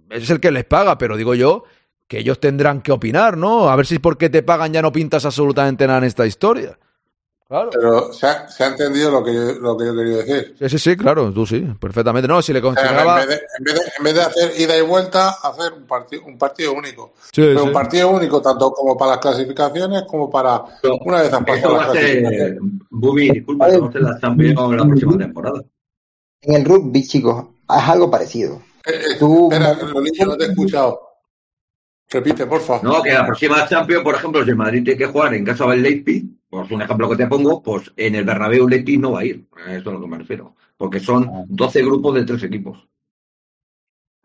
Es el que les paga, pero digo yo que ellos tendrán que opinar, ¿no? A ver si porque te pagan ya no pintas absolutamente nada en esta historia. Claro. Pero se ha, se ha entendido lo que, yo, lo que yo quería decir. Sí, sí, sí, claro, tú sí, perfectamente. No, si le O sea, consideraba... en, vez de, en, vez de, en vez de hacer ida y vuelta, hacer un, partido un partido único. Sí, Pero sí. un partido único tanto como para las clasificaciones como para una vez han Eso pasado las clasificaciones. Bumi, disculpa, eso la Champions la próxima temporada. En el rugby, chicos, es algo parecido. Eh, eh, Tú- espera, Lolillo, no te he escuchado. Repite, por favor. No, que la próxima Champions, por ejemplo, si el Madrid tiene que jugar en casa del Leipzig, pues un ejemplo que te pongo, pues en el Bernabéu Leipzig no va a ir. A Eso es a lo que me refiero. Porque son 12 grupos de tres equipos.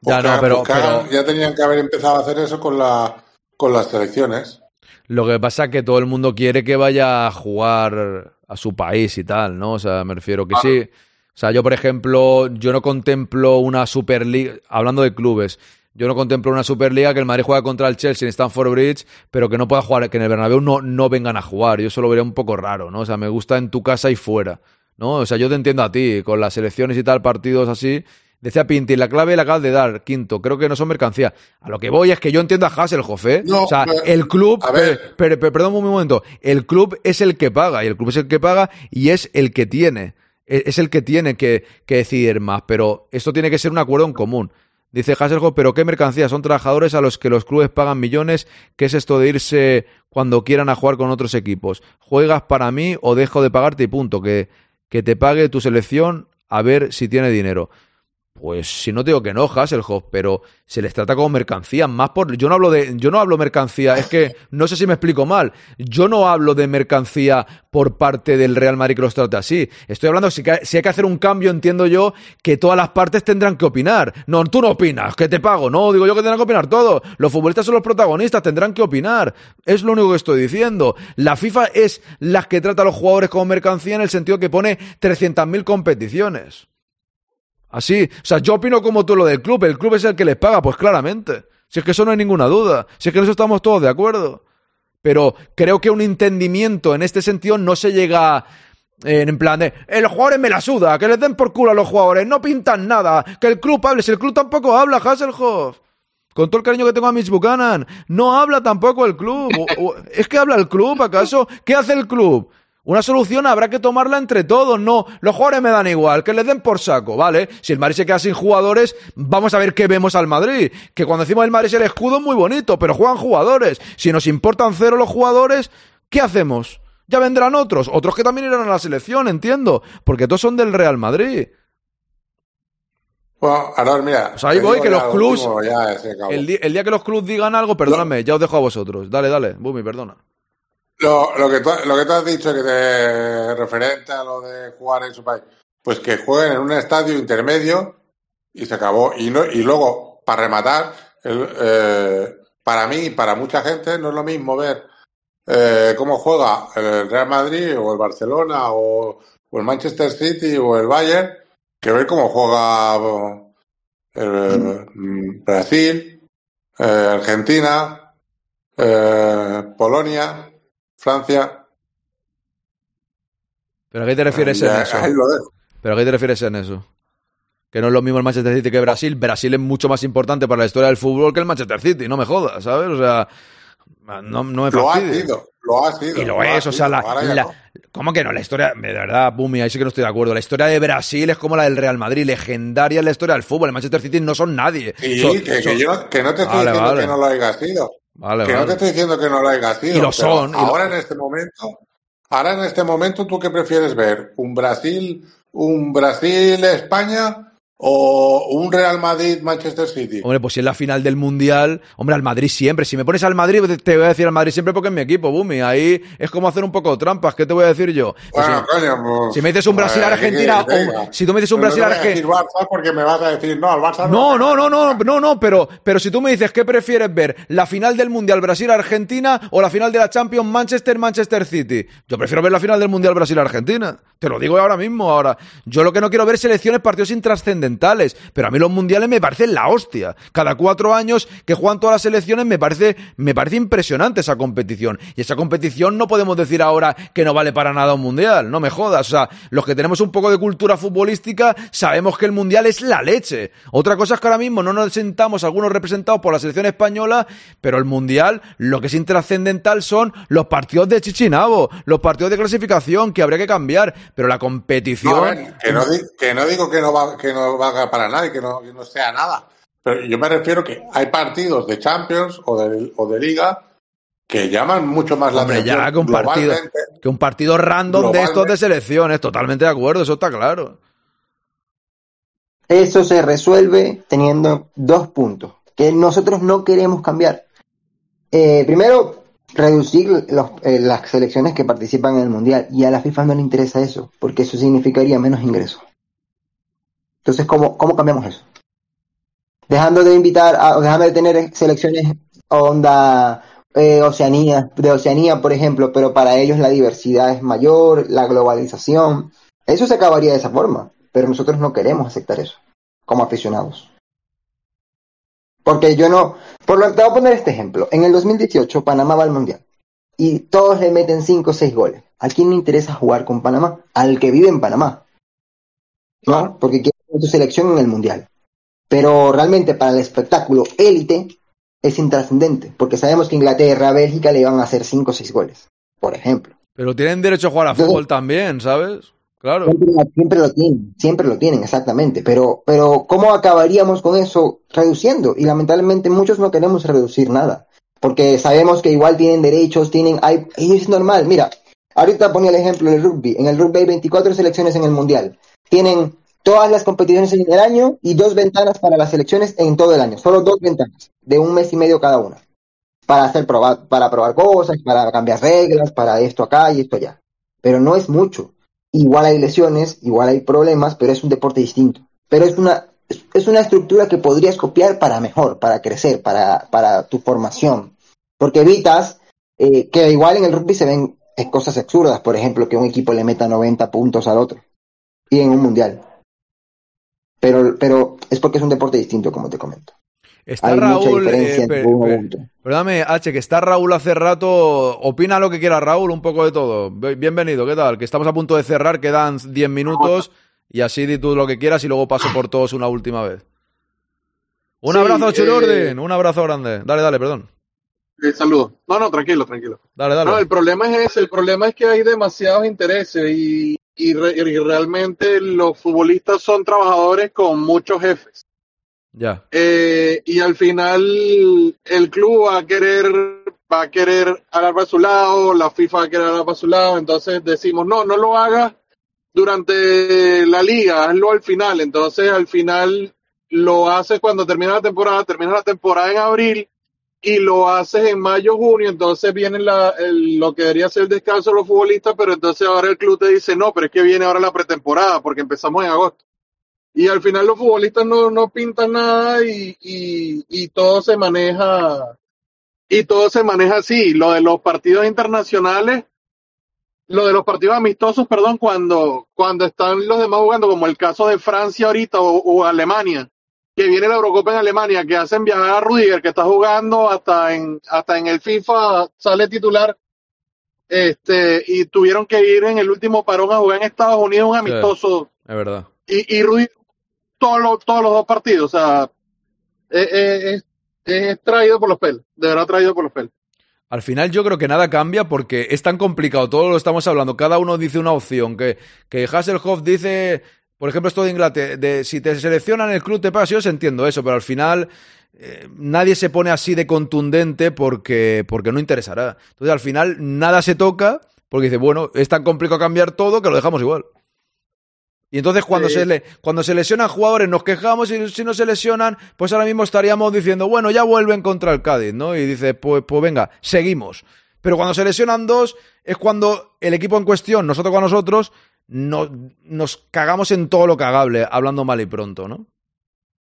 Ya, no, pero- ya tenían que haber empezado a hacer eso con, la, con las selecciones. Lo que pasa es que todo el mundo quiere que vaya a jugar a su país y tal, ¿no? O sea, me refiero que sí. O sea, yo, por ejemplo, yo no contemplo una Superliga, hablando de clubes, yo no contemplo una Superliga que el Madrid juega contra el Chelsea en Stamford Bridge, pero que no pueda jugar, que en el Bernabéu no, no vengan a jugar. Yo eso lo vería un poco raro, ¿no? O sea, me gusta en tu casa y fuera, ¿no? O sea, yo te entiendo a ti, con las selecciones y tal, partidos así. Decía Pinti, la clave la acabas de dar, quinto. Creo que no son mercancía. A lo que voy es que yo entiendo a Hasselhoff, ¿eh? No, o sea, pero- el club. a ver. per- per- per- perdón un momento. El club es el que paga. Y el club es el que paga y es el que tiene. e- Es el que tiene que, que decidir más. Pero esto tiene que ser un acuerdo en común. Dice Hasselhoff, pero ¿qué mercancía? Son trabajadores a los que los clubes pagan millones. ¿Qué es esto de irse cuando quieran a jugar con otros equipos? ¿Juegas para mí o dejo de pagarte y punto? Que, que te pague tu selección a ver si tiene dinero. Pues si no te digo que no, Hasselhoff, pero se les trata como mercancía, más por yo no hablo de yo no hablo mercancía, es que no sé si me explico mal. Yo no hablo de mercancía por parte del Real Madrid que los así. Estoy hablando si, si hay que hacer un cambio, entiendo yo que todas las partes tendrán que opinar. No, tú no opinas, que te pago. No, digo yo que tendrán que opinar todos. Los futbolistas son los protagonistas, tendrán que opinar. Es lo único que estoy diciendo. La FIFA es la que trata a los jugadores como mercancía en el sentido que pone 300.000 competiciones. Así, o sea, yo opino como tú lo del club, el club es el que les paga, pues claramente. Si es que eso no hay ninguna duda, si es que en eso estamos todos de acuerdo. Pero creo que un entendimiento en este sentido no se llega en plan de, "Eh, los jugadores me la suda, que les den por culo a los jugadores, no pintan nada, que el club hable, si el club tampoco habla, Hasselhoff. Con todo el cariño que tengo a Mitch Buchanan, no habla tampoco el club. ¿Es que habla el club, acaso? ¿Qué hace el club? Una solución habrá que tomarla entre todos, no. Los jugadores me dan igual, que les den por saco, ¿vale? Si el Madrid se queda sin jugadores, vamos a ver qué vemos al Madrid. Que cuando decimos el Madrid es el escudo, muy bonito, pero juegan jugadores. Si nos importan cero los jugadores, ¿qué hacemos? Ya vendrán otros, otros que también irán a la selección, entiendo, porque todos son del Real Madrid. Bueno, ahora mira. Pues ahí voy, que los lo clubs. último, ya el día que los clubs digan algo, perdóname, ya os dejo a vosotros. Dale, dale, Bumi, perdona. Lo, lo, que tú, lo que tú has dicho que te referente a lo de jugar en su país, pues que jueguen en un estadio intermedio y se acabó. Y, no, y luego, para rematar, el, eh, para mí y para mucha gente no es lo mismo ver eh, cómo juega el Real Madrid o el Barcelona o, el Manchester City o el Bayern que ver cómo juega eh, mm, Brasil, eh, Argentina, eh, Polonia, Francia. ¿Pero a qué te refieres en eso? ahí lo dejo. ¿Pero a qué te refieres en eso? Que no es lo mismo el Manchester City que Brasil. Brasil es mucho más importante para la historia del fútbol que el Manchester City, no me jodas, ¿sabes? O sea, no, no me Lo ha sido, lo ha sido. Y lo es, o sea, la. ¿cómo que no? La historia, de verdad, Bumi, ahí sí que no estoy de acuerdo. La historia de Brasil es como la del Real Madrid, legendaria en la historia del fútbol. El Manchester City no son nadie. Sí, Son- que, que yo no, que no te estoy Vale, diciendo vale. que no lo haya sido. Vale, que no te estoy diciendo que no lo haya sido. Y lo son, y lo- Ahora en este momento, ahora en este momento, ¿tú qué prefieres ver? ¿Un Brasil, un Brasil España o un Real Madrid Manchester City? Hombre, pues si es la final del Mundial, hombre, al Madrid siempre. Si me pones al Madrid, te voy a decir al Madrid siempre porque es mi equipo, Bumi. Ahí es como hacer un poco de trampas. ¿Qué te voy a decir yo? Pues Bueno, si, coño, pues, si me dices un pues, Brasil-Argentina, si tú me dices un no Brasil-Argentina... Barça porque me vas a decir, no, al Barça No, no, no, no, no, no, pero, pero si tú me dices qué prefieres ver, la final del Mundial Brasil-Argentina o la final de la Champions Manchester-Manchester City, yo prefiero ver la final del Mundial Brasil-Argentina. Te lo digo ahora mismo, ahora. Yo lo que no quiero ver es selecciones, partidos pero a mí los mundiales me parecen la hostia. Cada cuatro años que juegan todas las selecciones me parece, me parece impresionante esa competición. Y esa competición no podemos decir ahora que no vale para nada un mundial, no me jodas. O sea, los que tenemos un poco de cultura futbolística sabemos que el mundial es la leche. Otra cosa es que ahora mismo no nos sentamos algunos representados por la selección española, pero el mundial lo que es intrascendental son los partidos de Chichinabo, los partidos de clasificación que habría que cambiar, pero la competición... Que no digo que no, va, que no valga para nada y que no, que no sea nada. Pero yo me refiero que hay partidos de Champions o de, o de Liga que llaman mucho más la atención. ya que un partido, que un partido random de estos de selecciones, totalmente de acuerdo, eso está claro. Eso se resuelve teniendo dos puntos que nosotros no queremos cambiar. Eh, primero, reducir los- eh, las selecciones que participan en el Mundial. Y a la FIFA no le interesa eso, porque eso significaría menos ingresos. Entonces, ¿cómo, cómo cambiamos eso? Dejando de invitar, a, dejando de tener selecciones onda eh, Oceanía, de Oceanía, por ejemplo, pero para ellos la diversidad es mayor, la globalización. Eso se acabaría de esa forma, pero nosotros no queremos aceptar eso como aficionados. Porque yo no, por lo, te voy a poner este ejemplo. En el 2018 Panamá va al Mundial y todos le meten 5 o 6 goles. ¿A quién le interesa jugar con Panamá? Al que vive en Panamá. ¿No? Porque ver tu selección en el Mundial. Pero realmente para el espectáculo élite es intrascendente, porque sabemos que Inglaterra, Bélgica le van a hacer 5 o 6 goles, por ejemplo. Pero tienen derecho a jugar a fútbol también, ¿sabes? Claro. Siempre, siempre lo tienen, siempre lo tienen, exactamente. Pero, pero, ¿cómo acabaríamos con eso reduciendo? Y lamentablemente muchos no queremos reducir nada. Porque sabemos que igual tienen derechos, tienen, hay, y es normal. Mira, ahorita ponía el ejemplo del rugby. En el rugby hay 24 selecciones en el mundial. Tienen todas las competiciones en el año y dos ventanas para las selecciones en todo el año. Solo dos ventanas, de un mes y medio cada una. Para hacer probar, para probar cosas, para cambiar reglas, para esto acá y esto allá. Pero no es mucho. Igual hay lesiones, igual hay problemas, pero es un deporte distinto. Pero es una, es una estructura que podrías copiar para mejor, para crecer, para, para tu formación. Porque evitas eh, que igual en el rugby se ven cosas absurdas, por ejemplo, que un equipo le meta 90 puntos al otro. Y en un mundial. Pero, pero es porque es un deporte distinto, como te comento. Está Hay mucha Raúl, diferencia eh, perdóname, H, que está Raúl hace rato. Opina lo que quiera Raúl, un poco de todo. Bienvenido, ¿qué tal? Que estamos a punto de cerrar, quedan 10 minutos y así di tú lo que quieras y luego paso por todos una última vez. Un Sí, abrazo, eh, Churorden, un abrazo grande. Dale, dale, perdón. Eh, saludos. No, no, tranquilo, tranquilo. Dale, dale. No, el problema es ese, el problema es que hay demasiados intereses y, y, re- y realmente los futbolistas son trabajadores con muchos jefes. Ya. Eh, y al final el club va a querer va a querer hablar para su lado, la FIFA va a querer hablar para su lado, entonces decimos, no, no lo hagas durante la liga, hazlo al final, entonces al final lo haces cuando termina la temporada, termina la temporada en abril y lo haces en mayo, junio, entonces viene la, lo que debería ser el descanso de los futbolistas, pero entonces ahora el club te dice, no, pero es que viene ahora la pretemporada, porque empezamos en agosto. Y al final los futbolistas no, no pintan nada y, y, y todo se maneja, y todo se maneja así. Lo de los partidos internacionales, lo de los partidos amistosos, perdón, cuando, cuando están los demás jugando, como el caso de Francia ahorita o, o Alemania, que viene la Eurocopa en Alemania, que hacen viajar a Rudiger, que está jugando hasta en, hasta en el FIFA, sale titular, este, y tuvieron que ir en el último parón a jugar en Estados Unidos un Sí, amistoso es verdad. y, y Rudy todos los, todos los dos partidos, o sea, es, es, es traído por los pelos, de verdad traído por los pelos. Al final yo creo que nada cambia porque es tan complicado, todo lo estamos hablando, cada uno dice una opción, que, que Hasselhoff dice, por ejemplo, esto de Inglaterra, de si te seleccionan el club te pagas, yo os entiendo eso, pero al final eh, nadie se pone así de contundente porque, porque no interesará. Entonces al final nada se toca porque dice, bueno, es tan complicado cambiar todo que lo dejamos igual. Y entonces cuando, Sí. se le, cuando se lesionan jugadores nos quejamos y si no se lesionan, pues ahora mismo estaríamos diciendo, bueno, ya vuelven contra el Cádiz, ¿no? Y dice, pues, pues venga, seguimos. Pero cuando se lesionan dos es cuando el equipo en cuestión, nosotros con nosotros, no- nos cagamos en todo lo cagable, hablando mal y pronto, ¿no?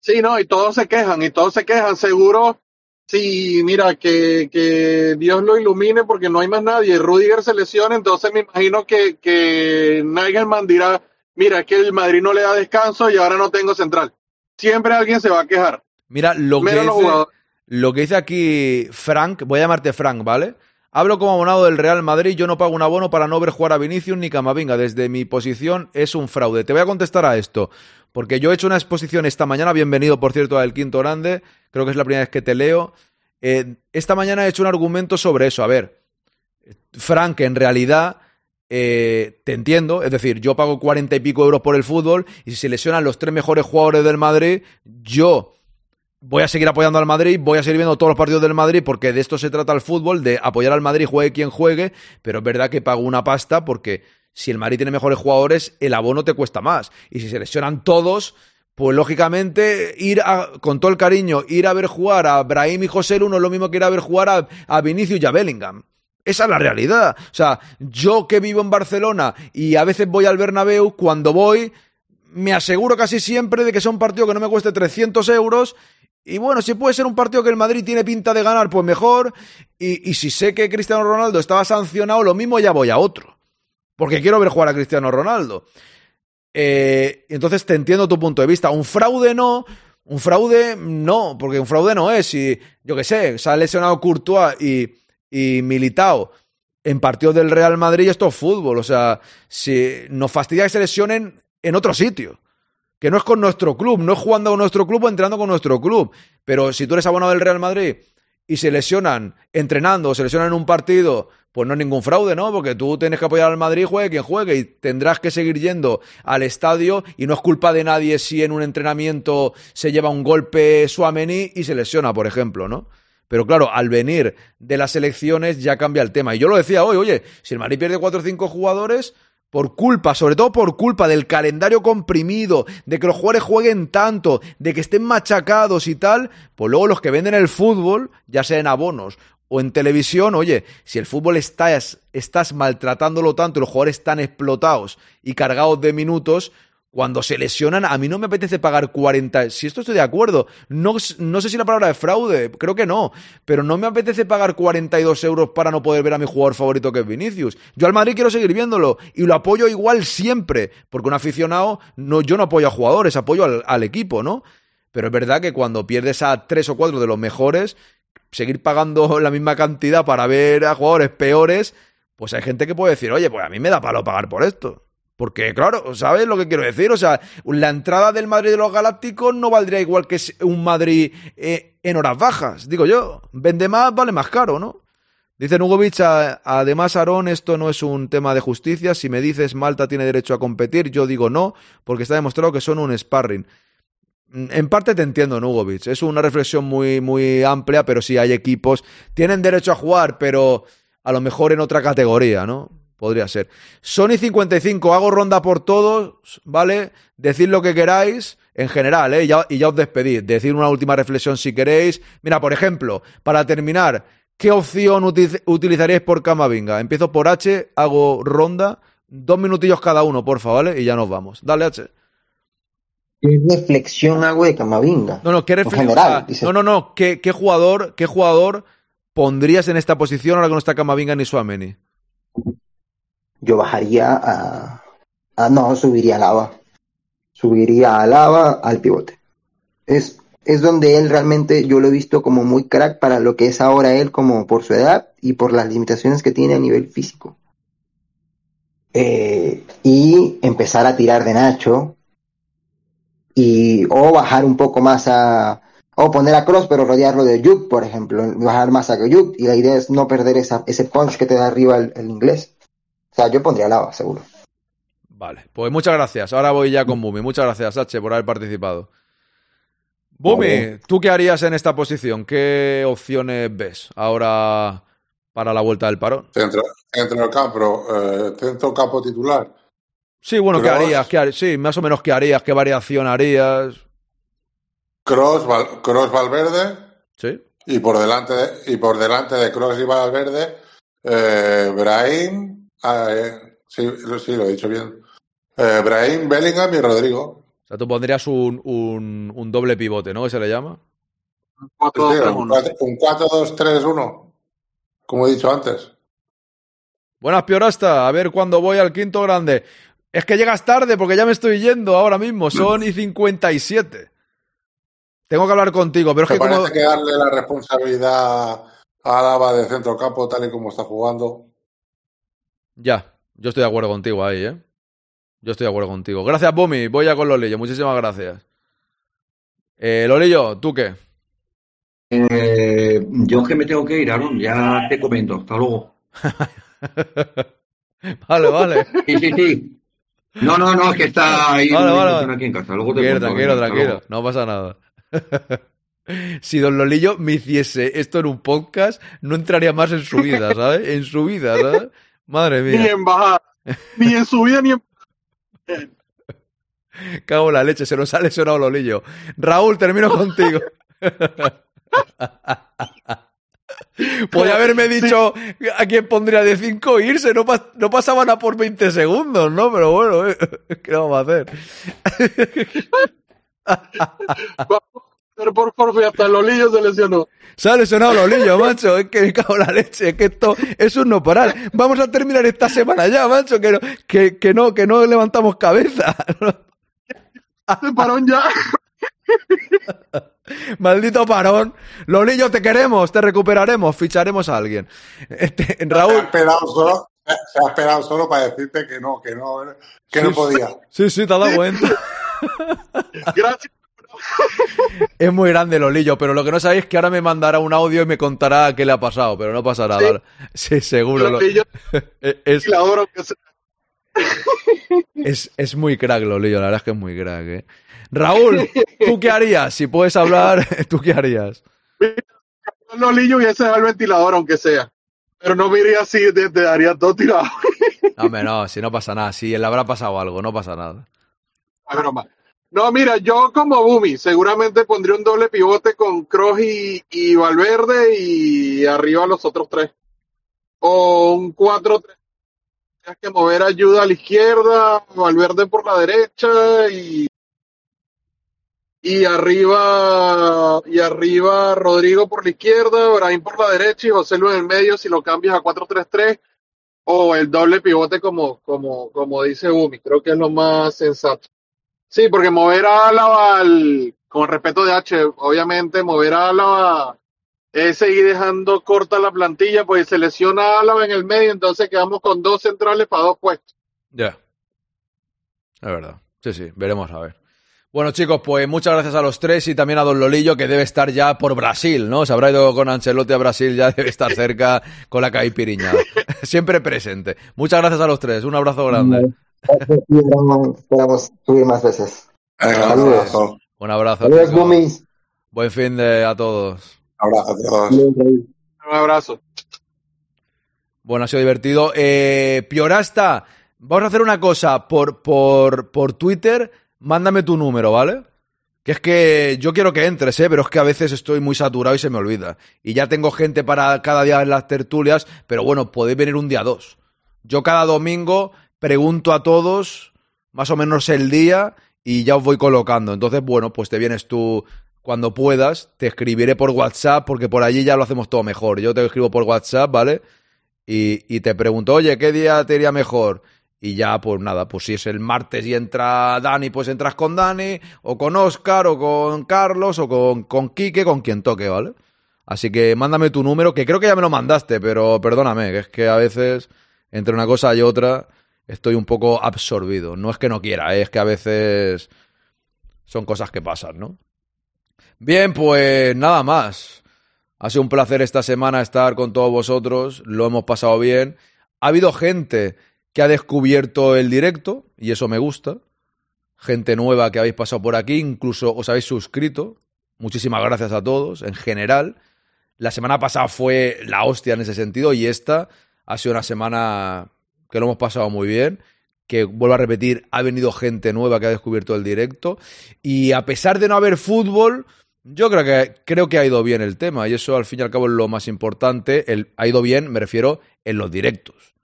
Sí, no, y todos se quejan, y todos se quejan, seguro. Sí, mira, que, que Dios lo ilumine porque no hay más nadie. Rudiger se lesiona, entonces me imagino que, que dirá, mira, es que el Madrid no le da descanso y ahora no tengo central. Siempre alguien se va a quejar. Mira, lo que, Menos dice, lo que dice aquí Frank, voy a llamarte Frank, ¿vale? Hablo como abonado del Real Madrid, yo no pago un abono para no ver jugar a Vinicius ni Camavinga. Desde mi posición es un fraude. Te voy a contestar a esto, porque yo he hecho una exposición esta mañana, bienvenido por cierto al Quinto Grande, creo que es la primera vez que te leo. Eh, esta mañana he hecho un argumento sobre eso. A ver, Frank, en realidad eh, te entiendo, es decir, yo pago cuarenta y pico euros por el fútbol y si se lesionan los tres mejores jugadores del Madrid, yo voy a seguir apoyando al Madrid, voy a seguir viendo todos los partidos del Madrid porque de esto se trata el fútbol, de apoyar al Madrid, juegue quien juegue, pero es verdad que pago una pasta porque si el Madrid tiene mejores jugadores, el abono te cuesta más. Y si se lesionan todos, pues lógicamente ir a, con todo el cariño, ir a ver jugar a Brahim y José Lu no es lo mismo que ir a ver jugar a, a Vinicius y a Bellingham. Esa es la realidad. O sea, yo que vivo en Barcelona y a veces voy al Bernabéu, cuando voy me aseguro casi siempre de que sea un partido que no me cueste 300 euros. Y bueno, si puede ser un partido que el Madrid tiene pinta de ganar, pues mejor. Y, y si sé que Cristiano Ronaldo estaba sancionado, lo mismo ya voy a otro. Porque quiero ver jugar a Cristiano Ronaldo. Eh, entonces te entiendo tu punto de vista. Un fraude no. Un fraude no, porque un fraude no es. Si, yo qué sé, se ha lesionado Courtois y, y Militao en partidos del Real Madrid, esto es fútbol. O sea, si nos fastidia que se lesionen en otro sitio. Que no es con nuestro club, no es jugando con nuestro club o entrenando con nuestro club. Pero si tú eres abonado del Real Madrid y se lesionan entrenando o se lesionan en un partido, pues no es ningún fraude, ¿no? Porque tú tienes que apoyar al Madrid, juegue quien juegue, y tendrás que seguir yendo al estadio y no es culpa de nadie si en un entrenamiento se lleva un golpe Suamení y se lesiona, por ejemplo, ¿no? Pero claro, al venir de las elecciones ya cambia el tema. Y yo lo decía hoy, oye, si el Madrid pierde cuatro o cinco jugadores, por culpa, sobre todo por culpa del calendario comprimido, de que los jugadores jueguen tanto, de que estén machacados y tal, pues luego los que venden el fútbol, ya sea en abonos o en televisión, oye, si el fútbol estás, estás maltratándolo tanto y los jugadores están explotados y cargados de minutos, cuando se lesionan, a mí no me apetece pagar 40. Si esto estoy de acuerdo, no, no sé si la palabra es fraude, creo que no, pero no me apetece pagar 42 euros para no poder ver a mi jugador favorito que es Vinicius. Yo al Madrid quiero seguir viéndolo y lo apoyo igual siempre, porque un aficionado, no, yo no apoyo a jugadores, apoyo al, equipo, ¿no? Pero es verdad que cuando pierdes a tres o cuatro de los mejores, seguir pagando <laughs> la misma cantidad para ver a jugadores peores, pues hay gente que puede decir, oye, pues a mí me da palo pagar por esto. Porque, claro, ¿sabes lo que quiero decir? O sea, la entrada del Madrid de los Galácticos no valdría igual que un Madrid eh, en horas bajas, digo yo. Vende más, vale más caro, ¿no? Dice Nugovic, además, Aarón, esto no es un tema de justicia. Si me dices Malta tiene derecho a competir, yo digo no, porque está demostrado que son un sparring. Mm, En parte te entiendo, Nugovic. Es una reflexión muy, muy amplia, pero sí hay equipos. Tienen derecho a jugar, pero a lo mejor en otra categoría, ¿no? Podría ser. Sony 55, hago ronda por todos, ¿vale? Decid lo que queráis, en general, ¿eh? Ya- y ya os despedid. Decid una última reflexión si queréis. Mira, por ejemplo, para terminar, ¿qué opción uti- utilizaríais por Camavinga? Empiezo por H, hago ronda, dos minutillos cada uno, porfa, ¿vale? Y ya nos vamos. Dale, H. ¿Qué reflexión hago de Camavinga? No, no, ¿qué reflexión? general, dices. no, no, no. ¿Qué, qué jugador, ¿Qué jugador pondrías en esta posición ahora que no está Camavinga ni Suameni? Yo bajaría a, no, subiría a Lava. Subiría a Lava al pivote. Es, es donde él realmente, yo lo he visto como muy crack para lo que es ahora él, como por su edad y por las limitaciones que tiene a nivel físico. Eh, y empezar a tirar de Nacho y o bajar un poco más a o poner a Cross pero rodearlo de Yuk por ejemplo bajar más a Yuk y la idea es no perder esa, ese punch que te da arriba el inglés o sea yo pondría lava seguro Vale, pues muchas gracias. Ahora voy ya con Bumi. Muchas gracias, H, por haber participado. Bumi. ¿tú qué harías en esta posición? ¿Qué opciones ves ahora para la vuelta del parón? Centro, centro del campo, eh, centro campo titular. Sí, bueno, ¿qué harías? ¿Qué har- Sí, más o menos qué harías, qué variación harías. Cross, Val- Cross Valverde Sí. y por delante de, y por delante de Cross y Valverde, eh, Brahim, ah, eh, sí, lo- sí, lo he dicho bien. Eh, Brahim, Bellingham y Rodrigo. O sea, tú pondrías un, un, un doble pivote, ¿no? ¿Que se le llama? Un 4- un 4-2-3-1, como he dicho antes. Buenas, Piorasta. A ver cuándo voy al quinto grande. Es que llegas tarde porque ya me estoy yendo ahora mismo. <laughs> Son y 57. Tengo que hablar contigo, pero es que parece como... que darle la responsabilidad a Alaba de centro campo tal y como está jugando. Ya, yo estoy de acuerdo contigo ahí, ¿eh? Yo estoy de acuerdo contigo. Gracias, Bumi. Voy ya con Lolillo. Muchísimas gracias. Eh, Lolillo, ¿tú qué? Eh, yo es que me tengo que ir, Aaron, ya te comento. Hasta luego. <laughs> Vale, vale. Sí, sí, sí. No, no, no, es que está ahí Vale, vale, aquí en casa. Luego te Tranquilo, tranquilo. No pasa nada. <laughs> Si Don Lolillo me hiciese esto en un podcast, no entraría más en su vida, ¿sabes? En su vida, ¿sabes? Madre Ni mía. en bajada, ni en subida, ni en. <laughs> Cago en la leche, se nos ha lesionado Lolillo. Raúl, termino contigo. <laughs> Podría haberme dicho a quién pondría de 5 irse, no, pas- no pasaban a por 20 segundos, ¿no? Pero bueno, <laughs> ¿qué vamos a hacer? Pero por favor, hasta el Lolillo se lesionó. Se ha lesionado Lolillo, macho. Es que me cago en la leche. Es que esto es un no parar. Vamos a terminar esta semana ya, macho. Que no, que, que no, que no levantamos cabeza. Se parón ya. <laughs> Maldito parón. Lolillo, te queremos, te recuperaremos, ficharemos a alguien. Este, Se ha Raúl. esperado solo, se ha esperado solo para decirte que no, que no, que no podía. Sí, sí, te has dado cuenta. Gracias. Es muy grande Lolillo, pero lo que no sabéis es que ahora me mandará un audio y me contará qué le ha pasado, pero no pasa nada. Sí, seguro. lo- Lolillo, <laughs> Es, la hora que se- Es, es muy crack, Lolillo, la verdad es que es muy crack, ¿eh? Raúl, ¿tú qué harías? Si puedes hablar, <laughs> ¿tú qué harías? Lolillo y ese es el ventilador, aunque sea. Pero no me iría así, te, te daría todo tirado. Hombre, no, si no pasa nada. Si le habrá pasado algo, no pasa nada. Es broma. No, mira, yo como Bumi seguramente pondría un doble pivote con Kroos y, y Valverde y arriba los otros tres. O un 4-3. Tienes que mover ayuda a la izquierda, Valverde por la derecha y y arriba y arriba Rodrigo por la izquierda, Brahim por la derecha y José Luis en el medio si lo cambias a 4-3-3 o el doble pivote como como como dice Bumi, creo que es lo más sensato. Sí, porque mover a Álava, al, con respeto de H, obviamente mover a Álava es seguir dejando corta la plantilla, pues se lesiona a Álava en el medio, entonces quedamos con dos centrales para dos puestos. Ya. Es verdad. Sí, sí, veremos a ver. Bueno, chicos, pues muchas gracias a los tres y también a Don Lolillo, que debe estar ya por Brasil, ¿no? Se habrá ido con Ancelotti a Brasil, ya debe estar cerca con la caipiriña. <laughs> Siempre presente. Muchas gracias a los tres. Un abrazo grande. Esperamos subir más veces. Saludos. Un abrazo. Saludos, Bumis. Buen fin de a todos. Abrazo a todos. Un abrazo. Bueno, ha sido divertido. Eh, Piorasta, vamos a hacer una cosa. Por, por, por Twitter, mándame tu número, ¿vale? Que es que yo quiero que entres, ¿eh? Pero es que a veces estoy muy saturado y se me olvida. Y ya tengo gente para cada día en las tertulias, pero bueno, podéis venir un día dos. Yo cada domingo pregunto a todos más o menos el día y ya os voy colocando. Entonces, bueno, pues te vienes tú cuando puedas, te escribiré por WhatsApp porque por allí ya lo hacemos todo mejor. Yo te escribo por WhatsApp, ¿vale? Y, y te pregunto, oye, ¿qué día te iría mejor? Y ya, pues nada, pues si es el martes y entra Dani, pues entras con Dani, o con Oscar, o con Carlos, o con, con Quique, con quien toque, ¿vale? Así que mándame tu número, que creo que ya me lo mandaste, pero perdóname, que es que a veces, entre una cosa y otra, estoy un poco absorbido. No es que no quiera, ¿eh? es que a veces son cosas que pasan, ¿no? Bien, pues nada más. Ha sido un placer esta semana estar con todos vosotros, lo hemos pasado bien. Ha habido gente que ha descubierto el directo, y eso me gusta. Gente nueva que habéis pasado por aquí, incluso os habéis suscrito. Muchísimas gracias a todos, en general. La semana pasada fue la hostia en ese sentido, y esta ha sido una semana que lo hemos pasado muy bien. Que vuelvo a repetir, ha venido gente nueva que ha descubierto el directo. Y a pesar de no haber fútbol, yo creo que, creo que ha ido bien el tema. Y eso, al fin y al cabo, es lo más importante. Ha ido bien, me refiero, en los directos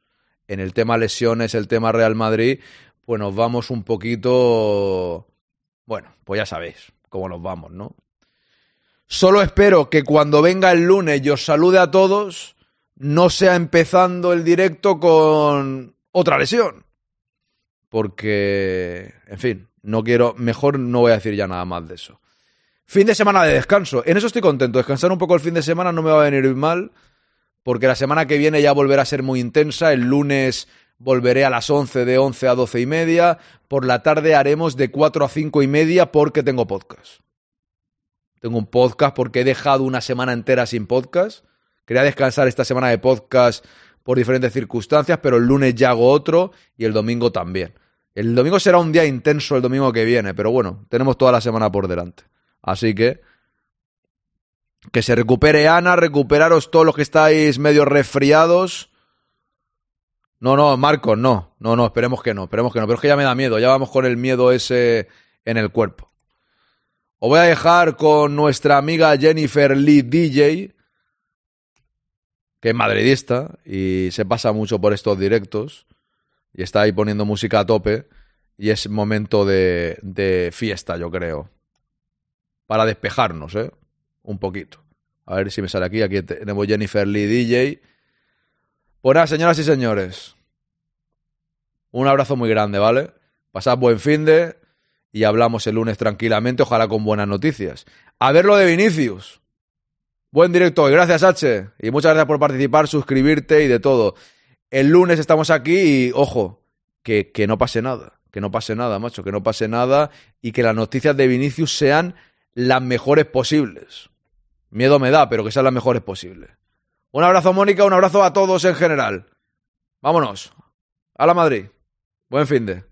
en el tema lesiones, el tema Real Madrid, pues nos vamos un poquito... Bueno, pues ya sabéis cómo nos vamos, ¿no? Solo espero que cuando venga el lunes y os salude a todos, no sea empezando el directo con otra lesión. Porque, en fin, no quiero, mejor no voy a decir ya nada más de eso. Fin de semana de descanso. En eso estoy contento. Descansar un poco el fin de semana no me va a venir mal porque la semana que viene ya volverá a ser muy intensa. El lunes volveré a las 11 de 11 a 12 y media. Por la tarde haremos de 4 a 5 y media porque tengo podcast. Tengo un podcast porque he dejado una semana entera sin podcast. Quería descansar esta semana de podcast por diferentes circunstancias, pero el lunes ya hago otro y el domingo también. El domingo será un día intenso el domingo que viene, pero bueno, tenemos toda la semana por delante. Así que que se recupere Ana, recuperaros todos los que estáis medio resfriados. No, no, Marcos, no. No, no, esperemos que no, esperemos que no. Pero es que ya me da miedo, ya vamos con el miedo ese en el cuerpo. Os voy a dejar con nuestra amiga Jennifer Lee DJ, que es madridista y se pasa mucho por estos directos y está ahí poniendo música a tope y es momento de, de fiesta, yo creo. Para despejarnos, ¿eh? un poquito. A ver si me sale aquí. Aquí tenemos Jennifer Lee DJ. Pues nada, señoras y señores. Un abrazo muy grande, ¿vale? Pasad buen fin de y hablamos el lunes tranquilamente, ojalá con buenas noticias. A ver lo de Vinicius. Buen directo hoy, gracias H. Y muchas gracias por participar, suscribirte y de todo. El lunes estamos aquí y, ojo, que, que no pase nada. Que no pase nada, macho, que no pase nada y que las noticias de Vinicius sean las mejores posibles. Miedo me da, pero que sean las mejores posibles. Un abrazo, Mónica, un abrazo a todos en general. Vámonos. A la Madrid. Buen fin de.